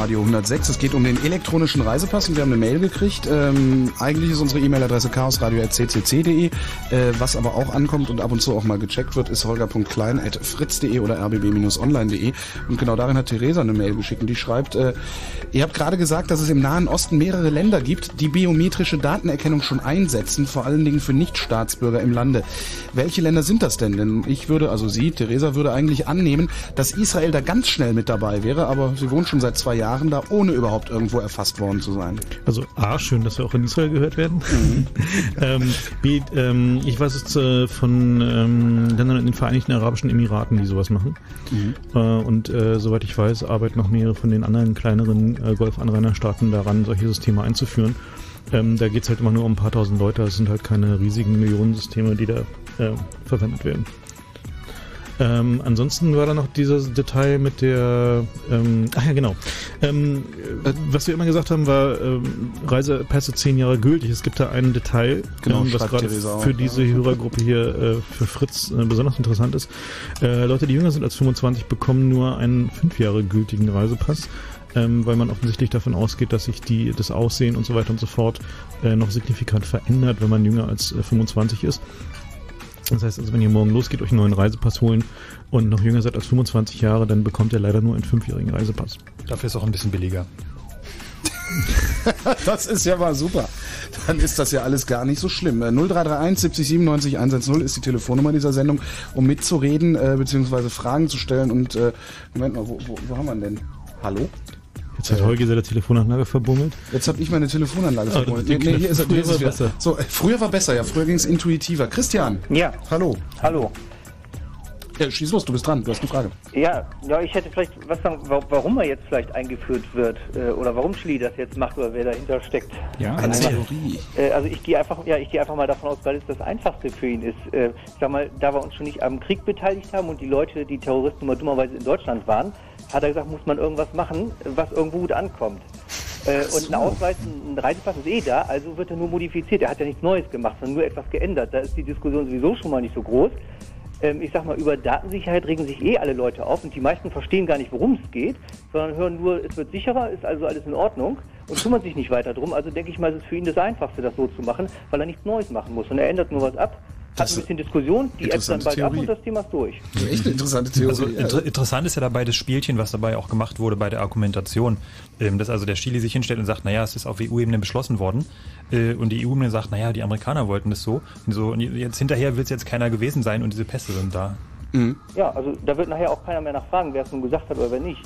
Radio 106. Es geht um den elektronischen Reisepass und wir haben eine Mail gekriegt. Ähm, eigentlich ist unsere E-Mail-Adresse chaosradio.ccc.de. Äh, was aber auch ankommt und ab und zu auch mal gecheckt wird, ist holger.klein.fritz.de oder rbb-online.de. Und genau darin hat Theresa eine Mail geschickt und die schreibt, äh, ihr habt gerade gesagt, dass es im Nahen Osten mehrere Länder gibt, die biometrische Datenerkennung schon einsetzen, vor allen Dingen für Nichtstaatsbürger im Lande. Welche Länder sind das denn? Denn ich würde, also sie, Theresa, würde eigentlich annehmen, dass Israel da ganz schnell mit dabei wäre, aber sie wohnt schon seit zwei Jahren da, ohne überhaupt irgendwo erfasst worden zu sein. Also A, schön, dass wir auch in Israel gehört werden. ähm, B, ähm, ich weiß es äh, von ähm, Ländern in den Vereinigten Arabischen Emiraten, die sowas machen. Äh, und äh, soweit ich weiß, arbeiten noch mehrere von den anderen kleineren äh, Golfanrainerstaaten daran, solche Systeme einzuführen. Ähm, da geht's halt immer nur um ein paar tausend Leute, es sind halt keine riesigen Millionensysteme, die da äh, verwendet werden. Ähm, ansonsten war da noch dieses Detail mit der, ähm, ach ja genau, ähm, äh, was wir immer gesagt haben, war ähm, Reisepässe zehn Jahre gültig. Es gibt da ein Detail, Genau, ähm, was gerade für diese Hörergruppe hier äh, für Fritz äh, besonders interessant ist. Äh, Leute, die jünger sind als 25, bekommen nur einen fünf Jahre gültigen Reisepass. Ähm, weil man offensichtlich davon ausgeht, dass sich die, das Aussehen und so weiter und so fort äh, noch signifikant verändert, wenn man jünger als äh, 25 ist. Das heißt also, wenn ihr morgen losgeht, euch einen neuen Reisepass holen und noch jünger seid als 25 Jahre, dann bekommt ihr leider nur einen fünfjährigen Reisepass. Dafür ist auch ein bisschen billiger. das ist ja mal super. Dann ist das ja alles gar nicht so schlimm. Äh, 0331 70 97 110 ist die Telefonnummer dieser Sendung, um mitzureden, äh, beziehungsweise Fragen zu stellen. Und äh, Moment mal, wo, wo, wo haben wir denn? Hallo? Jetzt hat Holger seine Telefonanlage verbummelt. Jetzt habe ich meine Telefonanlage Ah, verbummelt. Nee, nee, hier ist er. früher hier ist war besser. So, früher war besser, ja. Früher ging es intuitiver. Christian. Ja. Hallo. Hallo. Ja, schieß los, du bist dran. Du hast eine Frage. Ja, ja, ich hätte vielleicht was sagen, wa- warum er jetzt vielleicht eingeführt wird äh, oder warum Chili das jetzt macht oder wer dahinter steckt. Ja, Also eine einfach- Theorie. Äh, also ich gehe einfach, ja, ich gehe einfach mal davon aus, weil es das Einfachste für ihn ist. Äh, ich sag mal, da wir uns schon nicht am Krieg beteiligt haben und die Leute, die Terroristen mal dummerweise in Deutschland waren, hat er gesagt, muss man irgendwas machen, was irgendwo gut ankommt. Äh, und ein Ausweis, ein Reisepass ist eh da, also wird er nur modifiziert. Er hat ja nichts Neues gemacht, sondern nur etwas geändert. Da ist die Diskussion sowieso schon mal nicht so groß. Ähm, ich sag mal, über Datensicherheit regen sich eh alle Leute auf und die meisten verstehen gar nicht, worum es geht, sondern hören nur, es wird sicherer, ist also alles in Ordnung und kümmern sich nicht weiter drum. Also denke ich mal, es ist für ihn das Einfachste, das so zu machen, weil er nichts Neues machen muss. Und er ändert nur was ab, hat ein bisschen Diskussion, die Apps dann bald ab Theorie. und das Thema ist durch. Echt eine interessante Theorie. Also inter interessant ist ja dabei das Spielchen, was dabei auch gemacht wurde bei der Argumentation, ähm, dass also der Chili sich hinstellt und sagt, naja, es ist auf EU-Ebene beschlossen worden äh, und die EU-Ebene sagt, naja, die Amerikaner wollten das so und so und jetzt hinterher will es jetzt keiner gewesen sein und diese Pässe sind da. Ja, also da wird nachher auch keiner mehr nachfragen, wer es nun gesagt hat oder wer nicht.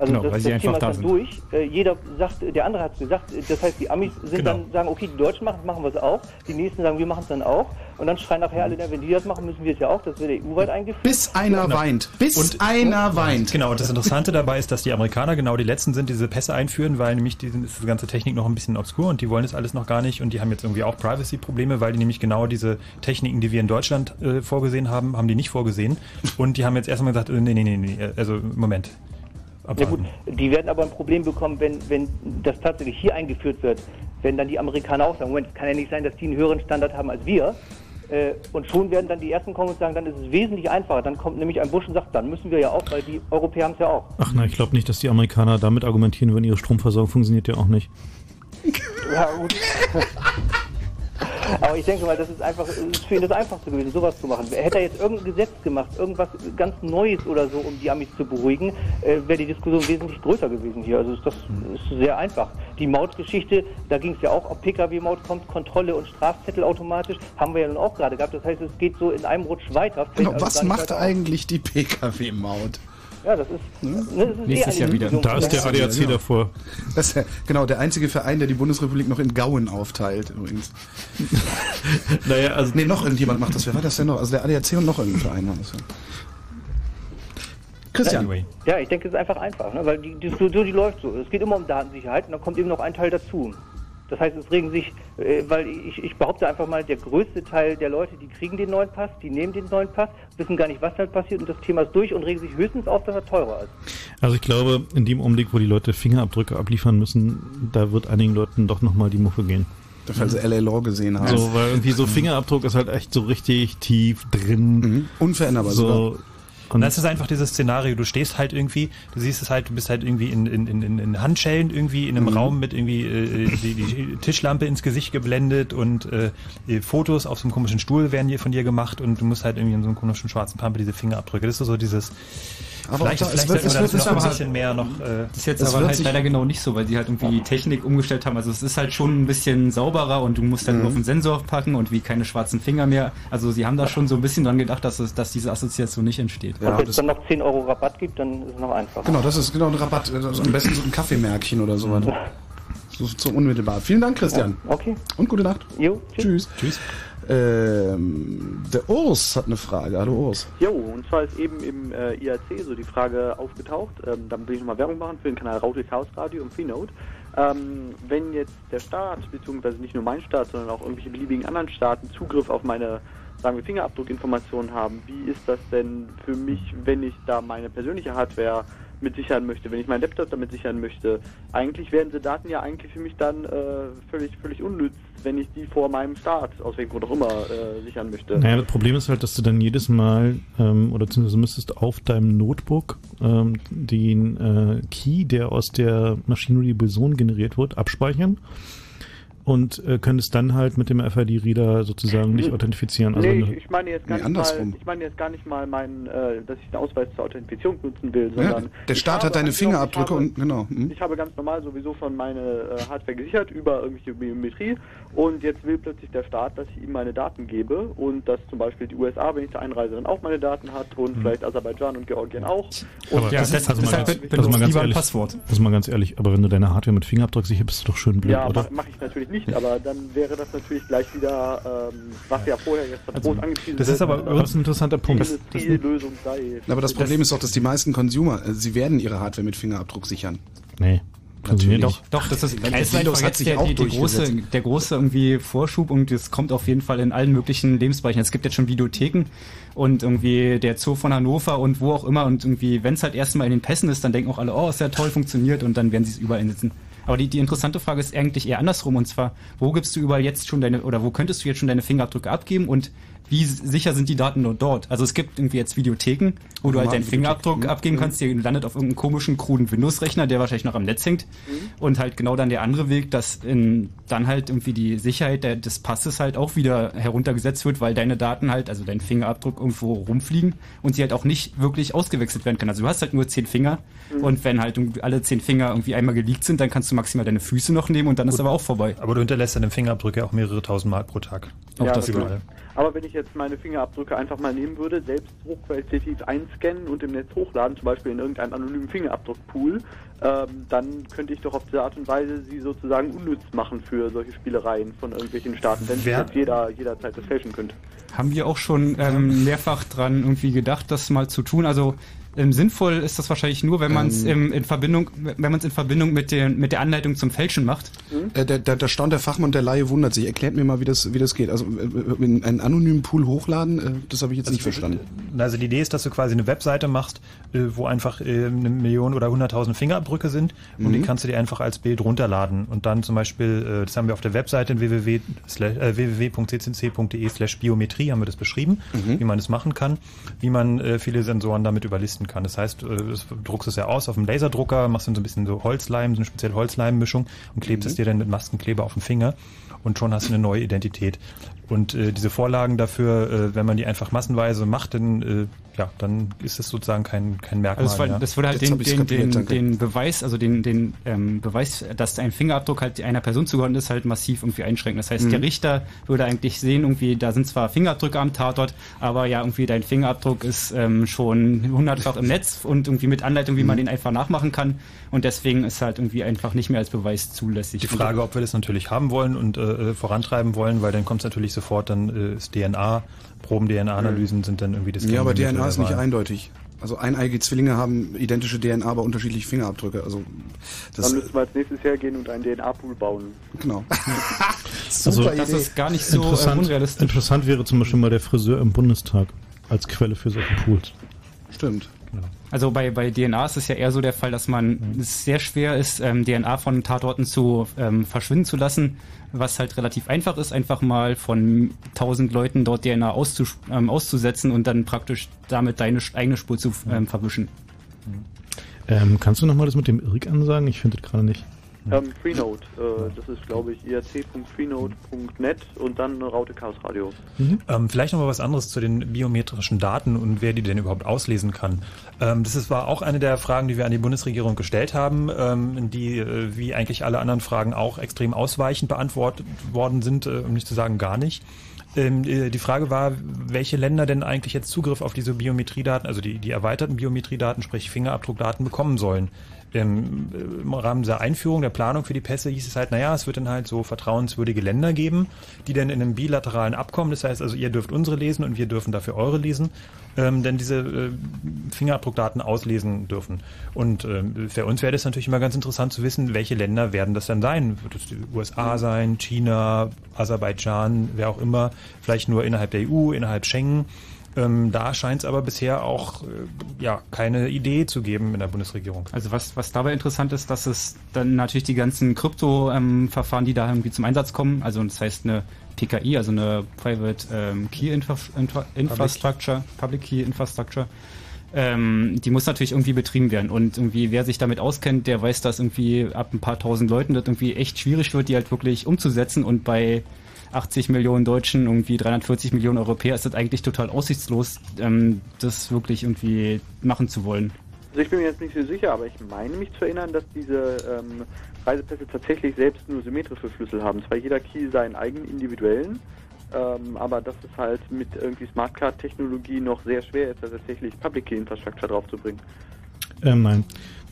Also Genau, das, weil das sie einfach Thema ist da dann sind. durch. Äh, jeder sagt, der andere hat es gesagt. Das heißt, die Amis sind Genau. dann sagen, okay, die Deutschen machen es, machen wir es auch. Die nächsten sagen, wir machen es dann auch. Und dann schreien nachher alle, na, wenn die das machen, müssen wir es ja auch. Das wird EU-weit eingeführt. Bis einer Genau. weint. Bis einer weint. Genau, und das Interessante dabei ist, dass die Amerikaner genau die letzten sind, die diese Pässe einführen, weil nämlich die, diese ganze Technik noch ein bisschen obskur und die wollen das alles noch gar nicht und die haben jetzt irgendwie auch Privacy-Probleme, weil die nämlich genau diese Techniken, die wir in Deutschland äh, vorgesehen haben, haben die nicht vorgesehen und die haben jetzt erstmal gesagt, äh, nee, nee, nee, nee, also Moment. Ja gut, die werden aber ein Problem bekommen, wenn, wenn das tatsächlich hier eingeführt wird. Wenn dann die Amerikaner auch sagen, Moment, es kann ja nicht sein, dass die einen höheren Standard haben als wir. Äh, und schon werden dann die Ersten kommen und sagen, dann ist es wesentlich einfacher. Dann kommt nämlich ein Busch und sagt, dann müssen wir ja auch, weil die Europäer haben es ja auch. Ach na, ich glaube nicht, dass die Amerikaner damit argumentieren, wenn ihre Stromversorgung funktioniert ja auch nicht. Ja, gut. Aber ich denke mal, das ist einfach, ist für ihn das Einfachste gewesen, sowas zu machen. Hätte er jetzt irgendein Gesetz gemacht, irgendwas ganz Neues oder so, um die Amis zu beruhigen, äh, wäre die Diskussion wesentlich größer gewesen hier. Also das ist sehr einfach. Die Mautgeschichte, da ging es ja auch, ob Pkw-Maut kommt, Kontrolle und Strafzettel automatisch, haben wir ja nun auch gerade gehabt. Das heißt, es geht so in einem Rutsch weiter. Genau, also was nicht macht eigentlich die Pkw-Maut? Ja, das ist, ne, das ist eh eine Diskussion. Da ist der ADAC davor. Das ist ja, genau, der einzige Verein, der die Bundesrepublik noch in Gauen aufteilt, übrigens. naja, also. Nee, noch irgendjemand macht das. Wer war das denn noch? Also der ADAC und noch irgendein Verein war das ja. Christian. Ja, ich denke, es ist einfach einfach, ne? weil die Diskussion, die läuft so. Es geht immer um Datensicherheit und dann kommt eben noch ein Teil dazu. Das heißt, es regen sich, äh, weil ich, ich behaupte einfach mal, der größte Teil der Leute, die kriegen den neuen Pass, die nehmen den neuen Pass, wissen gar nicht, was damit passiert und das Thema ist durch und regen sich höchstens auf, dass er teurer ist. Also ich glaube, in dem Augenblick, wo die Leute Fingerabdrücke abliefern müssen, da wird einigen Leuten doch nochmal die Muffe gehen. Weil sie LA Law gesehen haben. So, weil irgendwie so Fingerabdruck ist halt echt so richtig tief drin. Unveränderbar so, sogar. Und das ist einfach dieses Szenario, du stehst halt irgendwie, du siehst es halt, du bist halt irgendwie in, in, in, in Handschellen irgendwie in einem Mhm. Raum mit irgendwie äh, die, die Tischlampe ins Gesicht geblendet und äh, äh, Fotos auf so einem komischen Stuhl werden hier von dir gemacht und du musst halt irgendwie in so einem komischen schwarzen Pampe diese Fingerabdrücke. Das ist so dieses Aber vielleicht, auch da- es vielleicht wird- es wird das sich noch ein aber- bisschen mehr noch äh, Das ist jetzt Es aber halt sich- leider genau nicht so, weil sie halt irgendwie die Technik umgestellt haben. Also es ist halt schon ein bisschen sauberer und du musst dann Mhm. nur auf den Sensor packen und wie keine schwarzen Finger mehr. Also sie haben da schon so ein bisschen dran gedacht, dass, es, dass diese Assoziation nicht entsteht. Und wenn es dann noch 10 Euro Rabatt gibt, dann ist es noch einfacher. Genau, das ist genau ein Rabatt. Also am besten so ein Kaffeemärkchen oder sowas. So, so unmittelbar. Vielen Dank, Christian. Okay. Und gute Nacht. Jo, tschüss. Tschüss. Ähm, der Urs hat eine Frage. Hallo Urs. Jo, und zwar ist eben im äh, IAC so die Frage aufgetaucht, ähm, dann will ich nochmal Werbung machen für den Kanal Raute Chaos Radio im Freenode. Ähm, wenn jetzt der Staat, beziehungsweise nicht nur mein Staat, sondern auch irgendwelche beliebigen anderen Staaten Zugriff auf meine, sagen wir, Fingerabdruckinformationen haben, wie ist das denn für mich, wenn ich da meine persönliche Hardware mit sichern möchte, wenn ich meinen Laptop damit sichern möchte? Eigentlich werden diese Daten ja eigentlich für mich dann äh, völlig, völlig unnütz, wenn ich die vor meinem Staat, aus welchem Grund auch immer, äh, sichern möchte. Naja, das Problem ist halt, dass du dann jedes Mal, ähm, oder beziehungsweise müsstest auf deinem Notebook ähm, den äh, Key, der aus der Machinery Boson generiert wird, abspeichern und äh, könntest dann halt mit dem RFID-Reader sozusagen dich authentifizieren. Also nee, ich, ich meine jetzt gar Nee, nicht mal, ich meine jetzt gar nicht mal meinen, äh, dass ich den Ausweis zur Authentifizierung nutzen will, Ja, sondern der ich Staat habe hat deine Fingerabdrücke ich habe, und genau. hm. Ich habe ganz normal sowieso schon meine äh, Hardware gesichert über irgendwelche Biometrie und jetzt will plötzlich der Staat, dass ich ihm meine Daten gebe und dass zum Beispiel die USA, wenn ich da einreise, dann auch meine Daten hat und vielleicht Aserbaidschan und Georgien auch. Und Aber das, also mal, ganz- also mal ganz ehrlich, Also mal ganz ehrlich, aber wenn du deine Hardware mit Fingerabdruck sicher bist, du doch schön blöd, ja, oder? mache mach ich natürlich nicht, aber dann wäre das natürlich gleich wieder, ähm, was ja vorher jetzt Also, groß angepriesen das ist aber- das ist ein interessanter die Punkt. Das- das- Industrielösung sei. Aber das Problem ist doch, dass die meisten Consumer, äh, sie werden ihre Hardware mit Fingerabdruck sichern. Nee. Natürlich. Doch, doch, das ist, Windows das ist einfach hat sich der, auch die, die große, der große irgendwie Vorschub und das kommt auf jeden Fall in allen möglichen Lebensbereichen. Es gibt jetzt schon Videotheken und irgendwie der Zoo von Hannover und wo auch immer und irgendwie, wenn es halt erstmal in den Pässen ist, dann denken auch alle, oh, ist ja toll, funktioniert und dann werden sie es überall einsetzen. Aber die, die interessante Frage ist eigentlich eher andersrum. Und zwar, wo gibst du überall jetzt schon deine, oder wo könntest du jetzt schon deine Fingerabdrücke abgeben? Und wie sicher sind die Daten nur dort? Also es gibt irgendwie jetzt Videotheken, wo du halt deinen Fingerabdruck mhm. abgeben kannst, der landet auf irgendeinem komischen, kruden Windows-Rechner, der wahrscheinlich noch am Netz hängt. Und halt genau dann der andere Weg, dass in, dann halt irgendwie die Sicherheit der, des Passes halt auch wieder heruntergesetzt wird, weil deine Daten halt, also dein Fingerabdruck irgendwo rumfliegen und sie halt auch nicht wirklich ausgewechselt werden können. Also du hast halt nur zehn Finger Mhm. und wenn halt alle zehn Finger irgendwie einmal geleakt sind, dann kannst du maximal deine Füße noch nehmen und dann ist aber auch vorbei. Aber du hinterlässt deine Fingerabdrücke auch mehrere tausend Mal pro Tag. Auch Ja, das überall. Aber wenn ich jetzt meine Fingerabdrücke einfach mal nehmen würde, selbst hochqualitativ einscannen und im Netz hochladen, zum Beispiel in irgendeinem anonymen Fingerabdruckpool, ähm, dann könnte ich doch auf diese Art und Weise sie sozusagen unnütz machen für solche Spielereien von irgendwelchen Staaten, wenn Wer- jetzt jeder jederzeit das fälschen könnte. Haben wir auch schon ähm, mehrfach dran irgendwie gedacht, das mal zu tun. Also ähm, sinnvoll ist das wahrscheinlich nur, wenn man es Ähm. in Verbindung, wenn man es in Verbindung mit, den, mit der Anleitung zum Fälschen macht. Äh, der, der, der staunt der Fachmann und der Laie wundert sich. Erklärt mir mal, wie das, wie das geht. Also äh, in einen anonymen Pool hochladen, äh, das habe ich jetzt nicht verstanden. Also die Idee ist, dass du quasi eine Webseite machst, äh, wo einfach äh, eine Million oder hunderttausend Fingerabdrücke sind und Mhm. die kannst du dir einfach als Bild runterladen und dann zum Beispiel, äh, das haben wir auf der Webseite www äh, www.ccc.de slash Biometrie haben wir das beschrieben, Mhm. wie man das machen kann, wie man äh, viele Sensoren damit überlisten kann. Das heißt, äh, das druckst es ja aus auf dem Laserdrucker, machst dann so ein bisschen so Holzleim, so eine spezielle Holzleimmischung und klebst Mhm. es dir dann mit Maskenkleber auf den Finger und schon hast du eine neue Identität. Und äh, diese Vorlagen dafür, äh, wenn man die einfach massenweise macht, dann, äh, ja, dann ist es sozusagen kein, kein Merkmal. Also das, war, ja. das würde halt den, den, den, den Beweis, also den, den ähm, Beweis, dass ein Fingerabdruck halt einer Person zugeordnet ist, halt massiv irgendwie einschränken. Das heißt, Mhm. der Richter würde eigentlich sehen, irgendwie, da sind zwar Fingerabdrücke am Tatort, aber ja, irgendwie dein Fingerabdruck ist ähm, schon hundertfach im Netz und irgendwie mit Anleitung, wie man Mhm. den einfach nachmachen kann. Und deswegen ist halt irgendwie einfach nicht mehr als Beweis zulässig. Die Frage, ob wir das natürlich haben wollen und äh, vorantreiben wollen, weil dann kommt es natürlich sofort, dann äh, ist DNA, Proben DNA-Analysen sind dann irgendwie das Ja, aber DNA ist nicht eindeutig. Also eineigige Zwillinge haben identische DNA, aber unterschiedliche Fingerabdrücke. Also das Dann müssen wir als nächstes hergehen und einen DNA-Pool bauen. genau. Also, das ist gar nicht so äh, interessant, unrealistisch. interessant wäre zum Beispiel mal der Friseur im Bundestag als Quelle für solche Pools. Stimmt. Also bei, bei DNA ist es ja eher so der Fall, dass man es sehr schwer ist, ähm, DNA von Tatorten zu ähm, verschwinden zu lassen, was halt relativ einfach ist, einfach mal von 1000 Leuten dort DNA auszus ähm, auszusetzen und dann praktisch damit deine eigene Spur zu ähm, verwischen. Ähm, kannst du nochmal das mit dem IRC ansagen? Ich finde das gerade nicht. Ähm, Freenode, äh, das ist glaube ich irc.freenode.net und dann Raute Chaos Radio. Ähm, vielleicht noch mal was anderes zu den biometrischen Daten und wer die denn überhaupt auslesen kann. Ähm, das ist, war auch eine der Fragen, die wir an die Bundesregierung gestellt haben, ähm, die äh, wie eigentlich alle anderen Fragen auch extrem ausweichend beantwortet worden sind, äh, um nicht zu sagen gar nicht. Ähm, äh, die Frage war, welche Länder denn eigentlich jetzt Zugriff auf diese Biometriedaten, also die, die erweiterten Biometriedaten, sprich Fingerabdruckdaten bekommen sollen. Äh, Im Rahmen dieser Einführung der Planung für die Pässe hieß es halt, naja, es wird dann halt so vertrauenswürdige Länder geben, die dann in einem bilateralen Abkommen, das heißt also, ihr dürft unsere lesen und wir dürfen dafür eure lesen, ähm, denn diese äh, Fingerabdruckdaten auslesen dürfen. Und ähm, für uns wäre das natürlich immer ganz interessant zu wissen, welche Länder werden das dann sein? Wird es die USA sein, China, Aserbaidschan, wer auch immer, vielleicht nur innerhalb der EU, innerhalb Schengen? Ähm, da scheint es aber bisher auch äh, ja, keine Idee zu geben in der Bundesregierung. Also was, was dabei interessant ist, dass es dann natürlich die ganzen Krypto-Verfahren, die da irgendwie zum Einsatz kommen, also das heißt eine PKI, also eine Private ähm, Key Infra Infra Infrastructure, Public Key Infrastructure, ähm, die muss natürlich irgendwie betrieben werden. Und irgendwie, wer sich damit auskennt, der weiß, dass irgendwie ab ein paar tausend Leuten das irgendwie echt schwierig wird, die halt wirklich umzusetzen. Und bei 80 Millionen Deutschen, irgendwie 340 Millionen Europäer ist das eigentlich total aussichtslos, ähm, das wirklich irgendwie machen zu wollen. Also ich bin mir jetzt nicht so sicher, aber ich meine mich zu erinnern, dass diese ähm, Reisepässe tatsächlich selbst nur symmetrische Schlüssel haben. Zwar jeder Key seinen eigenen individuellen, ähm, aber dass es halt mit irgendwie Smartcard-Technologie noch sehr schwer ist, da tatsächlich Public Key Infrastructure draufzubringen. Ähm, nein.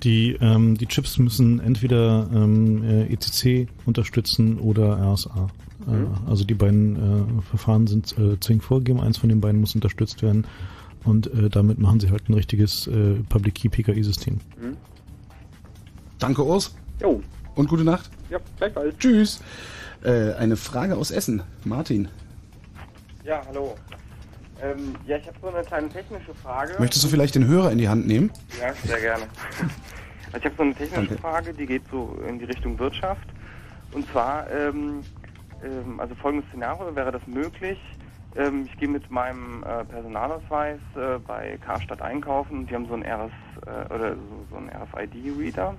Die, ähm, die Chips müssen entweder ähm, äh, ECC unterstützen oder RSA. Äh, also die beiden äh, Verfahren sind äh, zwingend vorgegeben. Eins von den beiden muss unterstützt werden. Und äh, damit machen sie halt ein richtiges äh, Public Key PKI-System. Danke, Urs. Jo. Und gute Nacht. Ja, gleichfalls. Tschüss. Äh, eine Frage aus Essen. Martin. Ja, hallo. Ähm, ja, ich habe so eine kleine technische Frage. Möchtest du vielleicht den Hörer in die Hand nehmen? Ja, sehr gerne. Also ich habe so eine technische Danke. Frage, die geht so in die Richtung Wirtschaft. Und zwar, ähm, ähm, also folgendes Szenario, wäre das möglich? Ähm, ich gehe mit meinem äh, Personalausweis äh, bei Karstadt einkaufen die haben so einen RS äh, oder so, so einen RFID-Reader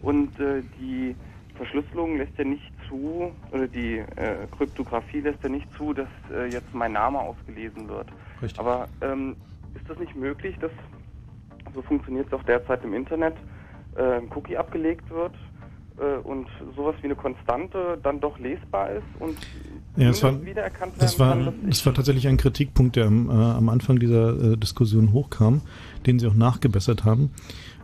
und äh, die Verschlüsselung lässt ja nicht zu, oder die äh, Kryptographie lässt ja nicht zu, dass äh, jetzt mein Name ausgelesen wird. Richtig. Aber ähm, ist das nicht möglich, dass, so funktioniert es auch derzeit im Internet, ein Cookie abgelegt wird äh, und sowas wie eine Konstante dann doch lesbar ist und Ja, das war, wiedererkannt werden das war, kann, das war tatsächlich ein Kritikpunkt, der am, äh, am Anfang dieser äh, Diskussion hochkam, den sie auch nachgebessert haben.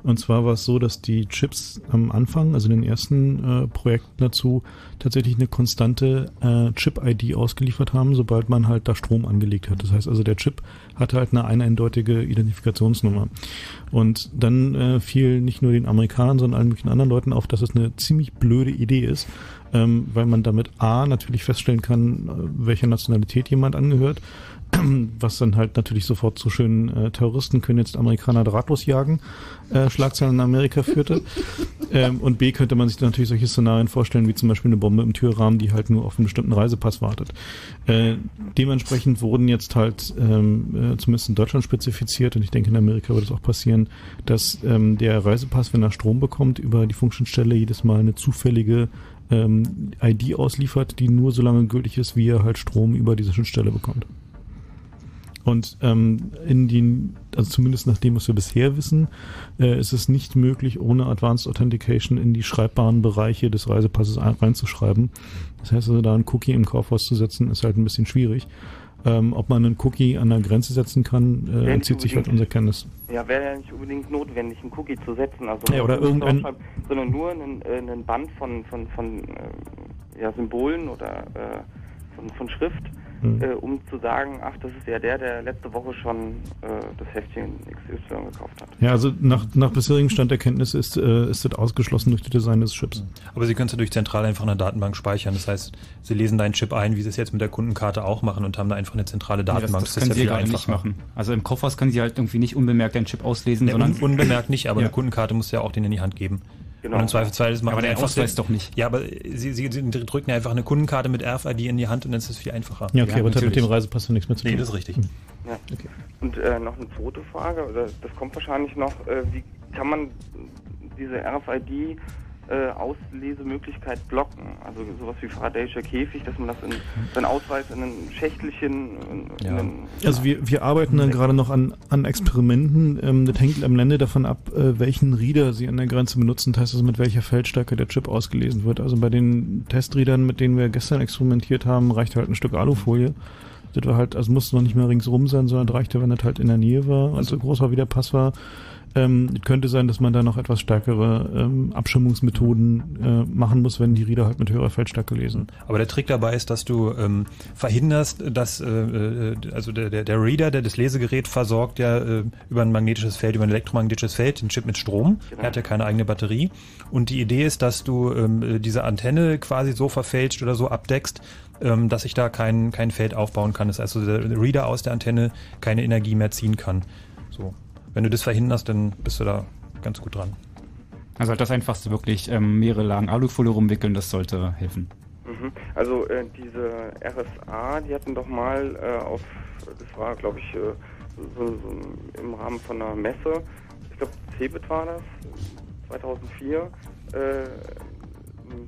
Und zwar war es so, dass die Chips am Anfang, also in den ersten äh, Projekten dazu, tatsächlich eine konstante äh, Chip-ID ausgeliefert haben, sobald man halt da Strom angelegt hat. Das heißt also, der Chip hatte halt eine eindeutige Identifikationsnummer. Und dann äh, fiel nicht nur den Amerikanern, sondern allen möglichen anderen Leuten auf, dass es eine ziemlich blöde Idee ist, ähm, weil man damit A natürlich feststellen kann, äh, welcher Nationalität jemand angehört, was dann halt natürlich sofort zu schönen äh, Terroristen können jetzt Amerikaner drahtlos jagen, äh, Schlagzeilen in Amerika führte. ähm, und B könnte man sich dann natürlich solche Szenarien vorstellen, wie zum Beispiel eine Bombe im Türrahmen, die halt nur auf einen bestimmten Reisepass wartet. Äh, dementsprechend wurden jetzt halt ähm, äh, zumindest in Deutschland spezifiziert, und ich denke in Amerika wird es auch passieren, dass ähm, der Reisepass, wenn er Strom bekommt, über die Funktionsstelle jedes Mal eine zufällige ähm, ID ausliefert, die nur so lange gültig ist, wie er halt Strom über diese Schnittstelle bekommt. Und ähm, in den, also zumindest nach dem, was wir bisher wissen, äh, ist es nicht möglich, ohne Advanced Authentication in die schreibbaren Bereiche des Reisepasses ein- reinzuschreiben. Das heißt also, da einen Cookie im Kaufhaus zu setzen, ist halt ein bisschen schwierig. Ähm, ob man einen Cookie an der Grenze setzen kann, äh, entzieht sich halt unserer Kenntnis. Ja, wäre ja nicht unbedingt notwendig, einen Cookie zu setzen, also Ja, oder irgendein- sondern nur einen, äh, einen Band von von von äh, ja, Symbolen oder äh, von, von Schrift, Mhm. äh, um zu sagen, ach, das ist ja der, der letzte Woche schon äh, das Heftchen XY gekauft hat. Ja, also nach, nach bisherigem Stand der Kenntnis ist, äh, ist das ausgeschlossen durch das Design des Chips. Aber Sie können es natürlich zentral einfach in der Datenbank speichern. Das heißt, Sie lesen deinen Chip ein, wie Sie es jetzt mit der Kundenkarte auch machen und haben da einfach eine zentrale Nee, das, Datenbank. das können Sie gerade nicht machen. Also im Koffers können Sie halt irgendwie nicht unbemerkt einen Chip auslesen, Nee, sondern un unbemerkt nicht, aber Ja. eine Kundenkarte muss ja auch den in die Hand geben. Genau. Und im Zweifelsfall das machen Aber der einfach Ausweis so- doch nicht. Ja, aber Sie, Sie, Sie drücken ja einfach eine Kundenkarte mit RFID in die Hand und dann ist es viel einfacher. Ja, okay, aber das hat mit dem Reisepass ja nichts mehr zu tun. Nee, das ist richtig. Ja. Und äh, noch eine zweite Frage, oder das kommt wahrscheinlich noch, äh, wie kann man diese RFID äh, Auslesemöglichkeit blocken? Also sowas wie Faraday'scher Käfig, dass man das in seinen Ausweis in ein Schächtelchen in, in einen, Also wir, wir arbeiten dann gerade noch an, an Experimenten. Ähm, das hängt am Ende davon ab, äh, welchen Reader Sie an der Grenze benutzen, das heißt also mit welcher Feldstärke der Chip ausgelesen wird. Also bei den Testreadern, mit denen wir gestern experimentiert haben, reicht halt ein Stück Alufolie. Das war halt, also musste noch nicht mehr ringsrum sein, sondern reichte, wenn das halt in der Nähe war und so groß war, wie der Pass war. Ähm, es könnte sein, dass man da noch etwas stärkere ähm, Abschirmungsmethoden äh, machen muss, wenn die Reader halt mit höherer Feldstärke lesen. Aber der Trick dabei ist, dass du ähm, verhinderst, dass äh, äh, also der, der, der Reader, der das Lesegerät versorgt, ja äh, über ein magnetisches Feld, über ein elektromagnetisches Feld, den Chip mit Strom. Er hat ja keine eigene Batterie. Und die Idee ist, dass du ähm, diese Antenne quasi so verfälscht oder so abdeckst, ähm, dass ich da kein, kein Feld aufbauen kann. Das heißt, also der Reader aus der Antenne keine Energie mehr ziehen kann. So. Wenn du das verhinderst, dann bist du da ganz gut dran. Also halt das Einfachste wirklich ähm, mehrere Lagen Alufolie rumwickeln, das sollte helfen. Mhm. Also äh, diese RSA, die hatten doch mal äh, auf, das war glaube ich äh, so, so im Rahmen von einer Messe, ich glaube Cebit war das, 2004, äh,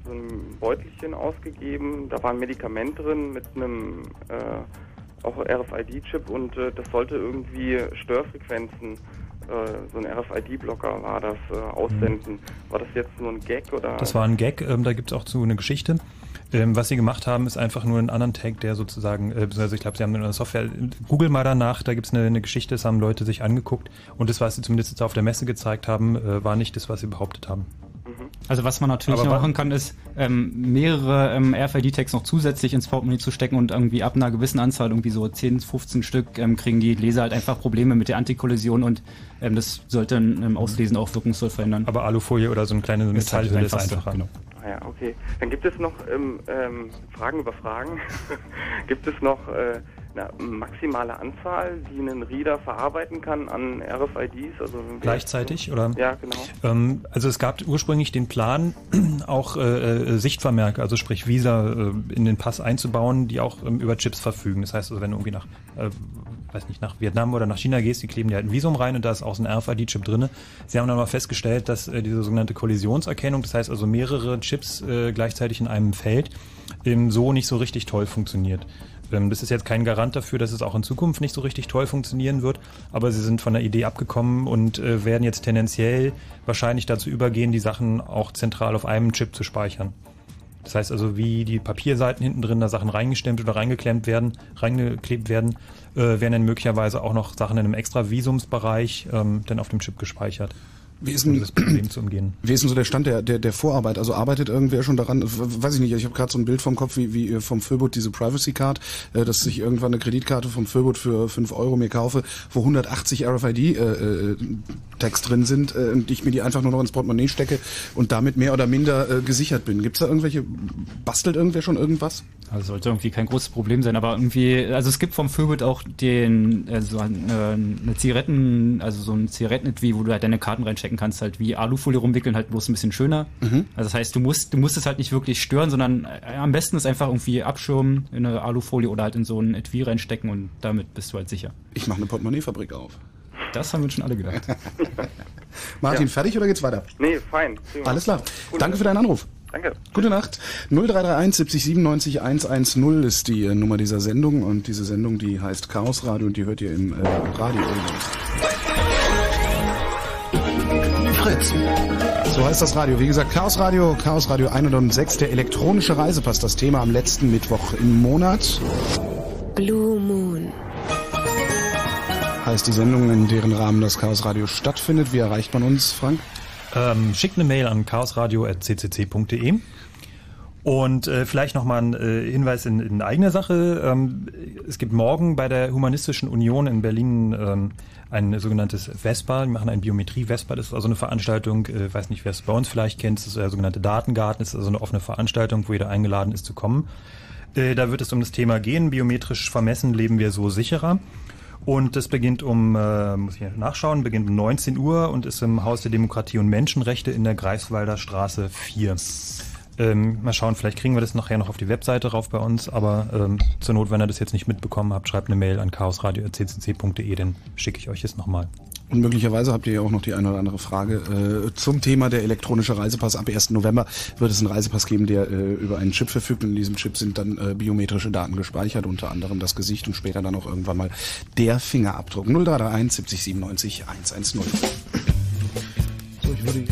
so ein Beutelchen ausgegeben, da war ein Medikament drin mit einem äh, auch RFID-Chip und äh, das sollte irgendwie Störfrequenzen, äh, so ein RFID-Blocker war das, äh, aussenden. War das jetzt nur ein Gag oder? Das war ein Gag, ähm, da gibt's auch zu eine Geschichte. Ähm, was sie gemacht haben, ist einfach nur einen anderen Tag, der sozusagen, äh, beziehungsweise ich glaube, sie haben eine Software, Google mal danach, da gibt's eine, eine Geschichte, das haben Leute sich angeguckt und das, was sie zumindest jetzt auf der Messe gezeigt haben, äh, war nicht das, was sie behauptet haben. Also was man natürlich Aber noch machen kann, ist ähm, mehrere ähm, RFID-Tags noch zusätzlich ins Portemonnaie zu stecken und irgendwie ab einer gewissen Anzahl, irgendwie so 10, 15 Stück, ähm, kriegen die Leser halt einfach Probleme mit der Antikollision und ähm, das sollte im Auslesen auch wirkungsvoll verhindern. Aber Alufolie oder so eine kleine Ist halt das Metallhülle ist Einfachste, einfacher. genau. Ah ja, okay. Dann gibt es noch ähm, ähm, Fragen über Fragen. gibt es noch äh, eine maximale Anzahl, die ein Reader verarbeiten kann an RFIDs? Also Gleichzeitig oder? Ja, genau. Ähm, also es gab ursprünglich den Plan, auch äh, äh, Sichtvermerke, also sprich Visa äh, in den Pass einzubauen, die auch ähm, über Chips verfügen. Das heißt, also wenn du irgendwie nach, äh, weiß nicht, nach Vietnam oder nach China gehst, die kleben dir halt ein Visum rein und da ist auch so ein RFID-Chip drinne. Sie haben dann mal festgestellt, dass äh, diese sogenannte Kollisionserkennung, das heißt also mehrere Chips äh, gleichzeitig in einem Feld, ähm, so nicht so richtig toll funktioniert. Ähm, Das ist jetzt kein Garant dafür, dass es auch in Zukunft nicht so richtig toll funktionieren wird, aber sie sind von der Idee abgekommen und äh, werden jetzt tendenziell wahrscheinlich dazu übergehen, die Sachen auch zentral auf einem Chip zu speichern. Das heißt also, wie die Papierseiten hinten drin da Sachen reingestemmt oder reingeklemmt werden, reingeklebt werden, äh, werden dann möglicherweise auch noch Sachen in einem extra Visumsbereich ähm, dann auf dem Chip gespeichert. Wie ist denn- das Problem zu umgehen? Wie ist denn so der Stand der, der, der Vorarbeit? Also arbeitet irgendwer schon daran? Weiß ich nicht, ich habe gerade so ein Bild vom Kopf, wie, wie äh, vom Föbot diese Privacy Card, äh, dass ich irgendwann eine Kreditkarte vom Föbot für 5 Euro mir kaufe, wo 180 RFID-Tags drin sind äh, und ich mir die einfach nur noch ins Portemonnaie stecke und damit mehr oder minder äh, gesichert bin. Gibt's da irgendwelche, bastelt irgendwer schon irgendwas? Also sollte irgendwie kein großes Problem sein, aber irgendwie, also es gibt vom Föbit auch den, äh, so ein, äh, eine Zigaretten, also so ein Zigarettenetui, wo du halt deine Karten reinstecken kannst, halt wie Alufolie rumwickeln, halt bloß ein bisschen schöner. Mhm. Also das heißt, du musst, du musst es halt nicht wirklich stören, sondern äh, am besten ist einfach irgendwie abschirmen in eine Alufolie oder halt in so ein Etui reinstecken und damit bist du halt sicher. Ich mache eine Portemonnaiefabrik auf. Das haben wir schon alle gedacht. Martin, Ja. fertig oder geht's weiter? Nee, fein. Prima. Alles klar. Gut. Danke für deinen Anruf. Danke. Gute Nacht. 0331 70 97 110 ist die äh, Nummer dieser Sendung und diese Sendung, die heißt Chaos Radio und die hört ihr im äh, Radio. Fritz. So heißt das Radio. Wie gesagt, Chaos Radio, Chaos Radio 106, der elektronische Reisepass, das Thema am letzten Mittwoch im Monat. Blue Moon. Heißt die Sendung, in deren Rahmen das Chaos Radio stattfindet. Wie erreicht man uns, Frank? Ähm, schickt eine Mail an chaosradio.ccc.de Und äh, vielleicht nochmal ein äh, Hinweis in, in eigener Sache. Ähm, es gibt morgen bei der Humanistischen Union in Berlin ähm, ein sogenanntes Vespa. Die machen ein Biometrie-Vespa. Das ist also eine Veranstaltung, äh, weiß nicht, wer es bei uns vielleicht kennt. Das ist der sogenannte Datengarten. Das ist also eine offene Veranstaltung, wo jeder eingeladen ist zu kommen. Äh, da wird es um das Thema gehen. Biometrisch vermessen leben wir so sicherer. Und das beginnt um, äh, muss ich nachschauen, beginnt um 19 Uhr und ist im Haus der Demokratie und Menschenrechte in der Greifswalder Straße 4. Ähm, mal schauen, vielleicht kriegen wir das nachher noch auf die Webseite rauf bei uns, aber ähm, zur Not, wenn ihr das jetzt nicht mitbekommen habt, schreibt eine Mail an chaosradio.ccc.de, dann schicke ich euch es nochmal. Und möglicherweise habt ihr ja auch noch die eine oder andere Frage äh, zum Thema der elektronische Reisepass. Ab 1. November wird es einen Reisepass geben, der äh, über einen Chip verfügt. Und in diesem Chip sind dann äh, biometrische Daten gespeichert, unter anderem das Gesicht und später dann auch irgendwann mal der Fingerabdruck. 0331 70 97 110. So, ich würde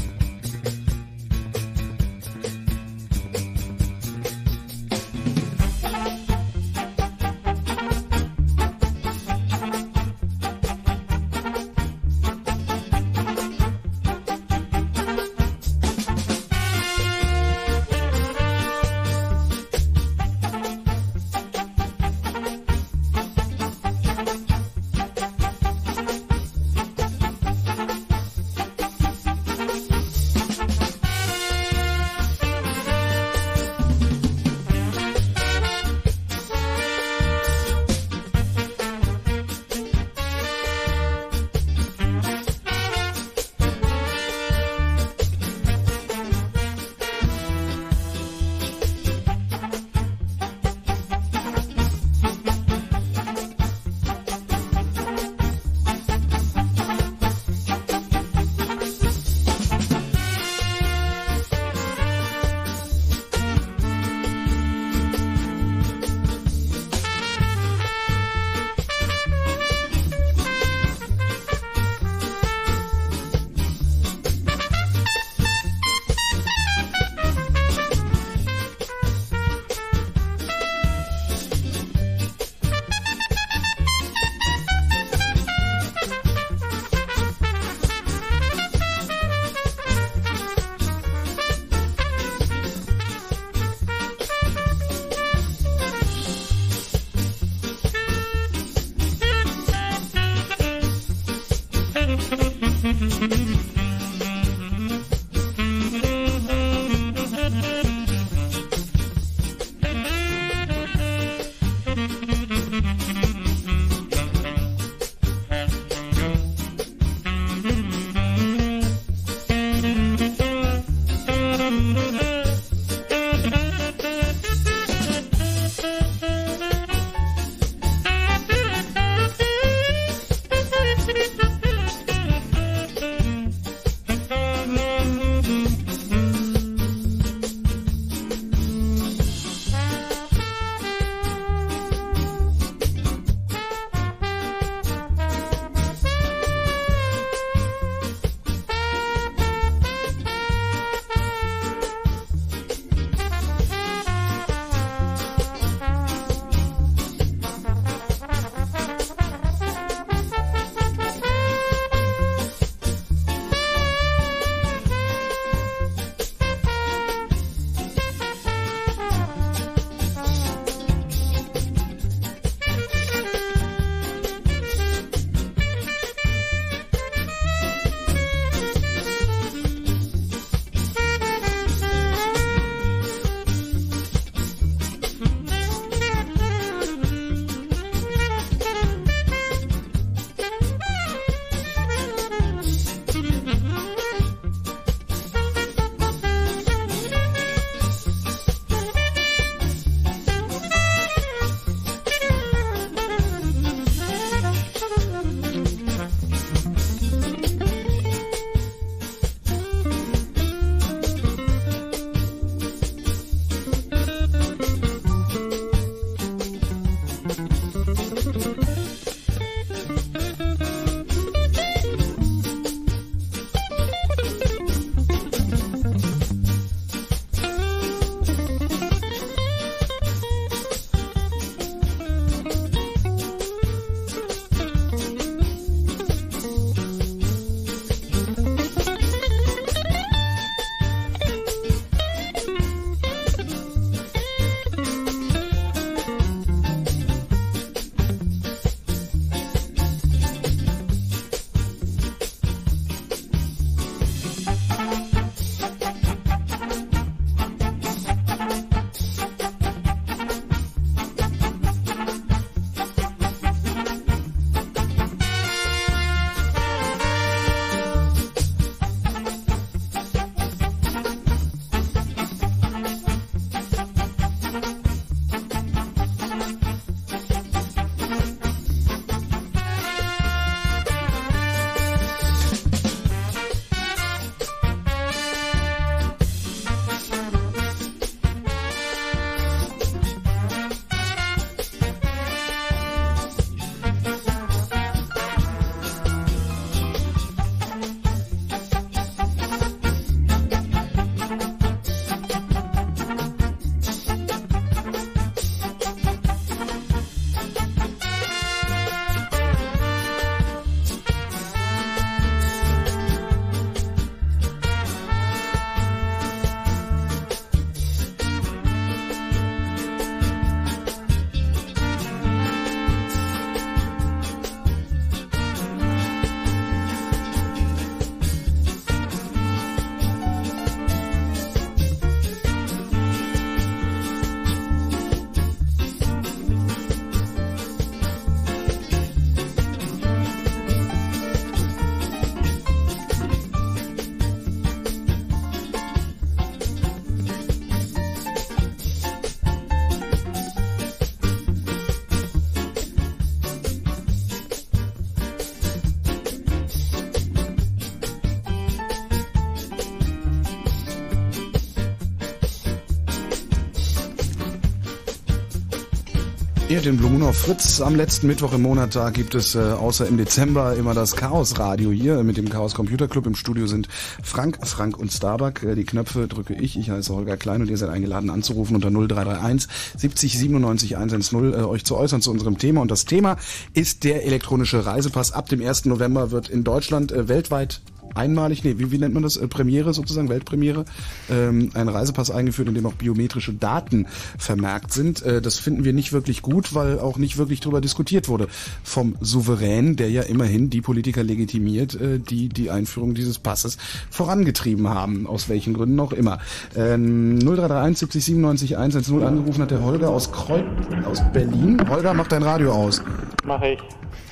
Ihr den auf Fritz. Am letzten Mittwoch im Monat, da gibt es äh, außer im Dezember immer das Chaos Radio hier mit dem Chaos Computer Club. Im Studio sind Frank, Frank und Starbuck. Äh, die Knöpfe drücke ich. Ich heiße Holger Klein und ihr seid eingeladen anzurufen unter 0331 70 97 110 äh, euch zu äußern zu unserem Thema. Und das Thema ist der elektronische Reisepass. Ab dem 1. November wird in Deutschland äh, weltweit einmalig, nee, wie, wie nennt man das, äh, Premiere sozusagen, Weltpremiere, ähm, ein Reisepass eingeführt, in dem auch biometrische Daten vermerkt sind. Äh, das finden wir nicht wirklich gut, weil auch nicht wirklich darüber diskutiert wurde vom Souverän, der ja immerhin die Politiker legitimiert, äh, die die Einführung dieses Passes vorangetrieben haben, aus welchen Gründen auch immer. Ähm, 0331 70 97 110 angerufen hat der Holger aus Kreuz, aus Berlin. Holger, mach dein Radio aus. Mach ich.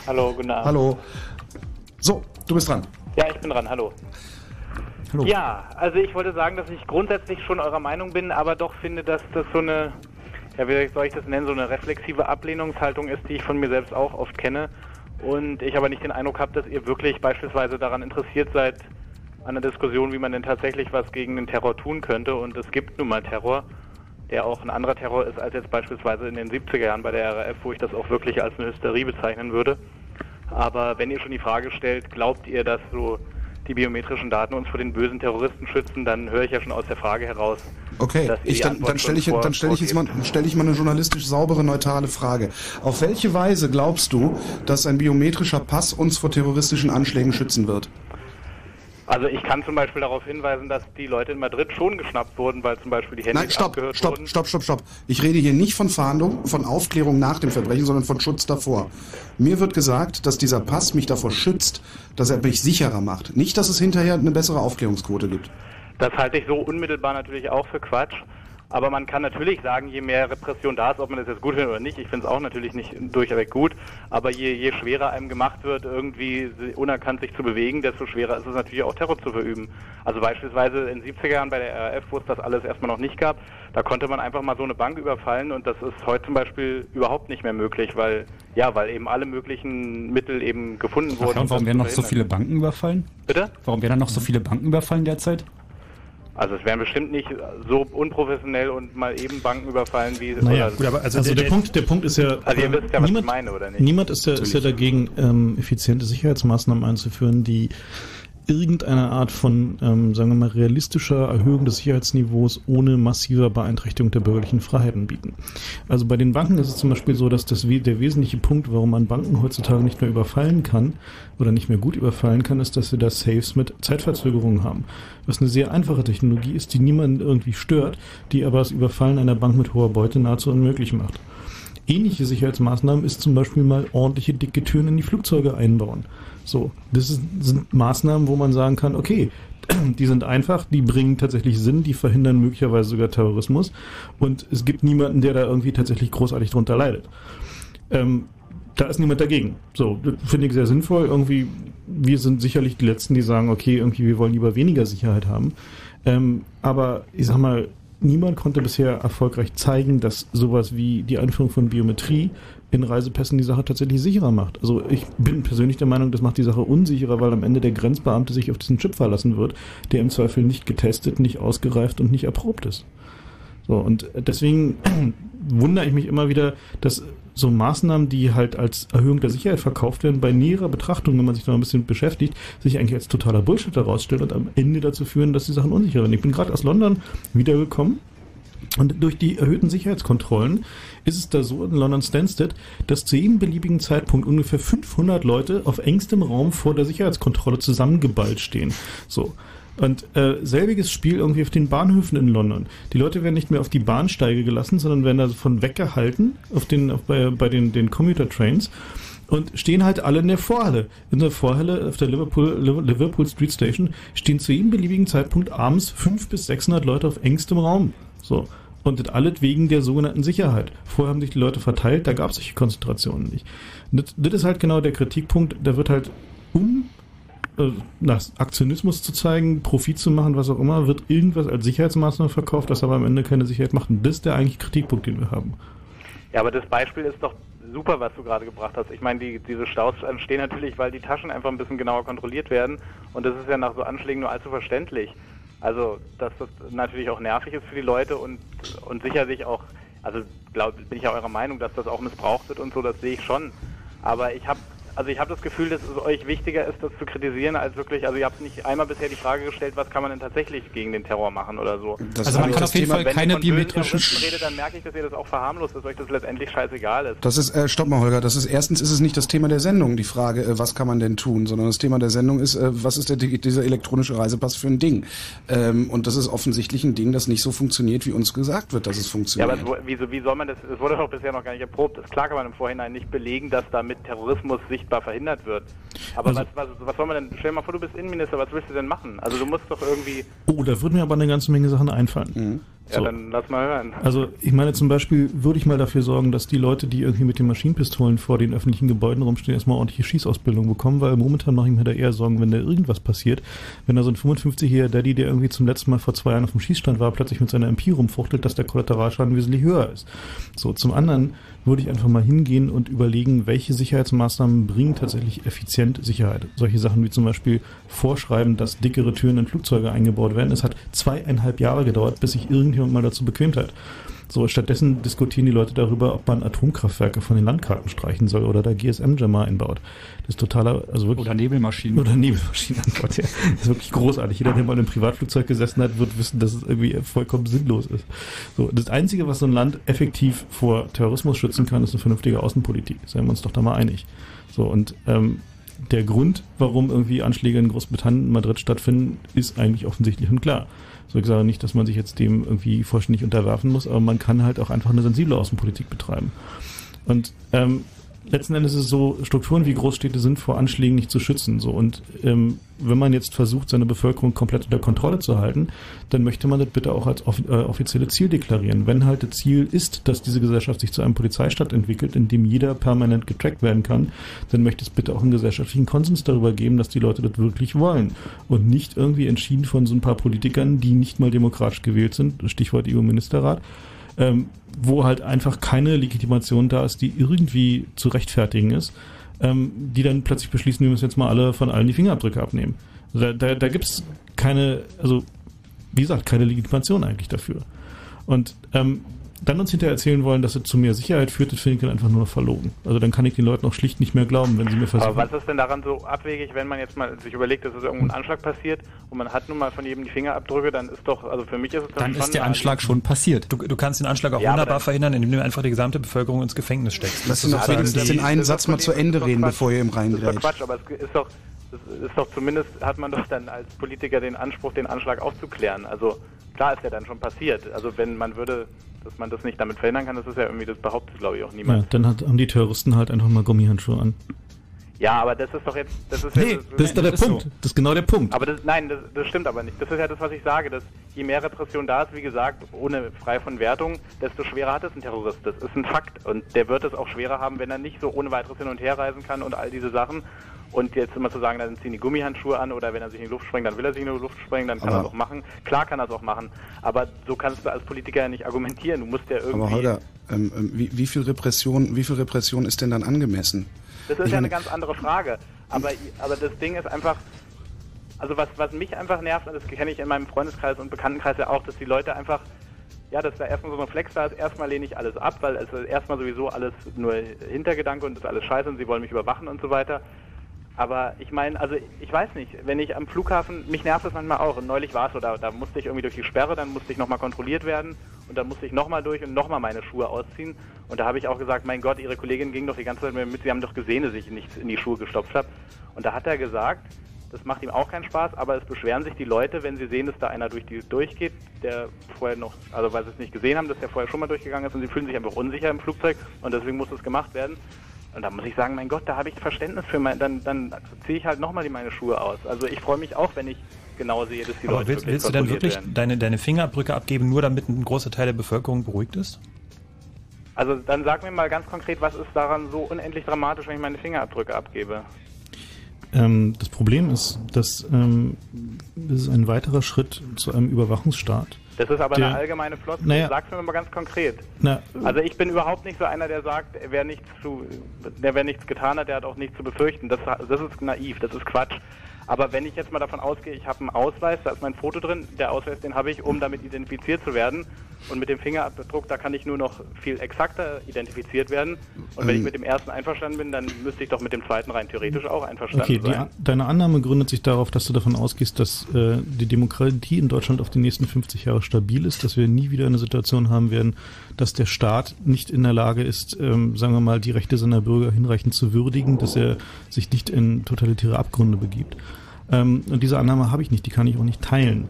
Hallo, guten Abend. Hallo. So, du bist dran. Ja, ich bin dran. Hallo. Hallo. Ja, also ich wollte sagen, dass ich grundsätzlich schon eurer Meinung bin, aber doch finde, dass das so eine, ja, wie soll ich das nennen, so eine reflexive Ablehnungshaltung ist, die ich von mir selbst auch oft kenne. Und ich aber nicht den Eindruck habe, dass ihr wirklich beispielsweise daran interessiert seid, an der Diskussion, wie man denn tatsächlich was gegen den Terror tun könnte. Und es gibt nun mal Terror, der auch ein anderer Terror ist als jetzt beispielsweise in den 70er Jahren bei der RAF, wo ich das auch wirklich als eine Hysterie bezeichnen würde. Aber wenn ihr schon die Frage stellt, glaubt ihr, dass so die biometrischen Daten uns vor den bösen Terroristen schützen, dann höre ich ja schon aus der Frage heraus. Okay, ich, dann, dann stelle ich, dann stelle ich jetzt mal, stelle ich mal eine journalistisch saubere, neutrale Frage. Auf welche Weise glaubst du, dass ein biometrischer Pass uns vor terroristischen Anschlägen schützen wird? Also ich kann zum Beispiel darauf hinweisen, dass die Leute in Madrid schon geschnappt wurden, weil zum Beispiel die Handys Nein, stopp, abgehört stopp, wurden. stopp, stopp, stopp. Ich rede hier nicht von Fahndung, von Aufklärung nach dem Verbrechen, sondern von Schutz davor. Mir wird gesagt, dass dieser Pass mich davor schützt, dass er mich sicherer macht. Nicht, dass es hinterher eine bessere Aufklärungsquote gibt. Das halte ich so unmittelbar natürlich auch für Quatsch. Aber man kann natürlich sagen, je mehr Repression da ist, ob man das jetzt gut findet oder nicht, ich finde es auch natürlich nicht durchweg gut, aber je, je schwerer einem gemacht wird, irgendwie unerkannt sich zu bewegen, desto schwerer ist es natürlich auch Terror zu verüben. Also beispielsweise in den 70er Jahren bei der RAF, wo es das alles erstmal noch nicht gab, da konnte man einfach mal so eine Bank überfallen und das ist heute zum Beispiel überhaupt nicht mehr möglich, weil ja, weil eben alle möglichen Mittel eben gefunden Ach, wurden. und um warum werden noch so viele. Banken überfallen? Bitte? Warum werden dann noch so viele Banken überfallen derzeit? Also es werden bestimmt nicht so unprofessionell und mal eben Banken überfallen wie Naja, oder- gut, aber also, der, Punkt, der Punkt ist ja, Also ihr wisst ja, was niemand, ich meine, oder nicht? niemand ist ja, ist ja dagegen, ähm, effiziente Sicherheitsmaßnahmen einzuführen, die irgendeine Art von, ähm, sagen wir mal, realistischer Erhöhung des Sicherheitsniveaus ohne massiver Beeinträchtigung der bürgerlichen Freiheiten bieten. Also bei den Banken ist es zum Beispiel so, dass das, der wesentliche Punkt, warum man Banken heutzutage nicht mehr überfallen kann oder nicht mehr gut überfallen kann, ist, dass sie da Safes mit Zeitverzögerungen haben. Was eine sehr einfache Technologie ist, die niemanden irgendwie stört, die aber das Überfallen einer Bank mit hoher Beute nahezu unmöglich macht. Ähnliche Sicherheitsmaßnahmen ist zum Beispiel mal ordentliche dicke Türen in die Flugzeuge einbauen. So, das sind Maßnahmen, wo man sagen kann, okay, die sind einfach, die bringen tatsächlich Sinn, die verhindern möglicherweise sogar Terrorismus und es gibt niemanden, der da irgendwie tatsächlich großartig drunter leidet. Ähm, da ist niemand dagegen. So, finde ich sehr sinnvoll. Irgendwie, wir sind sicherlich die Letzten, die sagen, okay, irgendwie, wir wollen lieber weniger Sicherheit haben. Ähm, aber ich sag mal, niemand konnte bisher erfolgreich zeigen, dass sowas wie die Einführung von Biometrie in Reisepässen die Sache tatsächlich sicherer macht. Also ich bin persönlich der Meinung, das macht die Sache unsicherer, weil am Ende der Grenzbeamte sich auf diesen Chip verlassen wird, der im Zweifel nicht getestet, nicht ausgereift und nicht erprobt ist. So, und deswegen wundere ich mich immer wieder, dass so Maßnahmen, die halt als Erhöhung der Sicherheit verkauft werden, bei näherer Betrachtung, wenn man sich da ein bisschen beschäftigt, sich eigentlich als totaler Bullshit herausstellen und am Ende dazu führen, dass die Sachen unsicher werden. Ich bin gerade aus London wiedergekommen und durch die erhöhten Sicherheitskontrollen ist es da so in London Stansted, dass zu jedem beliebigen Zeitpunkt ungefähr 500 Leute auf engstem Raum vor der Sicherheitskontrolle zusammengeballt stehen. So. Und äh, selbiges Spiel irgendwie auf den Bahnhöfen in London. Die Leute werden nicht mehr auf die Bahnsteige gelassen, sondern werden davon weggehalten auf den, auf, bei, bei den, den Commuter Trains und stehen halt alle in der Vorhalle. In der Vorhalle auf der Liverpool, Liverpool Street Station stehen zu jedem beliebigen Zeitpunkt abends 500 bis 600 Leute auf engstem Raum. So. Und das alles wegen der sogenannten Sicherheit. Vorher haben sich die Leute verteilt, da gab es solche Konzentrationen nicht. Das, das ist halt genau der Kritikpunkt, da wird halt um äh, nach Aktionismus zu zeigen, Profit zu machen, was auch immer, wird irgendwas als Sicherheitsmaßnahme verkauft, das aber am Ende keine Sicherheit macht. Und das ist der eigentliche Kritikpunkt, den wir haben. Ja, aber das Beispiel ist doch super, was du gerade gebracht hast. Ich meine, die, diese Staus entstehen natürlich, weil die Taschen einfach ein bisschen genauer kontrolliert werden. Und das ist ja nach so Anschlägen nur allzu verständlich. Also, dass das natürlich auch nervig ist für die Leute und, und sicherlich auch also glaub, bin ich ja eurer Meinung, dass das auch missbraucht wird und so, das sehe ich schon. Aber ich habe also ich habe das Gefühl, dass es euch wichtiger ist, das zu kritisieren, als wirklich, also ihr habt nicht einmal bisher die Frage gestellt, was kann man denn tatsächlich gegen den Terror machen oder so. Das Also man ist kann auf jeden Thema- Fall Wenn keine von bösen biometrischen Terroristen redet, dann merke ich, dass ihr das auch verharmlost, dass euch das letztendlich scheißegal ist. Das ist, äh, stopp mal, Holger, das ist erstens ist es nicht das Thema der Sendung, die Frage, äh, was kann man denn tun, sondern das Thema der Sendung ist, äh, was ist der, dieser elektronische Reisepass für ein Ding? Ähm, und das ist offensichtlich ein Ding, das nicht so funktioniert, wie uns gesagt wird, dass es Ja, funktioniert. aber es, wo- wieso, wie soll man das, es wurde doch bisher noch gar nicht erprobt. Das klar kann man im Vorhinein nicht belegen, dass damit Terrorismus sichtbar verhindert wird. Aber Also- was, was, was soll man denn, stell dir mal vor, du bist Innenminister, was willst du denn machen? Also du musst doch irgendwie, Oh, da würden mir aber eine ganze Menge Sachen einfallen. Mhm. Ja dann lass mal hören. Also ich meine zum Beispiel würde ich mal dafür sorgen, dass die Leute, die irgendwie mit den Maschinenpistolen vor den öffentlichen Gebäuden rumstehen, erstmal ordentliche Schießausbildung bekommen, weil momentan mache ich mir da eher Sorgen, wenn da irgendwas passiert. Wenn da so ein 55-jähriger Daddy, der irgendwie zum letzten Mal vor zwei Jahren auf dem Schießstand war, plötzlich mit seiner MP rumfuchtelt, dass der Kollateralschaden wesentlich höher ist. So, zum anderen würde ich einfach mal hingehen und überlegen, welche Sicherheitsmaßnahmen bringen tatsächlich effizient Sicherheit. Solche Sachen wie zum Beispiel vorschreiben, dass dickere Türen in Flugzeuge eingebaut werden. Es hat zweieinhalb Jahre gedauert, bis sich irgendjemand mal dazu bequemt hat. So, stattdessen diskutieren die Leute darüber, ob man Atomkraftwerke von den Landkarten streichen soll oder da GSM-Jammer einbaut. Das ist totaler, also wirklich. Oder Nebelmaschinen. Oder Nebelmaschinen an Bord, ja. Das ist wirklich großartig. Jeder, der mal in einem Privatflugzeug gesessen hat, wird wissen, dass es irgendwie vollkommen sinnlos ist. So, das Einzige, was so ein Land effektiv vor Terrorismus schützen kann, ist eine vernünftige Außenpolitik. Seien wir uns doch da mal einig. So, und ähm, der Grund, warum irgendwie Anschläge in Großbritannien und Madrid stattfinden, ist eigentlich offensichtlich und klar. So, ich sage nicht, dass man sich jetzt dem irgendwie vollständig unterwerfen muss, aber man kann halt auch einfach eine sensible Außenpolitik betreiben. Und ähm, letzten Endes ist es so, Strukturen wie Großstädte sind vor Anschlägen nicht zu schützen. So. Und ähm, wenn man jetzt versucht, seine Bevölkerung komplett unter Kontrolle zu halten, dann möchte man das bitte auch als off äh, offizielle Ziel deklarieren. Wenn halt das Ziel ist, dass diese Gesellschaft sich zu einem Polizeistaat entwickelt, in dem jeder permanent getrackt werden kann, dann möchte es bitte auch einen gesellschaftlichen Konsens darüber geben, dass die Leute das wirklich wollen. Und nicht irgendwie entschieden von so ein paar Politikern, die nicht mal demokratisch gewählt sind, Stichwort EU-Ministerrat, ähm, wo halt einfach keine Legitimation da ist, die irgendwie zu rechtfertigen ist, ähm, die dann plötzlich beschließen, wir müssen jetzt mal alle von allen die Fingerabdrücke abnehmen. Also Da, da, da gibt es keine, also wie gesagt, keine Legitimation eigentlich dafür. Und ähm, dann uns hinterher erzählen wollen, dass es zu mehr Sicherheit führt, das finde ich dann einfach nur noch verlogen. Also dann kann ich den Leuten auch schlicht nicht mehr glauben, wenn sie mir versuchen. Aber was ist denn daran so abwegig, wenn man jetzt mal sich überlegt, dass es irgendwo ein Anschlag passiert und man hat nun mal von jedem die Fingerabdrücke, dann ist doch, also für mich ist es Dann schon ist der Anschlag schon passiert. Du, du kannst den Anschlag auch Ja, wunderbar dann- verhindern, indem du einfach die gesamte Bevölkerung ins Gefängnis steckst. Lass sozusagen wenigstens den einen Satz mal zu Ende reden, Quatsch. bevor ihr ihm Das ist doch. Quatsch, aber es ist doch, ist doch zumindest, hat man doch dann als Politiker den Anspruch, den Anschlag aufzuklären. Also klar ist ja dann schon passiert. Also wenn man würde, dass man das nicht damit verhindern kann, das ist ja irgendwie, das behauptet glaube ich auch ja, niemand. dann hat, haben die Terroristen halt einfach mal Gummihandschuhe an. Ja, aber das ist doch jetzt, das ist Nee, ja, das ist doch der Punkt. Das ist genau der Punkt. Aber das, nein, das, das stimmt aber nicht. Das ist ja das, was ich sage, dass je mehr Repression da ist, wie gesagt, ohne frei von Wertung, desto schwerer hat es ein Terrorist. Das ist ein Fakt. Und der wird es auch schwerer haben, wenn er nicht so ohne weiteres hin und her reisen kann und all diese Sachen. Und jetzt immer zu sagen, dann ziehen die Gummihandschuhe an oder wenn er sich in die Luft sprengt, dann will er sich in die Luft sprengen, dann kann er es auch machen. Klar kann er es auch machen. Aber so kannst du als Politiker ja nicht argumentieren. Du musst ja irgendwie. Aber Holger, ähm, ähm, wie, wie viel Repression, wie viel Repression ist denn dann angemessen? Das ist ja eine ganz andere Frage. Aber, aber das Ding ist einfach, also was, was mich einfach nervt, und das kenne ich in meinem Freundeskreis und Bekanntenkreis ja auch, dass die Leute einfach, ja, dass da erstmal so ein Flex da ist, erstmal lehne ich alles ab, weil es ist erstmal sowieso alles nur Hintergedanke und das ist alles scheiße und sie wollen mich überwachen und so weiter. Aber ich meine, also ich weiß nicht, wenn ich am Flughafen, mich nervt das manchmal auch. Und neulich war es so, da, da musste ich irgendwie durch die Sperre, dann musste ich nochmal kontrolliert werden und dann musste ich nochmal durch und nochmal meine Schuhe ausziehen. Und da habe ich auch gesagt, mein Gott, Ihre Kollegin ging doch die ganze Zeit mit, Sie haben doch gesehen, dass ich nichts in die Schuhe gestopft habe. Und da hat er gesagt, das macht ihm auch keinen Spaß, aber es beschweren sich die Leute, wenn sie sehen, dass da einer durch die durchgeht, der vorher noch, also weil sie es nicht gesehen haben, dass der vorher schon mal durchgegangen ist und sie fühlen sich einfach unsicher im Flugzeug und deswegen muss das gemacht werden. Und da muss ich sagen, mein Gott, da habe ich Verständnis für mein, dann, dann ziehe ich halt nochmal meine Schuhe aus. Also ich freue mich auch, wenn ich genau sehe, dass die Aber Leute willst, willst du denn wirklich werden. deine, deine Fingerabdrücke abgeben, nur damit ein großer Teil der Bevölkerung beruhigt ist? Also dann sag mir mal ganz konkret, was ist daran so unendlich dramatisch, wenn ich meine Fingerabdrücke abgebe? Ähm, das Problem ist, dass ähm, das ist ein weiterer Schritt zu einem Überwachungsstaat. Das ist aber Der- eine allgemeine Floskel. Naja. Sag's mir mal ganz konkret. Na, Also ich bin überhaupt nicht so einer, der sagt, wer nichts zu, der wer nichts getan hat, der hat auch nichts zu befürchten. Das, das ist naiv, das ist Quatsch. Aber wenn ich jetzt mal davon ausgehe, ich habe einen Ausweis, da ist mein Foto drin, der Ausweis, den habe ich, um damit identifiziert zu werden. Und mit dem Fingerabdruck, da kann ich nur noch viel exakter identifiziert werden. Und wenn ich Ähm. mit dem ersten einverstanden bin, dann müsste ich doch mit dem zweiten rein theoretisch auch einverstanden Okay, sein. A- deine Annahme gründet sich darauf, dass du davon ausgehst, dass äh, die Demokratie in Deutschland auf die nächsten 50 Jahre stabil ist, dass wir nie wieder eine Situation haben werden, dass der Staat nicht in der Lage ist, ähm, sagen wir mal, die Rechte seiner Bürger hinreichend zu würdigen, dass er sich nicht in totalitäre Abgründe begibt. Ähm, und diese Annahme habe ich nicht, die kann ich auch nicht teilen.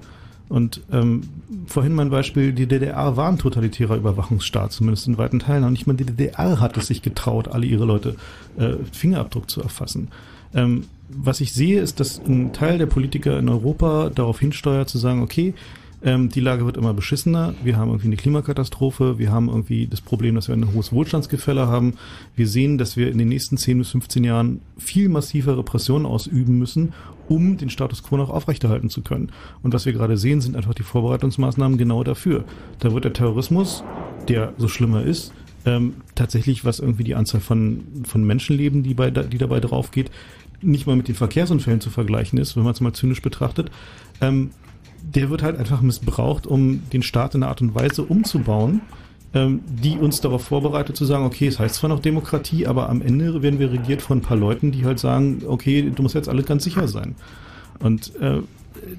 Und ähm, vorhin mein Beispiel, die DDR war ein totalitärer Überwachungsstaat, zumindest in weiten Teilen. Und nicht mal die DDR hat es sich getraut, alle ihre Leute äh, Fingerabdruck zu erfassen. Ähm, was ich sehe, ist, dass ein Teil der Politiker in Europa darauf hinsteuert, zu sagen, okay, ähm, die Lage wird immer beschissener, wir haben irgendwie eine Klimakatastrophe, wir haben irgendwie das Problem, dass wir ein hohes Wohlstandsgefälle haben. Wir sehen, dass wir in den nächsten 10 bis 15 Jahren viel massiver Repression ausüben müssen, um den Status quo noch aufrechterhalten zu können. Und was wir gerade sehen, sind einfach die Vorbereitungsmaßnahmen genau dafür. Da wird der Terrorismus, der so schlimmer ist, ähm, tatsächlich, was irgendwie die Anzahl von, von Menschenleben, die, bei, die dabei drauf geht, nicht mal mit den Verkehrsunfällen zu vergleichen ist, wenn man es mal zynisch betrachtet. Ähm, der wird halt einfach missbraucht, um den Staat in einer Art und Weise umzubauen, ähm, die uns darauf vorbereitet zu sagen, okay, es heißt zwar noch Demokratie, aber am Ende werden wir regiert von ein paar Leuten, die halt sagen, okay, du musst jetzt alles ganz sicher sein. Und äh,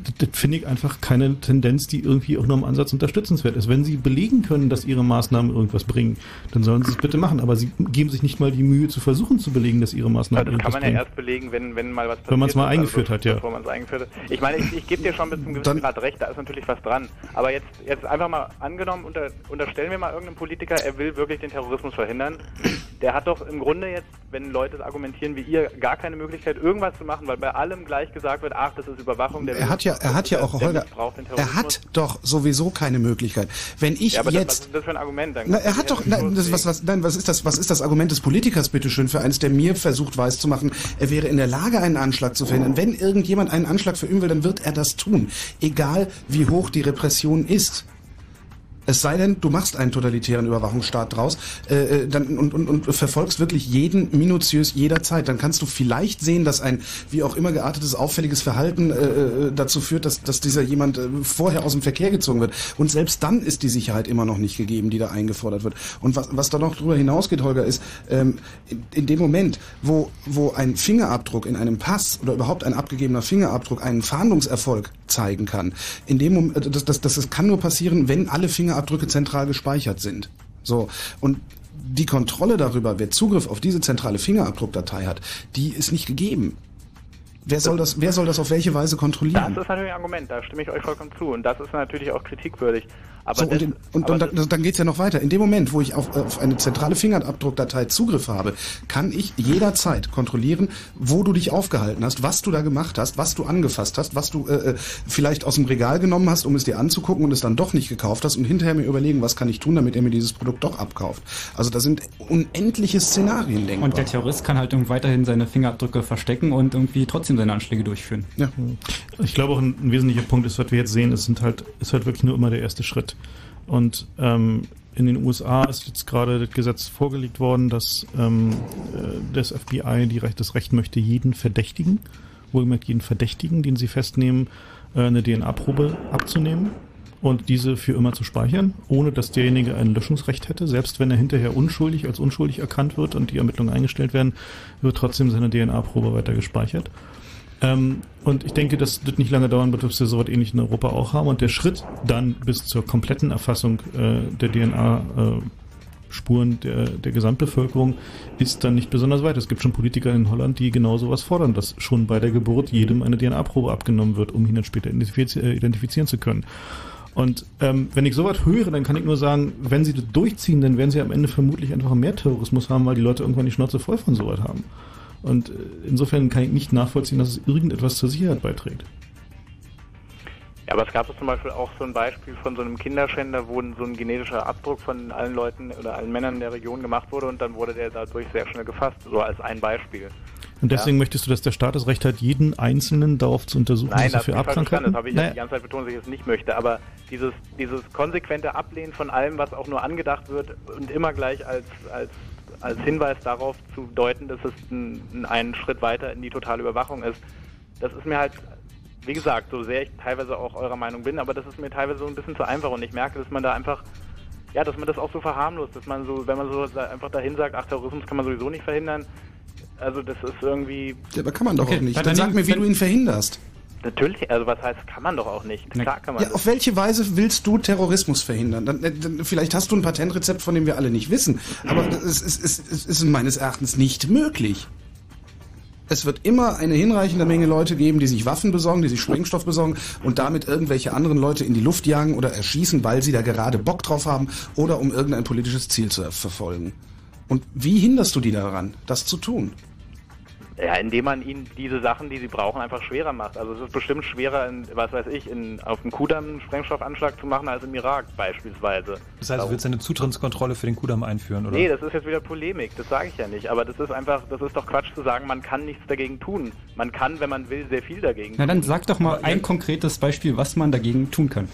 das, das finde ich einfach keine Tendenz, die irgendwie auch nur im Ansatz unterstützenswert ist. Wenn sie belegen können, dass ihre Maßnahmen irgendwas bringen, dann sollen sie es bitte machen. Aber sie geben sich nicht mal die Mühe zu versuchen zu belegen, dass ihre Maßnahmen Das kann irgendwas man ja bringen. erst belegen, wenn, wenn mal was passiert. Wenn man's mal ist, eingeführt hat, ja. Bevor man es eingeführt hat. Ich meine, ich, ich gebe dir schon bis zum gewissen Grad recht, da ist natürlich was dran. Aber jetzt, jetzt einfach mal angenommen, unter, unterstellen wir mal irgendeinen Politiker, er will wirklich den Terrorismus verhindern. Der hat doch im Grunde jetzt, wenn Leute argumentieren wie ihr, gar keine Möglichkeit, irgendwas zu machen, weil bei allem gleich gesagt wird, ach, das ist Überwachung. Der Er hat ja, er hat ja auch, Holger, er hat doch sowieso keine Möglichkeit. Wenn ich ja, aber das, was jetzt ist das für ein Argument? Dann Na, er hat doch, nein, das, was, was, nein, was ist das, was ist das Argument des Politikers, bitteschön, für eins, der mir versucht weiszumachen, er wäre in der Lage, einen Anschlag zu verhindern. Wenn irgendjemand einen Anschlag verüben will, dann wird er das tun. Egal, wie hoch die Repression ist. Es sei denn, du machst einen totalitären Überwachungsstaat draus äh, äh, dann, und, und, und verfolgst wirklich jeden minutiös jederzeit. Dann kannst du vielleicht sehen, dass ein wie auch immer geartetes, auffälliges Verhalten äh, äh, dazu führt, dass, dass dieser jemand äh, vorher aus dem Verkehr gezogen wird. Und selbst dann ist die Sicherheit immer noch nicht gegeben, die da eingefordert wird. Und was, was da noch drüber hinausgeht, Holger, ist, ähm, in, in dem Moment, wo, wo ein Fingerabdruck in einem Pass oder überhaupt ein abgegebener Fingerabdruck einen Fahndungserfolg zeigen kann, in dem Moment, äh, das, das, das, kann nur passieren, wenn alle Fingerabdrücke zentral gespeichert sind. So. Und die Kontrolle darüber, wer Zugriff auf diese zentrale Fingerabdruckdatei hat, die ist nicht gegeben. Wer soll das, wer soll das auf welche Weise kontrollieren? Das ist natürlich ein Argument, da stimme ich euch vollkommen zu. Und das ist natürlich auch kritikwürdig. Aber So, und das, in, und, aber und dann, dann geht's ja noch weiter. In dem Moment, wo ich auf, auf eine zentrale Fingerabdruckdatei Zugriff habe, kann ich jederzeit kontrollieren, wo du dich aufgehalten hast, was du da gemacht hast, was du angefasst hast, was du äh, äh, vielleicht aus dem Regal genommen hast, um es dir anzugucken und es dann doch nicht gekauft hast und hinterher mir überlegen, was kann ich tun, damit er mir dieses Produkt doch abkauft. Also da sind unendliche Szenarien denkbar. Und der Terrorist kann halt irgendwie weiterhin seine Fingerabdrücke verstecken und irgendwie trotzdem seine Anschläge durchführen. Ja. Ich glaube auch ein, ein wesentlicher Punkt ist, was wir jetzt sehen, ist, sind halt, ist halt wirklich nur immer der erste Schritt. Und ähm, in den USA ist jetzt gerade das Gesetz vorgelegt worden, dass ähm, äh, das FBI die Recht, das Recht möchte, jeden Verdächtigen, wohlgemerkt jeden Verdächtigen, den sie festnehmen, äh, eine DNA-Probe abzunehmen und diese für immer zu speichern, ohne dass derjenige ein Löschungsrecht hätte. Selbst wenn er hinterher unschuldig als unschuldig erkannt wird und die Ermittlungen eingestellt werden, wird trotzdem seine DNA-Probe weiter gespeichert. Ähm, und ich denke, das nicht lange dauern wird, bis wir so etwas ähnlich in Europa auch haben. Und der Schritt dann bis zur kompletten Erfassung äh, der DNA-Spuren der, der Gesamtbevölkerung ist dann nicht besonders weit. Es gibt schon Politiker in Holland, die genau sowas fordern, dass schon bei der Geburt jedem eine DNA-Probe abgenommen wird, um ihn dann später identifiz äh, identifizieren zu können. Und ähm, wenn ich sowas höre, dann kann ich nur sagen, wenn sie das durchziehen, dann werden sie am Ende vermutlich einfach mehr Terrorismus haben, weil die Leute irgendwann die Schnauze voll von sowas haben. Und äh, insofern kann ich nicht nachvollziehen, dass es irgendetwas zur Sicherheit beiträgt. Ja, aber es gab zum Beispiel auch so ein Beispiel von so einem Kinderschänder, wo so ein genetischer Abdruck von allen Leuten oder allen Männern in der Region gemacht wurde und dann wurde der dadurch sehr schnell gefasst, so als ein Beispiel. Und deswegen ja. möchtest du, dass der Staat das Recht hat, jeden Einzelnen darauf zu untersuchen, Nein, was er für. Erbkrankheiten Das habe ich ja die ganze Zeit betont, dass ich es nicht möchte. Aber dieses, dieses konsequente Ablehnen von allem, was auch nur angedacht wird und immer gleich als, als, als Hinweis darauf zu deuten, dass es ein, ein Schritt weiter in die totale Überwachung ist, das ist mir halt, wie gesagt, so sehr ich teilweise auch eurer Meinung bin, aber das ist mir teilweise so ein bisschen zu einfach und ich merke, dass man da einfach, ja, dass man das auch so verharmlost, dass man so, wenn man so einfach dahin sagt, ach, Terrorismus kann man sowieso nicht verhindern, also das ist irgendwie, Ja, aber kann man doch Okay, auch nicht. dann Dann sag mir, wie du ihn verhinderst. Natürlich, also was heißt, kann man doch auch nicht, klar kann man Ja, auf welche Weise willst du Terrorismus verhindern? Dann, äh, dann, vielleicht hast du ein Patentrezept, von dem wir alle nicht wissen. Aber es ist, es, es ist meines Erachtens nicht möglich. Es wird immer eine hinreichende Menge Leute geben, die sich Waffen besorgen, die sich Sprengstoff besorgen und damit irgendwelche anderen Leute in die Luft jagen oder erschießen, weil sie da gerade Bock drauf haben oder um irgendein politisches Ziel zu verfolgen. Und wie hinderst du die daran, das zu tun? Ja, indem man ihnen diese Sachen, die sie brauchen, einfach schwerer macht. Also es ist bestimmt schwerer, in, was weiß ich, in, auf dem Kudamm einen Sprengstoffanschlag zu machen als im Irak beispielsweise. Das heißt, du willst eine Zutrittskontrolle für den Kudamm einführen, oder? Nee, das ist jetzt wieder Polemik, das sage ich ja nicht. Aber das ist einfach, das ist doch Quatsch zu sagen, man kann nichts dagegen tun. Man kann, wenn man will, sehr viel dagegen Na tun. dann sag doch mal ein konkretes Beispiel, was man dagegen tun kann.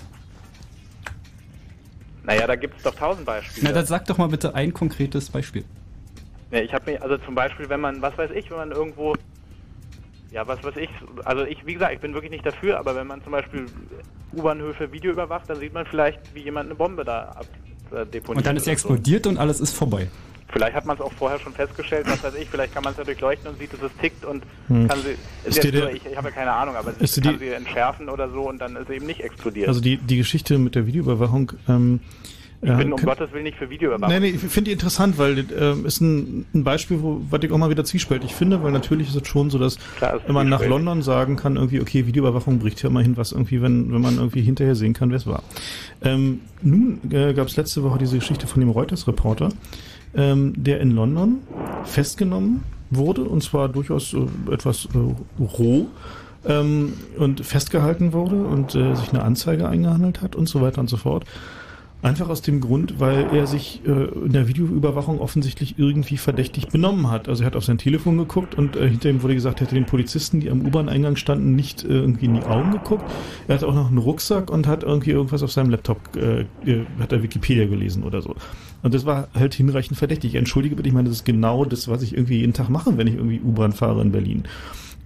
Naja, da gibt es doch tausend Beispiele. Na dann sag doch mal bitte ein konkretes Beispiel. Ja, ich habe mir, also zum Beispiel, wenn man, was weiß ich, wenn man irgendwo, ja, was weiß ich, also ich, wie gesagt, ich bin wirklich nicht dafür, aber wenn man zum Beispiel U-Bahnhöfe Video überwacht, dann sieht man vielleicht, wie jemand eine Bombe da ab, äh, deponiert. Und dann ist sie oder so. explodiert und alles ist vorbei. Vielleicht hat man es auch vorher schon festgestellt, was weiß ich, vielleicht kann man es ja durchleuchten und sieht, dass es tickt und Hm. kann sie, Ist ist nur, der- ich, ich habe ja keine Ahnung, aber Ist sie kann die- sie entschärfen oder so und dann ist sie eben nicht explodiert. Also die, die Geschichte mit der Videoüberwachung. Ähm, ich äh, bin um Gottes Willen nicht für Videoüberwachung. Nee, nee, ich finde die interessant, weil ähm, ist ein, ein Beispiel, wo, was ich auch mal wieder zwiespältig finde, weil natürlich ist es schon so, dass wenn man nach. London sagen kann, irgendwie, okay, Videoüberwachung bricht ja immerhin was irgendwie, wenn, wenn man irgendwie hinterher sehen kann, wer es war. Ähm, nun äh, gab es letzte Woche diese Geschichte von dem Reuters-Reporter, ähm, der in London festgenommen wurde, und zwar durchaus äh, etwas äh, roh, ähm, und festgehalten wurde und äh, sich eine Anzeige eingehandelt hat und so weiter und so fort. Einfach aus dem Grund, weil er sich äh, in der Videoüberwachung offensichtlich irgendwie verdächtig benommen hat. Also er hat auf sein Telefon geguckt und äh, hinter ihm wurde gesagt, er hätte den Polizisten, die am U-Bahn-Eingang standen, nicht äh, irgendwie in die Augen geguckt. Er hatte auch noch einen Rucksack und hat irgendwie irgendwas auf seinem Laptop, äh, äh, hat er Wikipedia gelesen oder so. Und das war halt hinreichend verdächtig. Entschuldige bitte, ich meine, das ist genau das, was ich irgendwie jeden Tag mache, wenn ich irgendwie U-Bahn fahre in Berlin.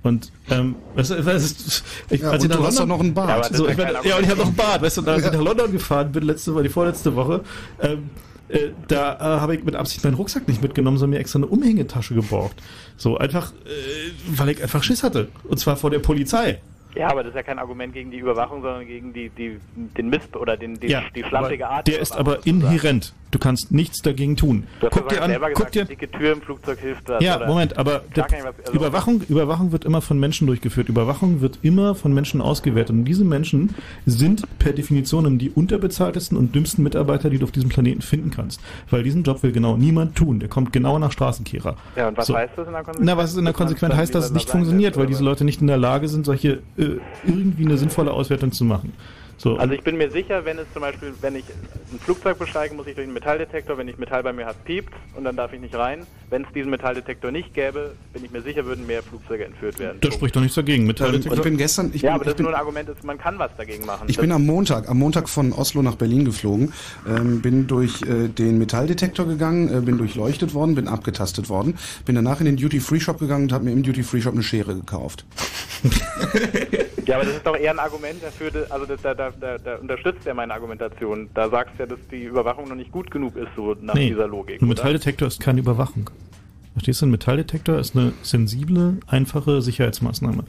Und ähm, weißt du, was ist, ich, Ja, als und ich du nach hast London, doch noch einen Bart. Ja, das so, ich ja kein ja, und ich habe noch einen. Bart. Weißt du, und als ich nach London gefahren bin, letzte Woche, die vorletzte Woche, ähm, äh, da äh, habe ich mit Absicht meinen Rucksack nicht mitgenommen, sondern mir extra eine Umhängetasche geborgt. So einfach, äh, weil ich einfach Schiss hatte. Und zwar vor der Polizei. Ja, aber das ist ja kein Argument gegen die Überwachung, sondern gegen die, die, den Mist oder den, den, Ja, die schlampige Art. Der ist aber inhärent. Du kannst nichts dagegen tun. Du Guck dir an, selber guck gesagt, dir, dicke Tür im Flugzeug hilft das. ja, oder Moment, aber der, was- also- Überwachung, Überwachung wird immer von Menschen durchgeführt. Überwachung wird immer von Menschen ausgewertet. Und diese Menschen sind per Definition die unterbezahltesten und dümmsten Mitarbeiter, die du auf diesem Planeten finden kannst. Weil diesen Job will genau niemand tun. Der kommt genau nach Straßenkehrer. Ja, und was So. heißt das in der Konsequenz? Na, was ist in der Konsequenz heißt, dass es nicht funktioniert, weil diese Leute nicht in der Lage sind, solche äh, irgendwie eine sinnvolle Auswertung zu machen. So, Also ich bin mir sicher, wenn es zum Beispiel, wenn ich ein Flugzeug besteige, muss ich durch einen Metalldetektor, wenn ich Metall bei mir habe, piept und dann darf ich nicht rein. Wenn es diesen Metalldetektor nicht gäbe, bin ich mir sicher, würden mehr Flugzeuge entführt werden. da spricht doch nichts dagegen. Metalldetektor- Ich bin gestern, ich ja, bin, aber das ich ist bin, nur ein Argument, dass man kann was dagegen machen. Ich Das- bin am Montag, am Montag von Oslo nach Berlin geflogen, ähm, bin durch äh, den Metalldetektor gegangen, äh, bin durchleuchtet worden, bin abgetastet worden, bin danach in den Duty-Free-Shop gegangen und habe mir im Duty-Free-Shop eine Schere gekauft. Ja, aber das ist doch eher ein Argument dafür, also da, da, da, da unterstützt er meine Argumentation. Da sagst du ja, dass die Überwachung noch nicht gut genug ist, so nach Nee, dieser Logik. Ein oder? Metalldetektor ist keine Überwachung. Verstehst du? Ein Metalldetektor ist eine sensible, einfache Sicherheitsmaßnahme.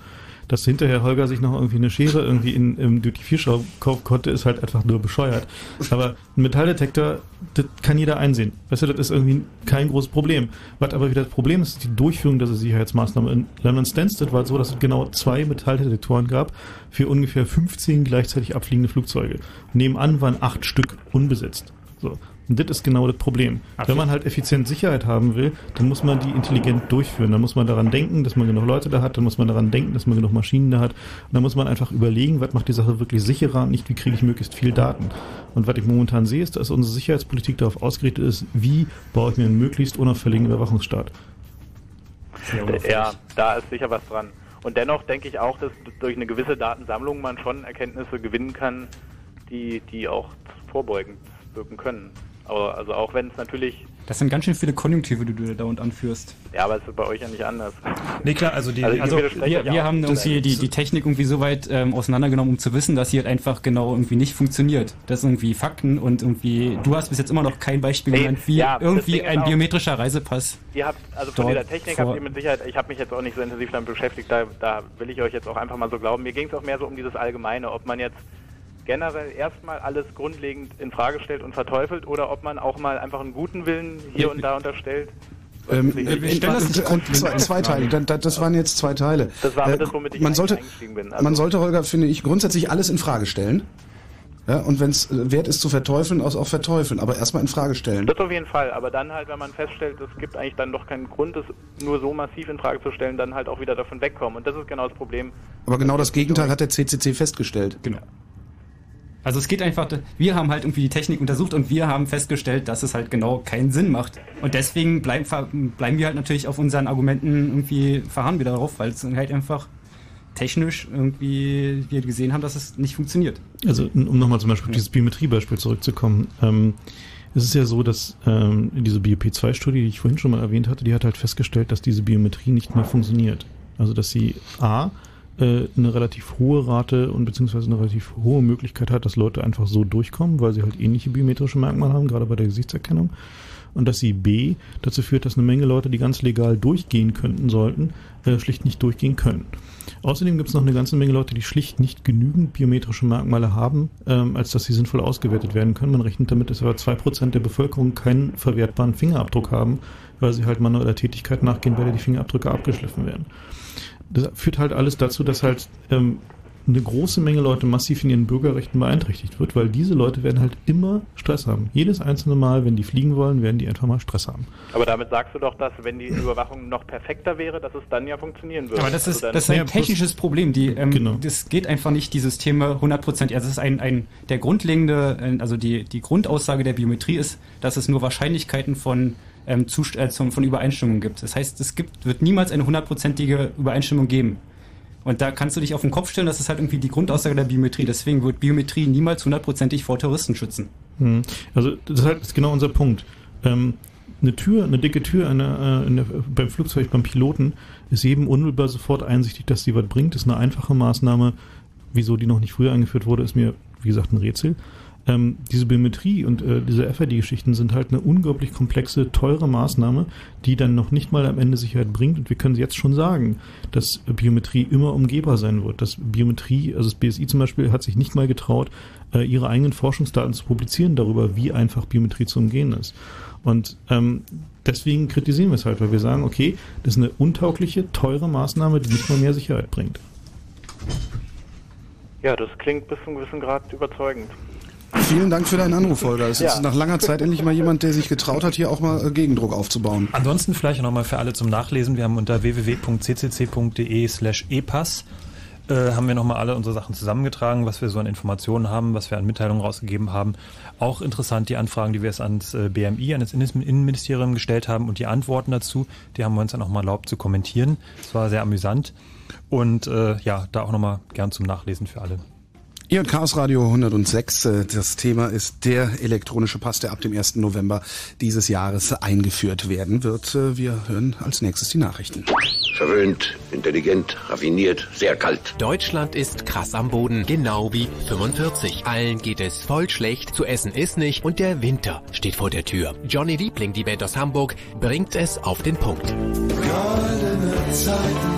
Dass hinterher Holger sich noch irgendwie eine Schere irgendwie in, im Duty-Free-Shop kaufen konnte, ist halt einfach nur bescheuert. Aber ein Metalldetektor, das kann jeder einsehen. Weißt du, das ist irgendwie kein großes Problem. Was aber wieder das Problem ist, ist die Durchführung dieser Sicherheitsmaßnahme. In London Stansted war es so, dass es genau zwei Metalldetektoren gab für ungefähr 15 gleichzeitig abfliegende Flugzeuge. Nebenan waren acht Stück unbesetzt. So. Und das ist genau das Problem. Wenn man halt effizient Sicherheit haben will, dann muss man die intelligent durchführen. Dann muss man daran denken, dass man genug Leute da hat, dann muss man daran denken, dass man genug Maschinen da hat. Und dann muss man einfach überlegen, was macht die Sache wirklich sicherer und nicht, wie kriege ich möglichst viel Daten. Und was ich momentan sehe, ist, dass unsere Sicherheitspolitik darauf ausgerichtet ist, wie baue ich mir einen möglichst unauffälligen Überwachungsstaat. Ja, da ist sicher was dran. Und dennoch denke ich auch, dass durch eine gewisse Datensammlung man schon Erkenntnisse gewinnen kann, die, die auch vorbeugend wirken können. Aber also auch wenn es natürlich Das sind ganz schön viele Konjunktive, die du da und anführst. Ja, aber es ist bei euch ja nicht anders. Nee, klar, also die, Also widerspreche wir, wir haben irgendwie die, die Technik irgendwie so weit ähm, auseinandergenommen, um zu wissen, dass sie halt einfach genau irgendwie nicht funktioniert. Das sind irgendwie Fakten und irgendwie, du hast bis jetzt immer noch kein Beispiel Nee, genannt, wie ja, irgendwie ein auch- biometrischer Reisepass. Ihr habt, also von dieser Technik habt ihr mit Sicherheit, ich habe mich jetzt auch nicht so intensiv damit beschäftigt, da, da will ich euch jetzt auch einfach mal so glauben. Mir ging es auch mehr so um dieses Allgemeine, ob man jetzt generell erstmal alles grundlegend in Frage stellt und verteufelt oder ob man auch mal einfach einen guten Willen hier und da unterstellt. Ähm, Wir äh, stellen das nicht äh, grundlegend zwei. Teile. Da- da- Das waren jetzt zwei Teile. Das war Äh, das, womit ich man sollte, eingestiegen bin. Also- man sollte, Holger, finde ich, grundsätzlich alles in Frage stellen. Ja, und wenn es wert ist zu verteufeln, auch, auch verteufeln, aber erstmal in Frage stellen. Das auf jeden Fall, aber dann halt, wenn man feststellt, es gibt eigentlich dann doch keinen Grund, es nur so massiv in Frage zu stellen, dann halt auch wieder davon wegkommen. Und das ist genau das Problem. Aber genau das Gegenteil hat der CCC festgestellt. Genau. Also es geht einfach, wir haben halt irgendwie die Technik untersucht und wir haben festgestellt, dass es halt genau keinen Sinn macht. Und deswegen bleiben, ver- bleiben wir halt natürlich auf unseren Argumenten irgendwie verharren wir darauf, weil es halt einfach technisch irgendwie wir gesehen haben, dass es nicht funktioniert. Also um nochmal zum Beispiel auf dieses Biometrie-Beispiel zurückzukommen. Ähm, es ist ja so, dass ähm, diese BioP2-Studie, die ich vorhin schon mal erwähnt hatte, die hat halt festgestellt, dass diese Biometrie nicht mehr funktioniert. Also dass sie A, äh, eine relativ hohe Rate und beziehungsweise eine relativ hohe Möglichkeit hat, dass Leute einfach so durchkommen, weil sie halt ähnliche biometrische Merkmale haben, gerade bei der Gesichtserkennung. Und dass sie B dazu führt, dass eine Menge Leute, die ganz legal durchgehen könnten, sollten, äh, schlicht nicht durchgehen können. Außerdem gibt es noch eine ganze Menge Leute, die schlicht nicht genügend biometrische Merkmale haben, ähm, als dass sie sinnvoll ausgewertet werden können. Man rechnet damit, dass aber 2% der Bevölkerung keinen verwertbaren Fingerabdruck haben, weil sie halt manueller Tätigkeit nachgehen, der die Fingerabdrücke abgeschliffen werden. Das führt halt alles dazu, dass halt ähm, eine große Menge Leute massiv in ihren Bürgerrechten beeinträchtigt wird, weil diese Leute werden halt immer Stress haben. Jedes einzelne Mal, wenn die fliegen wollen, werden die einfach mal Stress haben. Aber damit sagst du doch, dass wenn die Überwachung noch perfekter wäre, dass es dann ja funktionieren würde. Aber das ist, Also das ist ein technisches Problem. Die, ähm, Genau. Das geht einfach nicht, die Systeme 100%. Also es ist ein, ein, der grundlegende, äh, also die, die Grundaussage der Biometrie ist, dass es nur Wahrscheinlichkeiten von, ähm, Zust äh, zum- von Übereinstimmung gibt. Das heißt, es gibt, wird niemals eine hundertprozentige Übereinstimmung geben. Und da kannst du dich auf den Kopf stellen, das ist halt irgendwie die Grundaussage der Biometrie. Deswegen wird Biometrie niemals hundertprozentig vor Terroristen schützen. Hm. Also das ist halt- genau unser Punkt. Ähm, eine Tür, eine dicke Tür eine, äh, in der, beim Flugzeug, beim Piloten ist jedem unmittelbar sofort einsichtig, dass die was bringt. ist eine einfache Maßnahme. Wieso die noch nicht früher eingeführt wurde, ist mir, wie gesagt, ein Rätsel. Ähm, diese Biometrie und äh, diese FID-Geschichten sind halt eine unglaublich komplexe, teure Maßnahme, die dann noch nicht mal am Ende Sicherheit bringt. Und wir können jetzt schon sagen, dass Biometrie immer umgehbar sein wird. Dass Biometrie, also das BSI zum Beispiel, hat sich nicht mal getraut, äh, ihre eigenen Forschungsdaten zu publizieren darüber, wie einfach Biometrie zu umgehen ist. Und ähm, deswegen kritisieren wir es halt, weil wir sagen, okay, das ist eine untaugliche, teure Maßnahme, die nicht mal mehr Sicherheit bringt. Ja, das klingt bis zu einem gewissen Grad überzeugend. Vielen Dank für deinen Anruf, Holger. Es ist Ja. nach langer Zeit endlich mal jemand, der sich getraut hat, hier auch mal äh, Gegendruck aufzubauen. Ansonsten vielleicht nochmal für alle zum Nachlesen. Wir haben unter www.ccc.de slash epass äh, haben wir nochmal alle unsere Sachen zusammengetragen, was wir so an Informationen haben, was wir an Mitteilungen rausgegeben haben. Auch interessant die Anfragen, die wir jetzt ans äh, BMI, an das Innen- Innenministerium gestellt haben und die Antworten dazu, die haben wir uns dann auch mal erlaubt zu kommentieren. Das war sehr amüsant. Und äh, ja, da auch nochmal gern zum Nachlesen für alle. Ihr Chaos Radio 106. Äh, Das Thema ist der elektronische Pass, der ab dem 1. November dieses Jahres eingeführt werden wird. Äh, Wir hören als nächstes die Nachrichten. Verwöhnt, intelligent, raffiniert, sehr kalt. Deutschland ist krass am Boden, genau wie 45. Allen geht es voll schlecht, zu essen ist nicht und der Winter steht vor der Tür. Johnny Liebling, die Band aus Hamburg, bringt es auf den Punkt. Goldene Zeiten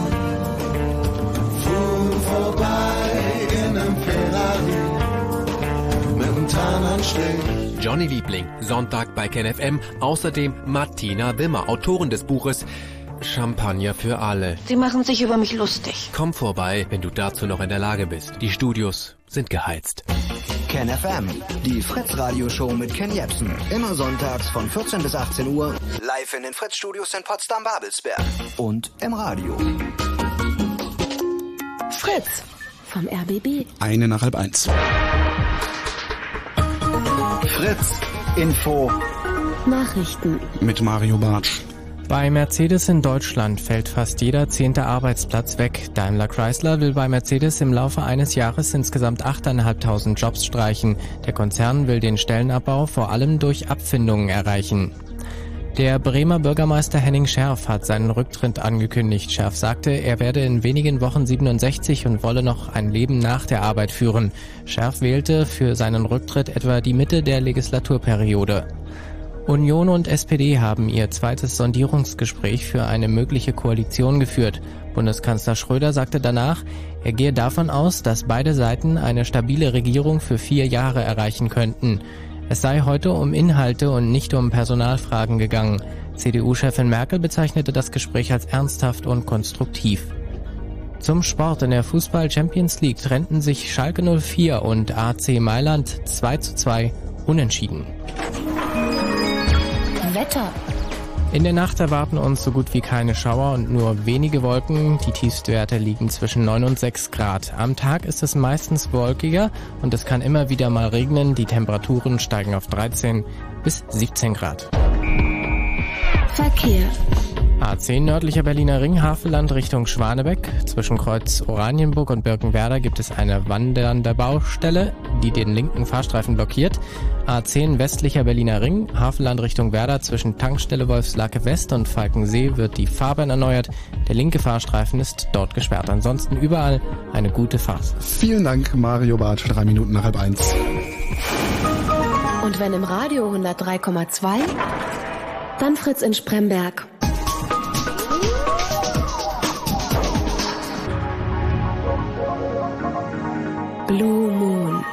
fuhren vorbei Johnny Liebling, Sonntag bei KenFM, außerdem Martina Wimmer, Autorin des Buches Champagner für alle. Sie machen sich über mich lustig. Komm vorbei, wenn du dazu noch in der Lage bist. Die Studios sind geheizt. Ken FM, die Fritz Radio Show mit Ken Jebsen. Immer sonntags von 14 bis 18 Uhr. Live in den Fritz Studios in Potsdam-Babelsberg. Und im Radio. Fritz vom RBB. Eine nach halb eins. Fritz Info. Nachrichten. Mit Mario Bartsch. Bei Mercedes in Deutschland fällt fast jeder zehnte Arbeitsplatz weg. Daimler Chrysler will bei Mercedes im Laufe eines Jahres insgesamt 8.500 Jobs streichen. Der Konzern will den Stellenabbau vor allem durch Abfindungen erreichen. Der Bremer Bürgermeister Henning Scherf hat seinen Rücktritt angekündigt. Scherf sagte, er werde in wenigen Wochen 67 und wolle noch ein Leben nach der Arbeit führen. Scherf wählte für seinen Rücktritt etwa die Mitte der Legislaturperiode. Union und SPD haben ihr zweites Sondierungsgespräch für eine mögliche Koalition geführt. Bundeskanzler Schröder sagte danach, er gehe davon aus, dass beide Seiten eine stabile Regierung für vier Jahre erreichen könnten. Es sei heute um Inhalte und nicht um Personalfragen gegangen. CDU-Chefin Merkel bezeichnete das Gespräch als ernsthaft und konstruktiv. Zum Sport in der Fußball Champions League trennten sich Schalke 04 und AC Mailand 2 zu 2 unentschieden. Wetter. In der Nacht erwarten uns so gut wie keine Schauer und nur wenige Wolken. Die Tiefstwerte liegen zwischen 9 und 6 Grad. Am Tag ist es meistens wolkiger und es kann immer wieder mal regnen. Die Temperaturen steigen auf 13 bis 17 Grad. Verkehr. A10 nördlicher Berliner Ring, Havelland Richtung Schwanebeck. Zwischen Kreuz Oranienburg und Birkenwerder gibt es eine wandernde Baustelle, die den linken Fahrstreifen blockiert. A10 westlicher Berliner Ring, Havelland Richtung Werder zwischen Tankstelle Wolfslake West und Falkensee wird die Fahrbahn erneuert. Der linke Fahrstreifen ist dort gesperrt. Ansonsten überall eine gute Fahrt. Vielen Dank, Mario Bartsch, drei Minuten nach halb eins. Und wenn im Radio 103,2, dann Fritz in Spremberg. Blue Moon.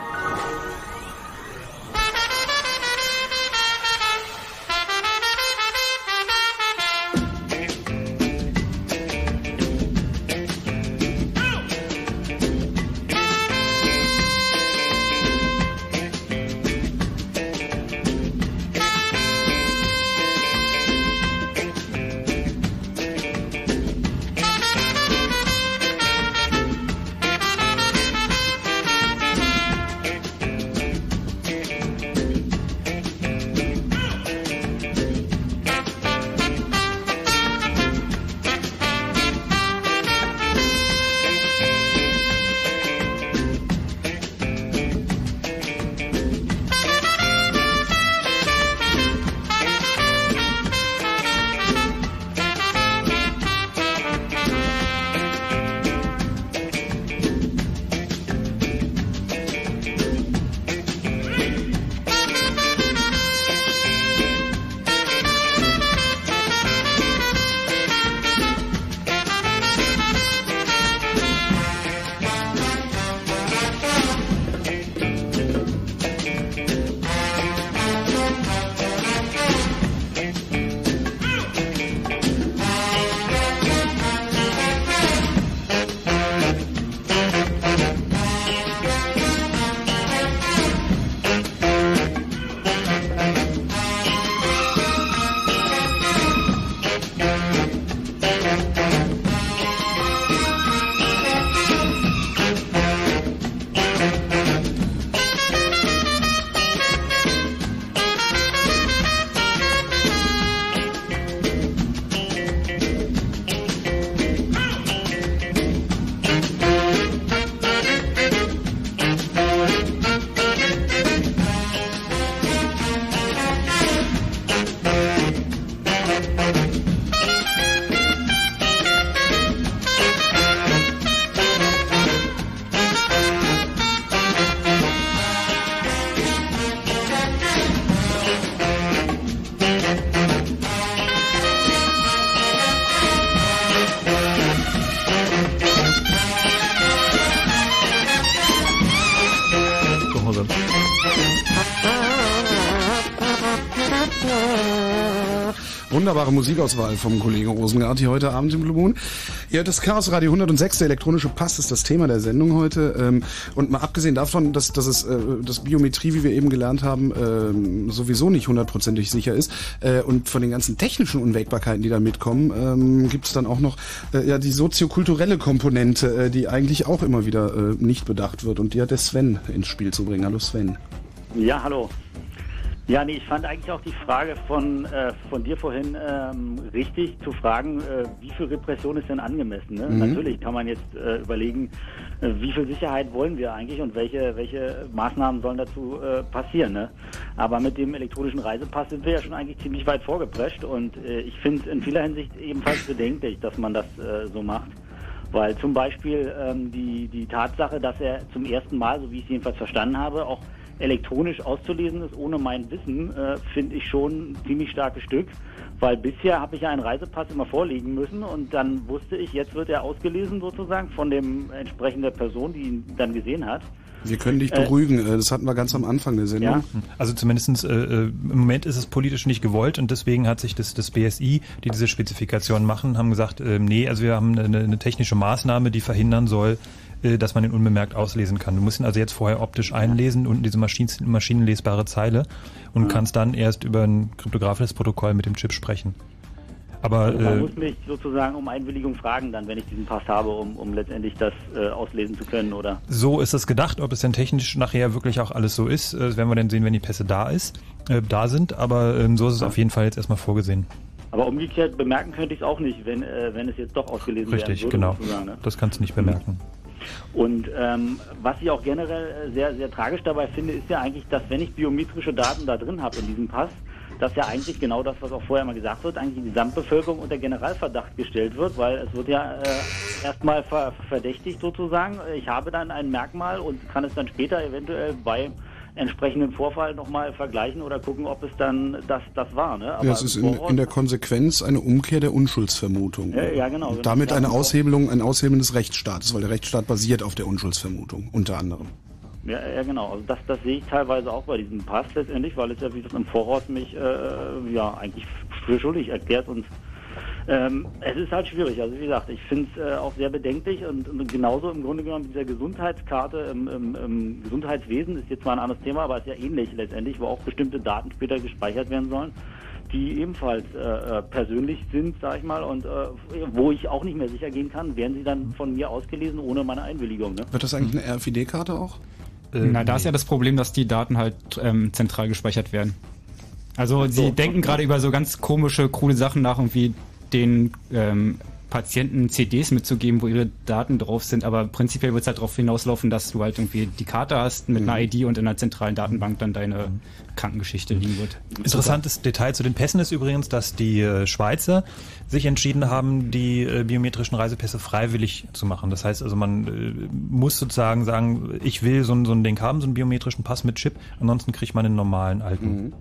Wunderbare Musikauswahl vom Kollegen Rosengart hier heute Abend im Blue Moon. Ja, das Chaos Radio 106, der elektronische Pass, ist das Thema der Sendung heute. Ähm, Und mal abgesehen davon, dass, dass es äh, dass Biometrie, wie wir eben gelernt haben, ähm, sowieso nicht hundertprozentig sicher ist äh, und von den ganzen technischen Unwägbarkeiten, die da mitkommen, ähm, gibt es dann auch noch äh, ja die soziokulturelle Komponente, die eigentlich auch immer wieder nicht bedacht wird. Und die hat der Sven ins Spiel zu bringen. Hallo Sven. Ja, hallo. Ja, nee, ich fand eigentlich auch die Frage von, äh, von dir vorhin ähm, richtig zu fragen, äh, wie viel Repression ist denn angemessen? Ne? Mhm. Natürlich kann man jetzt äh, überlegen, äh, wie viel Sicherheit wollen wir eigentlich und welche, welche Maßnahmen sollen dazu äh, passieren. Ne? Aber mit dem elektronischen Reisepass sind wir ja schon eigentlich ziemlich weit vorgeprescht und äh, ich finde es in vieler Hinsicht ebenfalls bedenklich, dass man das äh, so macht. Weil zum Beispiel ähm, die, die Tatsache, dass er zum ersten Mal, so wie ich es jedenfalls verstanden habe, auch elektronisch auszulesen ist, ohne mein Wissen, äh, finde ich schon ein ziemlich starkes Stück. Weil bisher habe ich ja einen Reisepass immer vorlegen müssen und dann wusste ich, jetzt wird er ausgelesen sozusagen von dem entsprechenden Person, die ihn dann gesehen hat. Wir können dich Äh, beruhigen. Äh, Das hatten wir ganz am Anfang der Sendung. Also zumindestens äh, äh, im Moment ist es politisch nicht gewollt und deswegen hat sich das, das BSI, die diese Spezifikation machen, haben gesagt, ähm, nee, also wir haben eine, eine technische Maßnahme, die verhindern soll, äh, dass man ihn unbemerkt auslesen kann. Du musst ihn also jetzt vorher optisch einlesen und diese Maschinen, maschinenlesbare Zeile und kannst dann erst über ein kryptografisches Protokoll mit dem Chip sprechen. Aber Also man äh, muss mich sozusagen um Einwilligung fragen, dann, wenn ich diesen Pass habe, um, um letztendlich das äh, auslesen zu können, oder? So ist es gedacht. Ob es denn technisch nachher wirklich auch alles so ist, äh, werden wir dann sehen, wenn die Pässe da ist, äh, da sind. Aber ähm, so ist es auf jeden Fall jetzt erstmal vorgesehen. Aber umgekehrt bemerken könnte ich es auch nicht, wenn, äh, wenn es jetzt doch ausgelesen Richtig, werden würde. genau. ne? Das kannst du nicht bemerken. Und ähm, was ich auch generell äh, sehr, sehr tragisch dabei finde, ist ja eigentlich, dass wenn ich biometrische Daten da drin habe in diesem Pass, dass ja eigentlich genau das, was auch vorher mal gesagt wird, eigentlich die Gesamtbevölkerung unter Generalverdacht gestellt wird, weil es wird ja äh, erstmal ver verdächtigt sozusagen. Ich habe dann ein Merkmal und kann es dann später eventuell bei entsprechenden Vorfall nochmal vergleichen oder gucken, ob es dann das, das war. Ne? Ja, es ist in, in der Konsequenz eine Umkehr der Unschuldsvermutung. Ja, ja, genau. Und damit eine. Aushebelung, ein Aushebeln des Rechtsstaates, weil der Rechtsstaat basiert auf der Unschuldsvermutung, unter anderem. Ja, ja genau. Also das, das sehe ich teilweise auch bei diesem Pass letztendlich, weil es ja wie das im Voraus mich äh, ja eigentlich für schuldig erklärt und ähm, es ist halt schwierig. Also wie gesagt, ich finde es äh, auch sehr bedenklich und, und genauso im Grunde genommen mit dieser Gesundheitskarte im, im, im Gesundheitswesen ist jetzt zwar ein anderes Thema, aber ist ja ähnlich letztendlich, wo auch bestimmte Daten später gespeichert werden sollen die ebenfalls äh, äh, persönlich sind, sag ich mal, und äh, wo ich auch nicht mehr sicher gehen kann, werden sie dann von mir ausgelesen ohne meine Einwilligung. Ne? Wird das eigentlich eine RFID-Karte auch? Na, da ist ja das Problem, dass die Daten halt ähm, zentral gespeichert werden. Also sie denken gerade über so ganz komische, krude Sachen nach, irgendwie den ähm, Patienten CDs mitzugeben, wo ihre Daten drauf sind, aber prinzipiell wird es halt darauf hinauslaufen, dass du halt irgendwie die Karte hast mit einer ID und in einer zentralen Datenbank dann deine Krankengeschichte liegen wird. Interessantes Detail zu den Pässen ist übrigens, dass die äh, Schweizer sich entschieden haben, die äh, biometrischen Reisepässe freiwillig zu machen. Das heißt also, man äh, muss sozusagen sagen, ich will so, ein- so ein Ding haben, so einen biometrischen Pass mit Chip, ansonsten kriegt man einen normalen alten.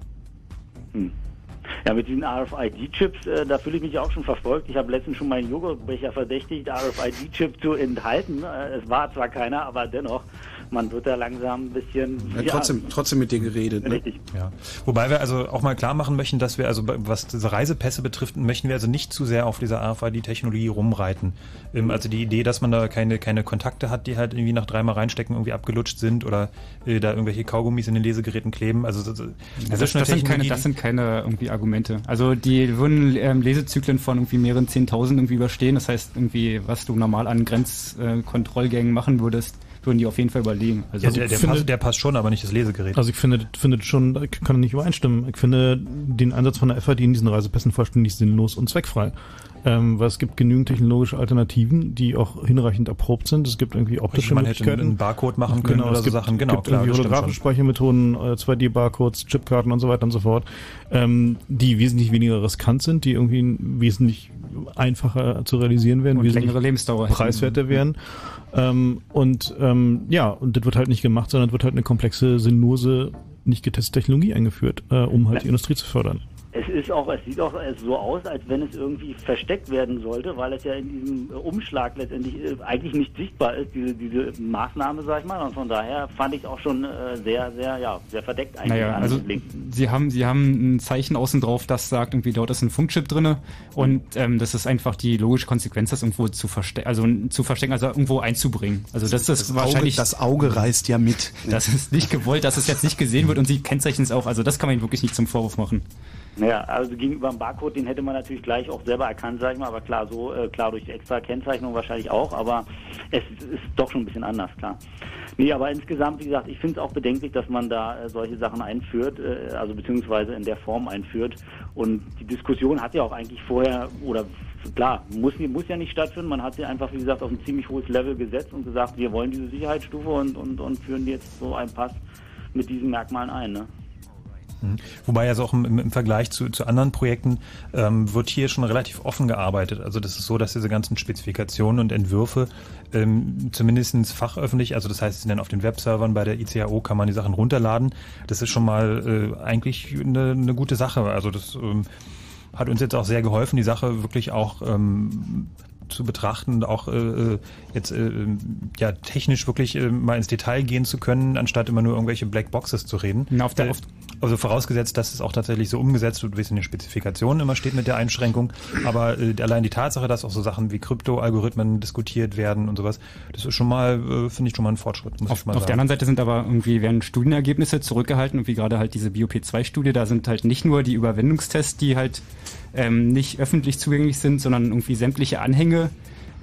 Ja, mit diesen RFID-Chips, äh, da fühle ich mich auch schon verfolgt. Ich habe letztens schon meinen Joghurtbecher verdächtigt, RFID-Chip zu enthalten. Äh, es war zwar keiner, aber dennoch, man wird da langsam ein bisschen... Ja, trotzdem, trotzdem mit dir geredet. Ne? Richtig. Ja. Wobei wir also auch mal klar machen möchten, dass wir also bei- was diese Reisepässe betrifft, möchten wir also nicht zu sehr auf dieser RFID-Technologie rumreiten. Ähm, also die Idee, dass man da keine, keine Kontakte hat, die halt irgendwie nach dreimal reinstecken irgendwie abgelutscht sind oder äh, da irgendwelche Kaugummis in den Lesegeräten kleben. Also das, das, Das, ist eine das, sind keine, das sind keine irgendwie Argumente. Also die würden ähm, Lesezyklen von irgendwie mehreren Zehntausend irgendwie überstehen. Das heißt irgendwie, was du normal an Grenzkontrollgängen machen würdest, würden die auf jeden Fall überlegen. Also ja, der, der, finde- Pass, der passt schon, aber nicht das Lesegerät. Also ich finde, finde schon, da kann ich nicht übereinstimmen. Ich finde den Einsatz von der FAD in diesen Reisepässen vollständig sinnlos und zweckfrei. Ähm, weil es gibt genügend technologische Alternativen, die auch hinreichend erprobt sind. Es gibt irgendwie optische man hätte Möglichkeiten. einen Barcode machen können oder es so gibt, Sachen. Genau, gibt klar, irgendwie holographische Speichermethoden, äh, 2D-Barcodes, Chipkarten und so weiter und so fort, ähm, die wesentlich weniger riskant sind, die irgendwie wesentlich einfacher zu realisieren werden, Und wesentlich längere Lebensdauer hätten. preiswerter werden. Ähm, und ähm, ja, und das wird halt nicht gemacht, sondern es wird halt eine komplexe, sinnlose, nicht getestete Technologie eingeführt, äh, um halt die Industrie zu fördern. Es ist auch, es sieht auch so aus, als wenn es irgendwie versteckt werden sollte, weil es ja in diesem Umschlag letztendlich äh, eigentlich nicht sichtbar ist, diese, diese Maßnahme, sag ich mal. Und von daher fand ich es auch schon äh, sehr, sehr, ja, sehr verdeckt eigentlich. Naja, also sie haben, sie haben ein Zeichen außen drauf, das sagt irgendwie, dort ist ein Funkchip drinne und ähm, das ist einfach die logische Konsequenz, das irgendwo zu verstecken, also zu verstecken, also irgendwo einzubringen. Also das ist Das Auge, wahrscheinlich, das Auge reißt ja mit. das ist nicht gewollt, dass es jetzt nicht gesehen wird und sie kennzeichnen es auch. Also das kann man ihnen wirklich nicht zum Vorwurf machen. Naja, also gegenüber dem Barcode, den hätte man natürlich gleich auch selber erkannt, sag ich mal, aber klar, so äh, klar durch die extra Kennzeichnung wahrscheinlich auch, aber es ist doch schon ein bisschen anders, klar. Nee, aber insgesamt, wie gesagt, ich finde es auch bedenklich, dass man da äh, solche Sachen einführt, äh, also beziehungsweise in der Form einführt. Und die Diskussion hat ja auch eigentlich vorher, oder klar, muss, muss ja nicht stattfinden, man hat sie einfach, wie gesagt, auf ein ziemlich hohes Level gesetzt und gesagt, wir wollen diese Sicherheitsstufe und, und, und führen jetzt so einen Pass mit diesen Merkmalen ein. Ne? Mhm. Wobei also auch im, im Vergleich zu, zu anderen Projekten ähm, wird hier schon relativ offen gearbeitet. Also das ist so, dass diese ganzen Spezifikationen und Entwürfe ähm, zumindest fachöffentlich, also das heißt, sie dann auf den Webservern bei der ICAO kann man die Sachen runterladen. Das ist schon mal äh, eigentlich eine, eine gute Sache. Also das ähm, hat uns jetzt auch sehr geholfen, die Sache wirklich auch ähm, zu betrachten und auch äh, jetzt äh, ja technisch wirklich äh, mal ins Detail gehen zu können, anstatt immer nur irgendwelche Black Boxes zu reden. Na, auf der, Äh, auf, also vorausgesetzt, dass es auch tatsächlich so umgesetzt wird, wie es in den Spezifikationen immer steht mit der Einschränkung. Aber äh, allein die Tatsache, dass auch so Sachen wie Krypto-Algorithmen diskutiert werden und sowas, das ist schon mal, äh, finde ich schon mal ein Fortschritt, muss Auf, ich mal auf der sagen. anderen Seite sind aber irgendwie werden Studienergebnisse zurückgehalten und wie gerade halt diese BOP2-Studie, da sind halt nicht nur die Überwindungstests, die halt ähm, nicht öffentlich zugänglich sind, sondern irgendwie sämtliche Anhänge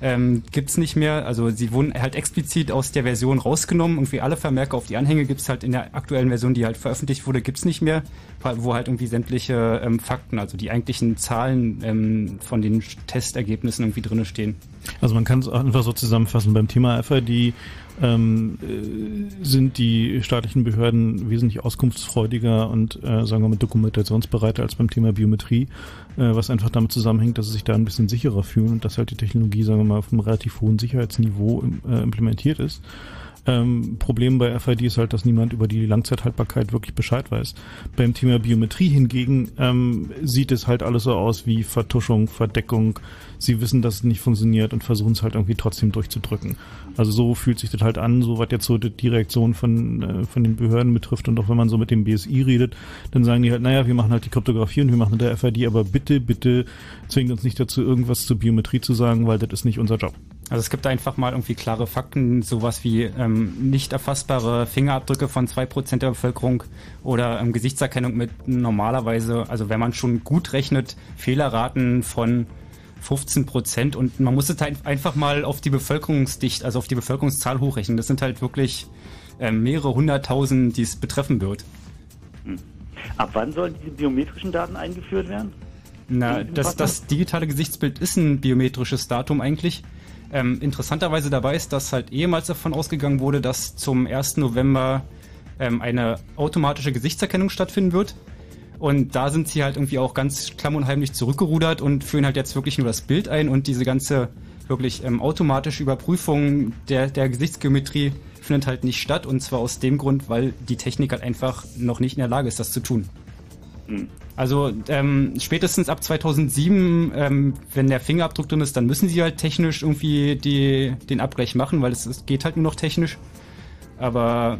ähm, gibt's nicht mehr. Also sie wurden halt explizit aus der Version rausgenommen. Irgendwie alle Vermerke auf die Anhänge gibt's halt in der aktuellen Version, die halt veröffentlicht wurde, gibt's nicht mehr, wo halt irgendwie sämtliche ähm, Fakten, also die eigentlichen Zahlen ähm, von den Testergebnissen irgendwie drinne stehen. Also man kann es einfach so zusammenfassen. Beim Thema FID ähm, äh, sind die staatlichen Behörden wesentlich auskunftsfreudiger und äh, sagen wir mal dokumentationsbereiter als beim Thema Biometrie, äh, was einfach damit zusammenhängt, dass sie sich da ein bisschen sicherer fühlen und dass halt die Technologie, sagen wir mal, auf einem relativ hohen Sicherheitsniveau äh, implementiert ist. Ähm, Problem bei FID ist halt, dass niemand über die Langzeithaltbarkeit wirklich Bescheid weiß. Beim Thema Biometrie hingegen ähm, sieht es halt alles so aus wie Vertuschung, Verdeckung. Sie wissen, dass es nicht funktioniert und versuchen es halt irgendwie trotzdem durchzudrücken. Also so fühlt sich das halt an, so was jetzt so die, Reaktion von, äh, von den Behörden betrifft und auch wenn man so mit dem BSI redet, dann sagen die halt, naja, wir machen halt die Kryptographie und wir machen der FID, aber bitte, bitte zwingt uns nicht dazu, irgendwas zur Biometrie zu sagen, weil das ist nicht unser Job. Also es gibt einfach mal irgendwie klare Fakten, sowas wie ähm, nicht erfassbare Fingerabdrücke von zwei Prozent der Bevölkerung oder ähm, Gesichtserkennung mit normalerweise, also wenn man schon gut rechnet, Fehlerraten von 15 Prozent und man muss es halt einfach mal auf die Bevölkerungsdicht, also auf die Bevölkerungszahl hochrechnen. Das sind halt wirklich ähm, mehrere hunderttausend, die es betreffen wird. Ab wann sollen diese biometrischen Daten eingeführt werden? Na, das, das digitale Gesichtsbild ist ein biometrisches Datum eigentlich. Ähm, interessanterweise dabei ist, dass halt ehemals davon ausgegangen wurde, dass zum 1. November ähm, eine automatische Gesichtserkennung stattfinden wird. Und da sind sie halt irgendwie auch ganz klamm und heimlich zurückgerudert und führen halt jetzt wirklich nur das Bild ein und diese ganze wirklich ähm, automatische Überprüfung der, der Gesichtsgeometrie findet halt nicht statt und zwar aus dem Grund, weil die Technik halt einfach noch nicht in der Lage ist, das zu tun. Also ähm, spätestens ab 2007, ähm, wenn der Fingerabdruck drin ist, dann müssen sie halt technisch irgendwie die, den Abgleich machen, weil es, es geht halt nur noch technisch. Aber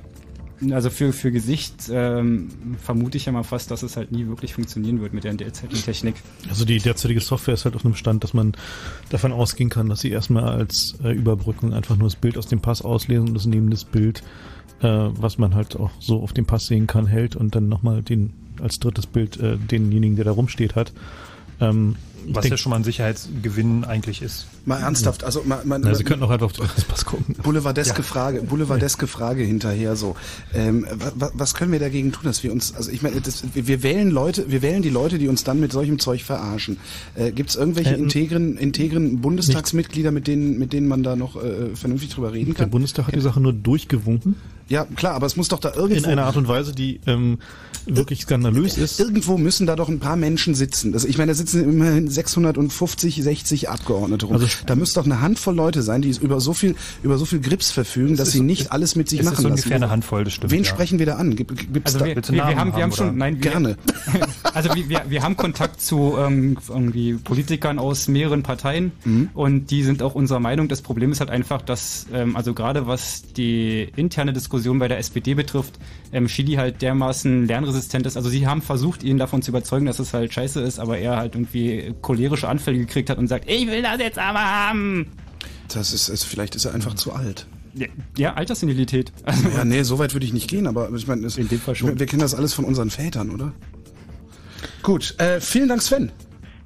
also für, für Gesicht ähm, vermute ich ja mal fast, dass es halt nie wirklich funktionieren wird mit der derzeitigen Technik. Also die derzeitige Software ist halt auf einem Stand, dass man davon ausgehen kann, dass sie erstmal als äh, Überbrückung einfach nur das Bild aus dem Pass auslesen und das neben das Bild, äh, was man halt auch so auf dem Pass sehen kann, hält und dann nochmal den als drittes Bild äh, denjenigen, der da rumsteht, hat. Ähm, ich Was denk- ja schon mal ein Sicherheitsgewinn eigentlich ist. Mal ernsthaft, also mal, mal, Na, Sie könnten auch einfach auf den Pass gucken. Boulevardeske Ja. Frage, Boulevardeske Frage hinterher so. Ähm, was, was können wir dagegen tun, dass wir uns, also ich meine, das, wir wählen Leute, wir wählen die Leute, die uns dann mit solchem Zeug verarschen. Äh, Gibt es irgendwelche Ähm, integren, integren Bundestagsmitglieder, mit denen, mit denen man da noch äh, vernünftig drüber reden Der kann? Bundestag hat die Sache nur durchgewunken. Ja, klar, aber es muss doch da irgendwo In einer Art und Weise, die ähm, wirklich skandalös ist. Irgendwo müssen da doch ein paar Menschen sitzen. Also ich meine, da sitzen immerhin 650, 60 Abgeordnete rum. Also- da müsste doch eine Handvoll Leute sein, die über so viel, über so viel Grips verfügen, dass ist- sie nicht es- alles mit sich es ist machen so lassen. ungefähr eine Handvoll, das stimmt, Wen ja. sprechen wir da an? Gibt, gibt's Also da wir, wir, wir haben, wir haben schon, oder? nein, wir, Gerne. Also wir, wir, wir haben Kontakt zu ähm, irgendwie Politikern aus mehreren Parteien Mhm. und die sind auch unserer Meinung. Das Problem ist halt einfach, dass ähm, also gerade was die interne Diskussion bei der SPD betrifft, ähm, Chili halt dermaßen lernresistent ist. Also sie haben versucht, ihn davon zu überzeugen, dass es halt scheiße ist, aber er halt irgendwie cholerische Anfälle gekriegt hat und sagt, ich will das jetzt aber haben. Das ist, ist, vielleicht ist er einfach zu alt. Ja, ja Alterssenilität. Also, Ja, nee, so weit würde ich nicht gehen, aber ich meine. Wir, wir kennen das alles von unseren Vätern, oder? Gut, äh, vielen Dank Sven.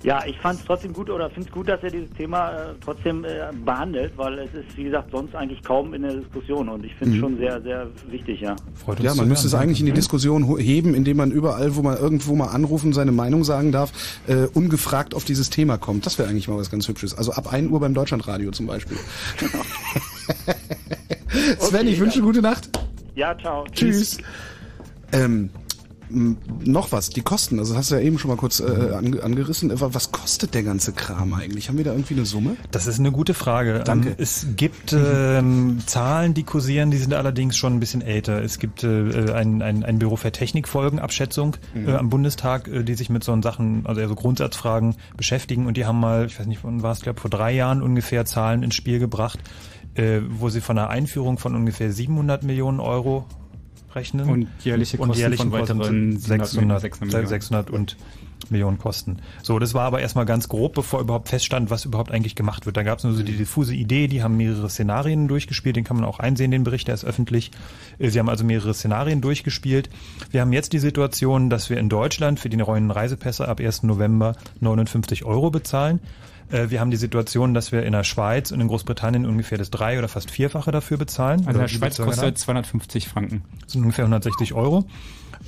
Ja, ich fand es trotzdem gut oder finde es gut, dass er dieses Thema äh, trotzdem äh, behandelt, weil es ist, wie gesagt, sonst eigentlich kaum in der Diskussion und ich finde es Mhm. schon sehr, sehr wichtig, ja. ja, man müsste es eigentlich in die Diskussion heben, indem man überall, wo man irgendwo mal anrufen, seine Meinung sagen darf, äh, ungefragt auf dieses Thema kommt. Das wäre eigentlich mal was ganz Hübsches. Also ab 1 Uhr beim Deutschlandradio zum Beispiel. Sven, ich wünsche gute Nacht. Ja, ciao. Tschüss. Ähm, m, noch was, die Kosten, also hast du ja eben schon mal kurz äh, ange angerissen. Was kostet der ganze Kram eigentlich? Haben wir da irgendwie eine Summe? Das ist eine gute Frage. Danke. Ähm, Es gibt ähm, Zahlen, die kursieren, die sind allerdings schon ein bisschen älter. Es gibt äh, ein, ein, ein Büro für Technikfolgenabschätzung Mhm. äh, am Bundestag, äh, die sich mit so Sachen, also eher so Grundsatzfragen beschäftigen und die haben mal, ich weiß nicht, wann war es, glaube vor drei Jahren ungefähr Zahlen ins Spiel gebracht, äh, wo sie von einer Einführung von ungefähr 700 Millionen Euro rechnen. Und jährliche Kosten von weiteren 600, 600 Millionen. 600 und Millionen Kosten. So, das war aber erstmal ganz grob, bevor überhaupt feststand, was überhaupt eigentlich gemacht wird. Da gab es nur so die diffuse Idee, die haben mehrere Szenarien durchgespielt, den kann man auch einsehen, den Bericht, der ist öffentlich. Äh, Sie haben also mehrere Szenarien durchgespielt. Wir haben jetzt die Situation, dass wir in Deutschland für die neuen Reisepässe ab 1. November 59 Euro bezahlen. Äh, Wir haben die Situation, dass wir in der Schweiz und in Großbritannien ungefähr das drei- oder fast vierfache dafür bezahlen. Also in der Schweiz kostet 250 Franken. Das sind ungefähr 160 Euro.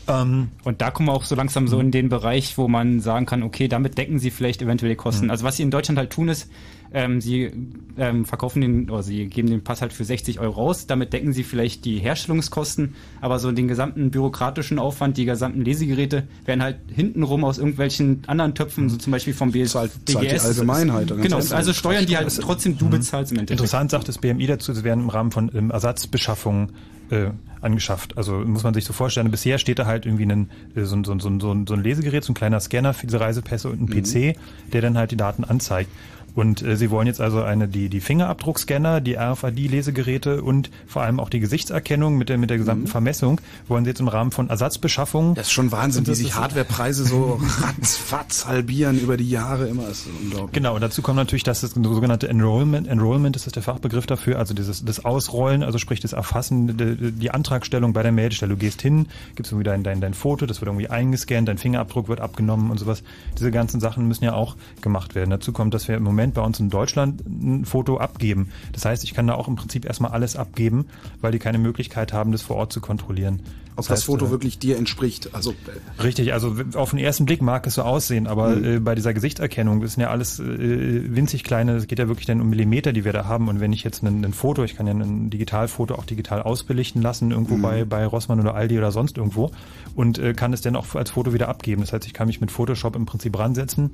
Ähm, und da kommen wir auch so langsam so in den Bereich, wo man sagen kann, okay, damit decken sie vielleicht eventuell die Kosten. Mhm. Also was sie in Deutschland halt tun ist, ähm, sie ähm, verkaufen den, oder sie geben den Pass halt für 60 Euro raus, damit decken sie vielleicht die Herstellungskosten, aber so den gesamten bürokratischen Aufwand, die gesamten Lesegeräte werden halt hintenrum aus irgendwelchen anderen Töpfen, so zum Beispiel vom BS, zahlt die Allgemeinheit, Genau, also steuern die halt trotzdem, du bezahlst im Endeffekt. Interessant sagt das BMI dazu, sie werden im Rahmen von ähm, Ersatzbeschaffungen äh, angeschafft. Also muss man sich so vorstellen, bisher steht da halt irgendwie ein, äh, so, ein- so, ein- so, ein- so, ein- so ein Lesegerät, so ein kleiner Scanner für diese Reisepässe und ein Mhm. PC, der dann halt die Daten anzeigt. Und äh, sie wollen jetzt also eine die die Fingerabdruckscanner, die RFID-Lesegeräte und vor allem auch die Gesichtserkennung mit der mit der gesamten Vermessung wollen sie jetzt im Rahmen von Ersatzbeschaffungen. Mhm. Das ist schon Wahnsinn, wie sich ist- Hardwarepreise so ratzfatz halbieren über die Jahre immer. Das ist unglaublich. Genau, und dazu kommt natürlich, dass das sogenannte Enrollment, Enrollment ist das der Fachbegriff dafür, also dieses das Ausrollen, also sprich das Erfassen, die, die Antragstellung bei der Meldestelle. Du gehst hin, gibst irgendwie dein, dein, dein Foto, das wird irgendwie eingescannt, dein Fingerabdruck wird abgenommen und sowas. Diese ganzen Sachen müssen ja auch gemacht werden. Dazu kommt, dass wir im Moment bei uns in Deutschland ein Foto abgeben. Das heißt, ich kann da auch im Prinzip erstmal alles abgeben, weil die keine Möglichkeit haben, das vor Ort zu kontrollieren. Ob das heißt, Foto äh, wirklich dir entspricht. Also äh, Richtig, also auf den ersten Blick mag es so aussehen, aber Mhm. äh, bei dieser Gesichtserkennung, das sind ja alles äh, winzig kleine, es geht ja wirklich dann um Millimeter, die wir da haben. Und wenn ich jetzt ein, ein Foto, ich kann ja ein Digitalfoto auch digital ausbelichten lassen, irgendwo Mhm. bei, bei Rossmann oder Aldi oder sonst irgendwo und äh, kann es dann auch als Foto wieder abgeben. Das heißt, ich kann mich mit Photoshop im Prinzip ransetzen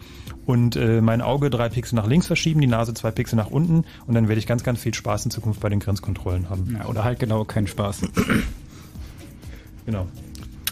und äh, mein Auge drei Pixel nach links verschieben, die Nase zwei Pixel nach unten und dann werde ich ganz, ganz viel Spaß in Zukunft bei den Grenzkontrollen haben. Ja, oder halt genau keinen Spaß. Genau.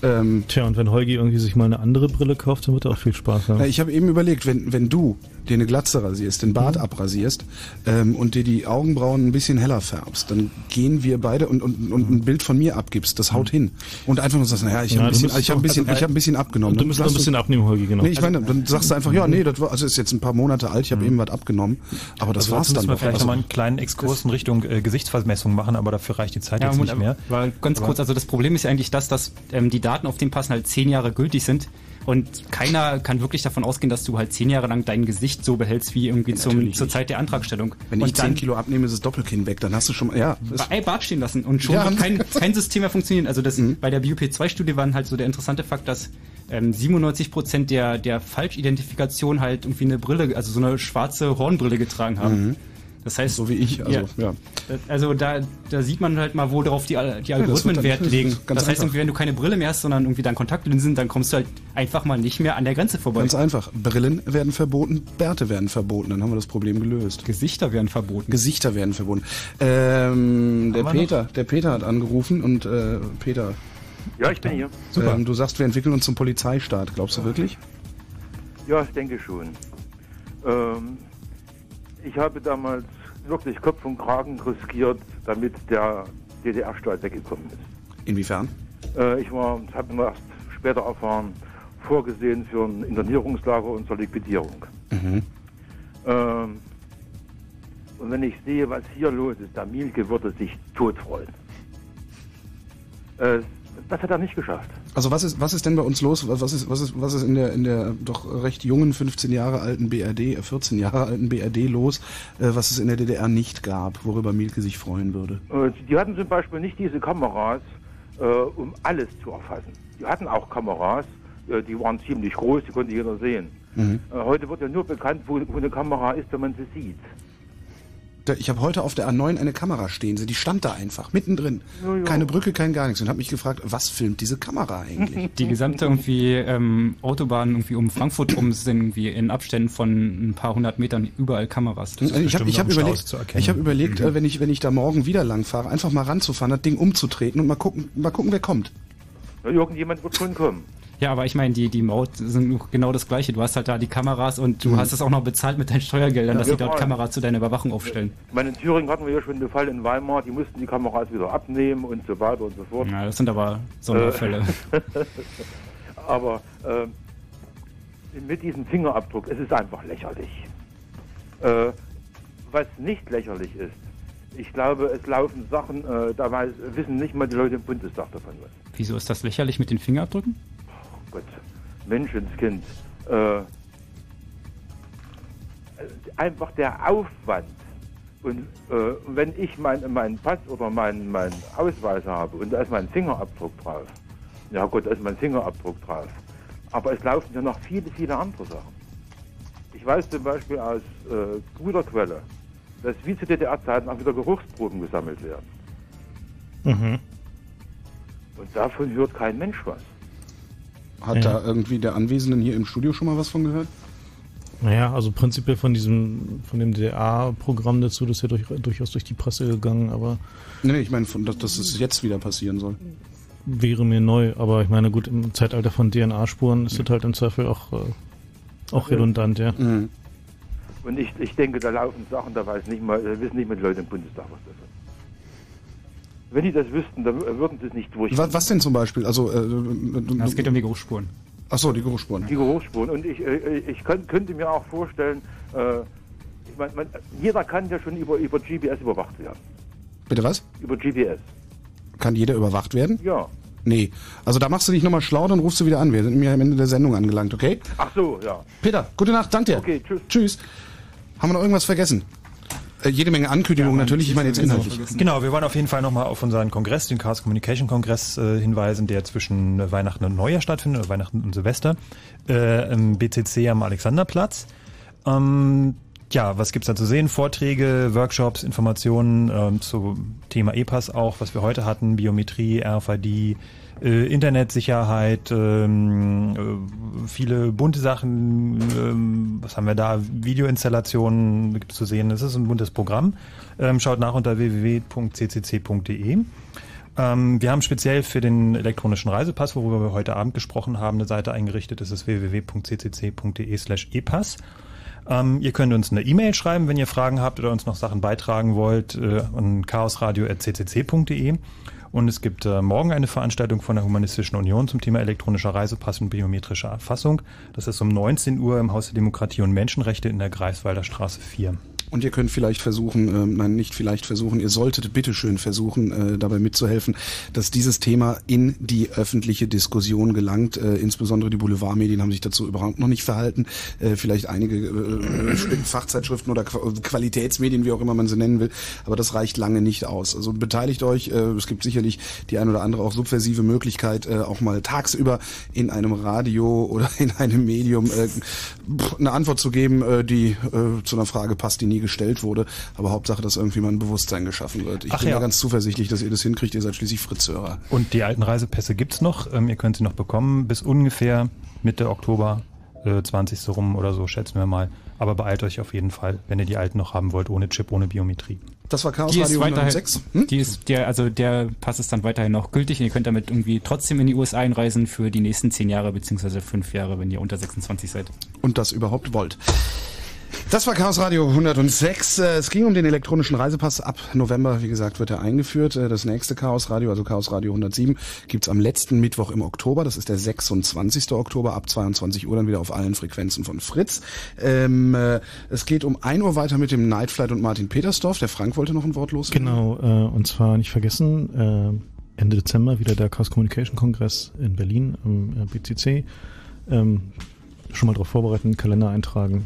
Ähm, Tja, und wenn Holgi irgendwie sich mal eine andere Brille kauft, dann wird er auch viel Spaß haben. Ja, ich habe eben überlegt, wenn, wenn du dir eine Glatze rasierst, den Bart abrasierst ähm, und dir die Augenbrauen ein bisschen heller färbst, dann gehen wir beide und, und, und ein Bild von mir abgibst, das haut hin. Und einfach nur sagst, naja, ich habe Ja, ein bisschen, ich hab ein bisschen, also, ich hab ein bisschen abgenommen. Du müsstest noch ein bisschen abnehmen, Holgi, genau. Nee, ich Also- meine, dann sagst du einfach, ja, nee, das war, also ist jetzt ein paar Monate alt, ich habe eben was abgenommen, aber das also war's dann müssen wir vielleicht Also, nochmal einen kleinen Exkurs in Richtung äh, Gesichtsvermessung machen, aber dafür reicht die Zeit jetzt Moment, nicht mehr. Aber ganz kurz, also das Problem ist ja eigentlich das, dass ähm, die Daten auf dem Passen halt zehn Jahre gültig sind und keiner kann wirklich davon ausgehen, dass du halt zehn Jahre lang dein Gesicht so behältst wie irgendwie zum, zur. Zeit der Antragstellung. wenn ich und 10 Kilo abnehme, ist das Doppelkinn weg, dann hast du schon mal, ja. Ey, Bart stehen lassen und schon Ja. wird kein, kein System mehr funktionieren. Also das, Mhm. bei der BUP2-Studie waren halt so der interessante Fakt, dass ähm, 97 Prozent der, der Falschidentifikation halt irgendwie eine Brille, also so eine schwarze Hornbrille getragen haben. Mhm. Das heißt, so wie ich, also, ja. Also da, da sieht man halt mal, worauf die, die Algorithmen dann- Wert ist legen. Das heißt, einfach. irgendwie, wenn du keine Brille mehr hast, sondern irgendwie dann Kontaktlinsen, dann kommst du halt einfach mal nicht mehr an der Grenze vorbei. Ganz einfach. Brillen werden verboten, Bärte werden verboten, dann haben wir das Problem gelöst. Gesichter werden verboten. Gesichter werden verboten. Ähm, der Peter, der Peter hat angerufen und äh, Peter. Ja, ich bin hier. Ähm, du sagst, wir entwickeln uns zum Polizeistaat. Glaubst du wirklich? Ja, ich denke schon. Ähm, ich habe damals wirklich Kopf und Kragen riskiert, damit der DDR-Staat weggekommen ist. Inwiefern? Äh, ich war, habe nur erst später erfahren, vorgesehen für ein Internierungslager und zur Liquidierung. Mhm. Ähm, und wenn ich sehe, was hier los ist, der Mielke würde sich tot freuen. Äh, das hat er nicht geschafft. Also was ist, was ist denn bei uns los? Was ist, was ist, was ist in der, in der doch recht jungen 15 Jahre alten BRD, äh, 14 Jahre alten BRD los, äh, was es in der DDR nicht gab, worüber Mielke sich freuen würde? Äh, Die hatten zum Beispiel nicht diese Kameras, äh, um alles zu erfassen. Die hatten auch Kameras, äh, die waren ziemlich groß, die konnte jeder sehen. Mhm. Äh, heute wird ja nur bekannt, wo, wo eine Kamera ist, wenn man sie sieht. Ich habe heute auf der A9 eine Kamera stehen, sie, die stand da einfach, mittendrin. Keine Brücke, kein gar nichts. Und habe mich gefragt, was filmt diese Kamera eigentlich? Die gesamte irgendwie ähm, Autobahn irgendwie um Frankfurt rum sind irgendwie in Abständen von ein paar hundert Metern überall Kameras. Also ich habe hab überlegt, ich hab überlegt äh, wenn, ich, wenn ich da morgen wieder lang fahre, einfach mal ranzufahren, das Ding umzutreten und mal gucken, mal gucken wer kommt. Irgendjemand wird schon kommen. Ja, aber ich meine, die, die Maut sind genau das Gleiche. Du hast halt da die Kameras und du Mhm. hast es auch noch bezahlt mit deinen Steuergeldern, Ja, dass sie dort. Kameras zu deiner Überwachung aufstellen. Ich meine, in Thüringen hatten wir ja schon den Fall in Weimar, die mussten die Kameras wieder abnehmen und so weiter und so fort. Ja, das sind aber Sonderfälle. Äh, aber äh, mit diesem Fingerabdruck, es ist einfach lächerlich. Äh, was nicht lächerlich ist, ich glaube, es laufen Sachen, äh, da weiß, wissen nicht mal die Leute im Bundestag davon was. Wieso ist das lächerlich mit den Fingerabdrücken? Gott, Menschenskind. Äh, einfach der Aufwand. Und äh, wenn ich meinen mein Pass oder meinen mein Ausweis habe und da ist mein Fingerabdruck drauf, ja gut, da ist mein Fingerabdruck drauf. Aber es laufen ja noch viele, viele andere Sachen. Ich weiß zum Beispiel aus äh, guter Quelle, dass wie zu DDR-Zeiten auch wieder Geruchsproben gesammelt werden. Mhm. Und davon hört kein Mensch was. Hat Ja. da irgendwie der Anwesenden hier im Studio schon mal was von gehört? Naja, also prinzipiell von diesem, von dem DDR-Programm dazu, das ist ja durch, durchaus durch die Presse gegangen, aber Nee, nee, ich meine, dass, dass es jetzt wieder passieren soll. wäre mir neu. Aber ich meine, gut, im Zeitalter von DNA-Spuren ist das halt im Zweifel auch, äh, auch redundant, ja. Mhm. Und ich, ich denke, da laufen Sachen, da weiß nicht mal, da wissen nicht mal die Leute im Bundestag was davon. Wenn die das wüssten, dann würden sie es nicht durch. Was, was denn zum Beispiel? Also, äh, es geht um die Geruchsspuren. Ach so, die Geruchsspuren. Die Geruchsspuren. Und ich, äh, ich könnt, könnte mir auch vorstellen, äh, ich mein, man, jeder kann ja schon über, über GPS überwacht werden. Bitte was? Über GPS. Kann jeder überwacht werden? Ja. Nee. Also da machst du dich nochmal schlau, dann rufst du wieder an. Wir sind nämlich am Ende der Sendung angelangt, okay? Ach so, ja. Peter, gute Nacht, danke dir. Okay, tschüss. Tschüss. Haben wir noch irgendwas vergessen? Äh, jede Menge Ankündigungen natürlich, ich meine jetzt inhaltlich. Genau, wir wollen auf jeden Fall nochmal auf unseren Kongress, den Chaos Communication Kongress, äh, hinweisen, der zwischen äh, Weihnachten und Neujahr stattfindet, oder Weihnachten und Silvester, äh, im BCC am Alexanderplatz. Ähm, ja, was gibt's da zu sehen? Vorträge, Workshops, Informationen ähm, zum Thema EPAS auch, was wir heute hatten, Biometrie, RFID, äh, Internetsicherheit, ähm, äh, viele bunte Sachen, ähm, was haben wir da? Videoinstallationen gibt's zu sehen. Das ist ein buntes Programm. Ähm, schaut nach unter www.ccc.de. Ähm, wir haben speziell für den elektronischen Reisepass, worüber wir heute Abend gesprochen haben, eine Seite eingerichtet. Das ist www.ccc.de slash epass. Ähm, ihr könnt uns eine E-Mail schreiben, wenn ihr Fragen habt oder uns noch Sachen beitragen wollt, äh, an chaosradio.ccc.de. Und es gibt äh, morgen eine Veranstaltung von der Humanistischen Union zum Thema elektronischer Reisepass und biometrische Erfassung. Das ist um 19 Uhr im Haus der Demokratie und Menschenrechte in der Greifswalder Straße 4. Und ihr könnt vielleicht versuchen, ähm, nein, nicht vielleicht versuchen, ihr solltet bitteschön versuchen, äh, dabei mitzuhelfen, dass dieses Thema in die öffentliche Diskussion gelangt. Äh, insbesondere die Boulevardmedien haben sich dazu überhaupt noch nicht verhalten. Äh, vielleicht einige äh, Fachzeitschriften oder Qua Qualitätsmedien, wie auch immer man sie nennen will. Aber das reicht lange nicht aus. Also beteiligt euch. Äh, es gibt sicherlich die ein oder andere auch subversive Möglichkeit, äh, auch mal tagsüber in einem Radio oder in einem Medium äh, eine Antwort zu geben, äh, die äh, zu einer Frage passt, die nie gestellt wurde. Aber Hauptsache, dass irgendwie mal ein Bewusstsein geschaffen wird. Ich Ach bin ja. ganz zuversichtlich, dass ihr das hinkriegt. Ihr seid schließlich Fritzhörer. Und die alten Reisepässe gibt's noch. Ähm, ihr könnt sie noch bekommen bis ungefähr Mitte Oktober, äh, 20. rum oder so, schätzen wir mal. Aber beeilt euch auf jeden Fall, wenn ihr die alten noch haben wollt, ohne Chip, ohne Biometrie. Das war Chaos Die ist Radio weiterhin, 106. die ist der, also der Pass ist dann weiterhin noch gültig und ihr könnt damit irgendwie trotzdem in die USA einreisen für die nächsten zehn Jahre beziehungsweise fünf Jahre, wenn ihr unter 26 seid. Und das überhaupt wollt. Das war Chaos Radio 106. Äh, Es ging um den elektronischen Reisepass. Ab November, wie gesagt, wird er eingeführt. Äh, Das nächste Chaos Radio, also Chaos Radio 107, gibt's am letzten Mittwoch im Oktober. Das ist der 26. Oktober ab 22 Uhr dann wieder auf allen Frequenzen von Fritz. Ähm, äh, es geht um 1 Uhr weiter mit dem Nightflight und Martin Petersdorf. Der Frank wollte noch ein Wort los. Genau, äh, und zwar nicht vergessen, äh, Ende Dezember wieder der Chaos Communication Kongress in Berlin am BCC. Ähm, schon mal darauf vorbereiten, Kalender eintragen.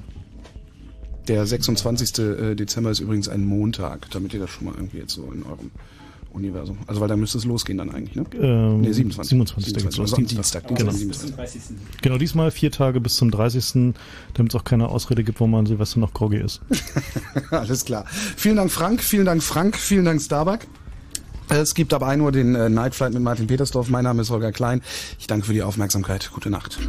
Der 26. äh, Dezember ist übrigens ein Montag, damit ihr das schon mal irgendwie jetzt so in eurem Universum. Also weil da müsste es losgehen dann eigentlich, ne? Ähm, nee, 27. 27. geht's los. Also am Dienstag. Genau. Dienstag, 27. Genau, diesmal vier Tage bis zum 30., damit es auch keine Ausrede gibt, wo man Silvester noch groggy ist. Alles klar. Vielen Dank Frank, vielen Dank Frank, vielen Dank Starbuck. Es gibt ab 1 Uhr den äh, Night Flight mit Martin Petersdorf. Mein Name ist Holger Klein. Ich danke für die Aufmerksamkeit. Gute Nacht.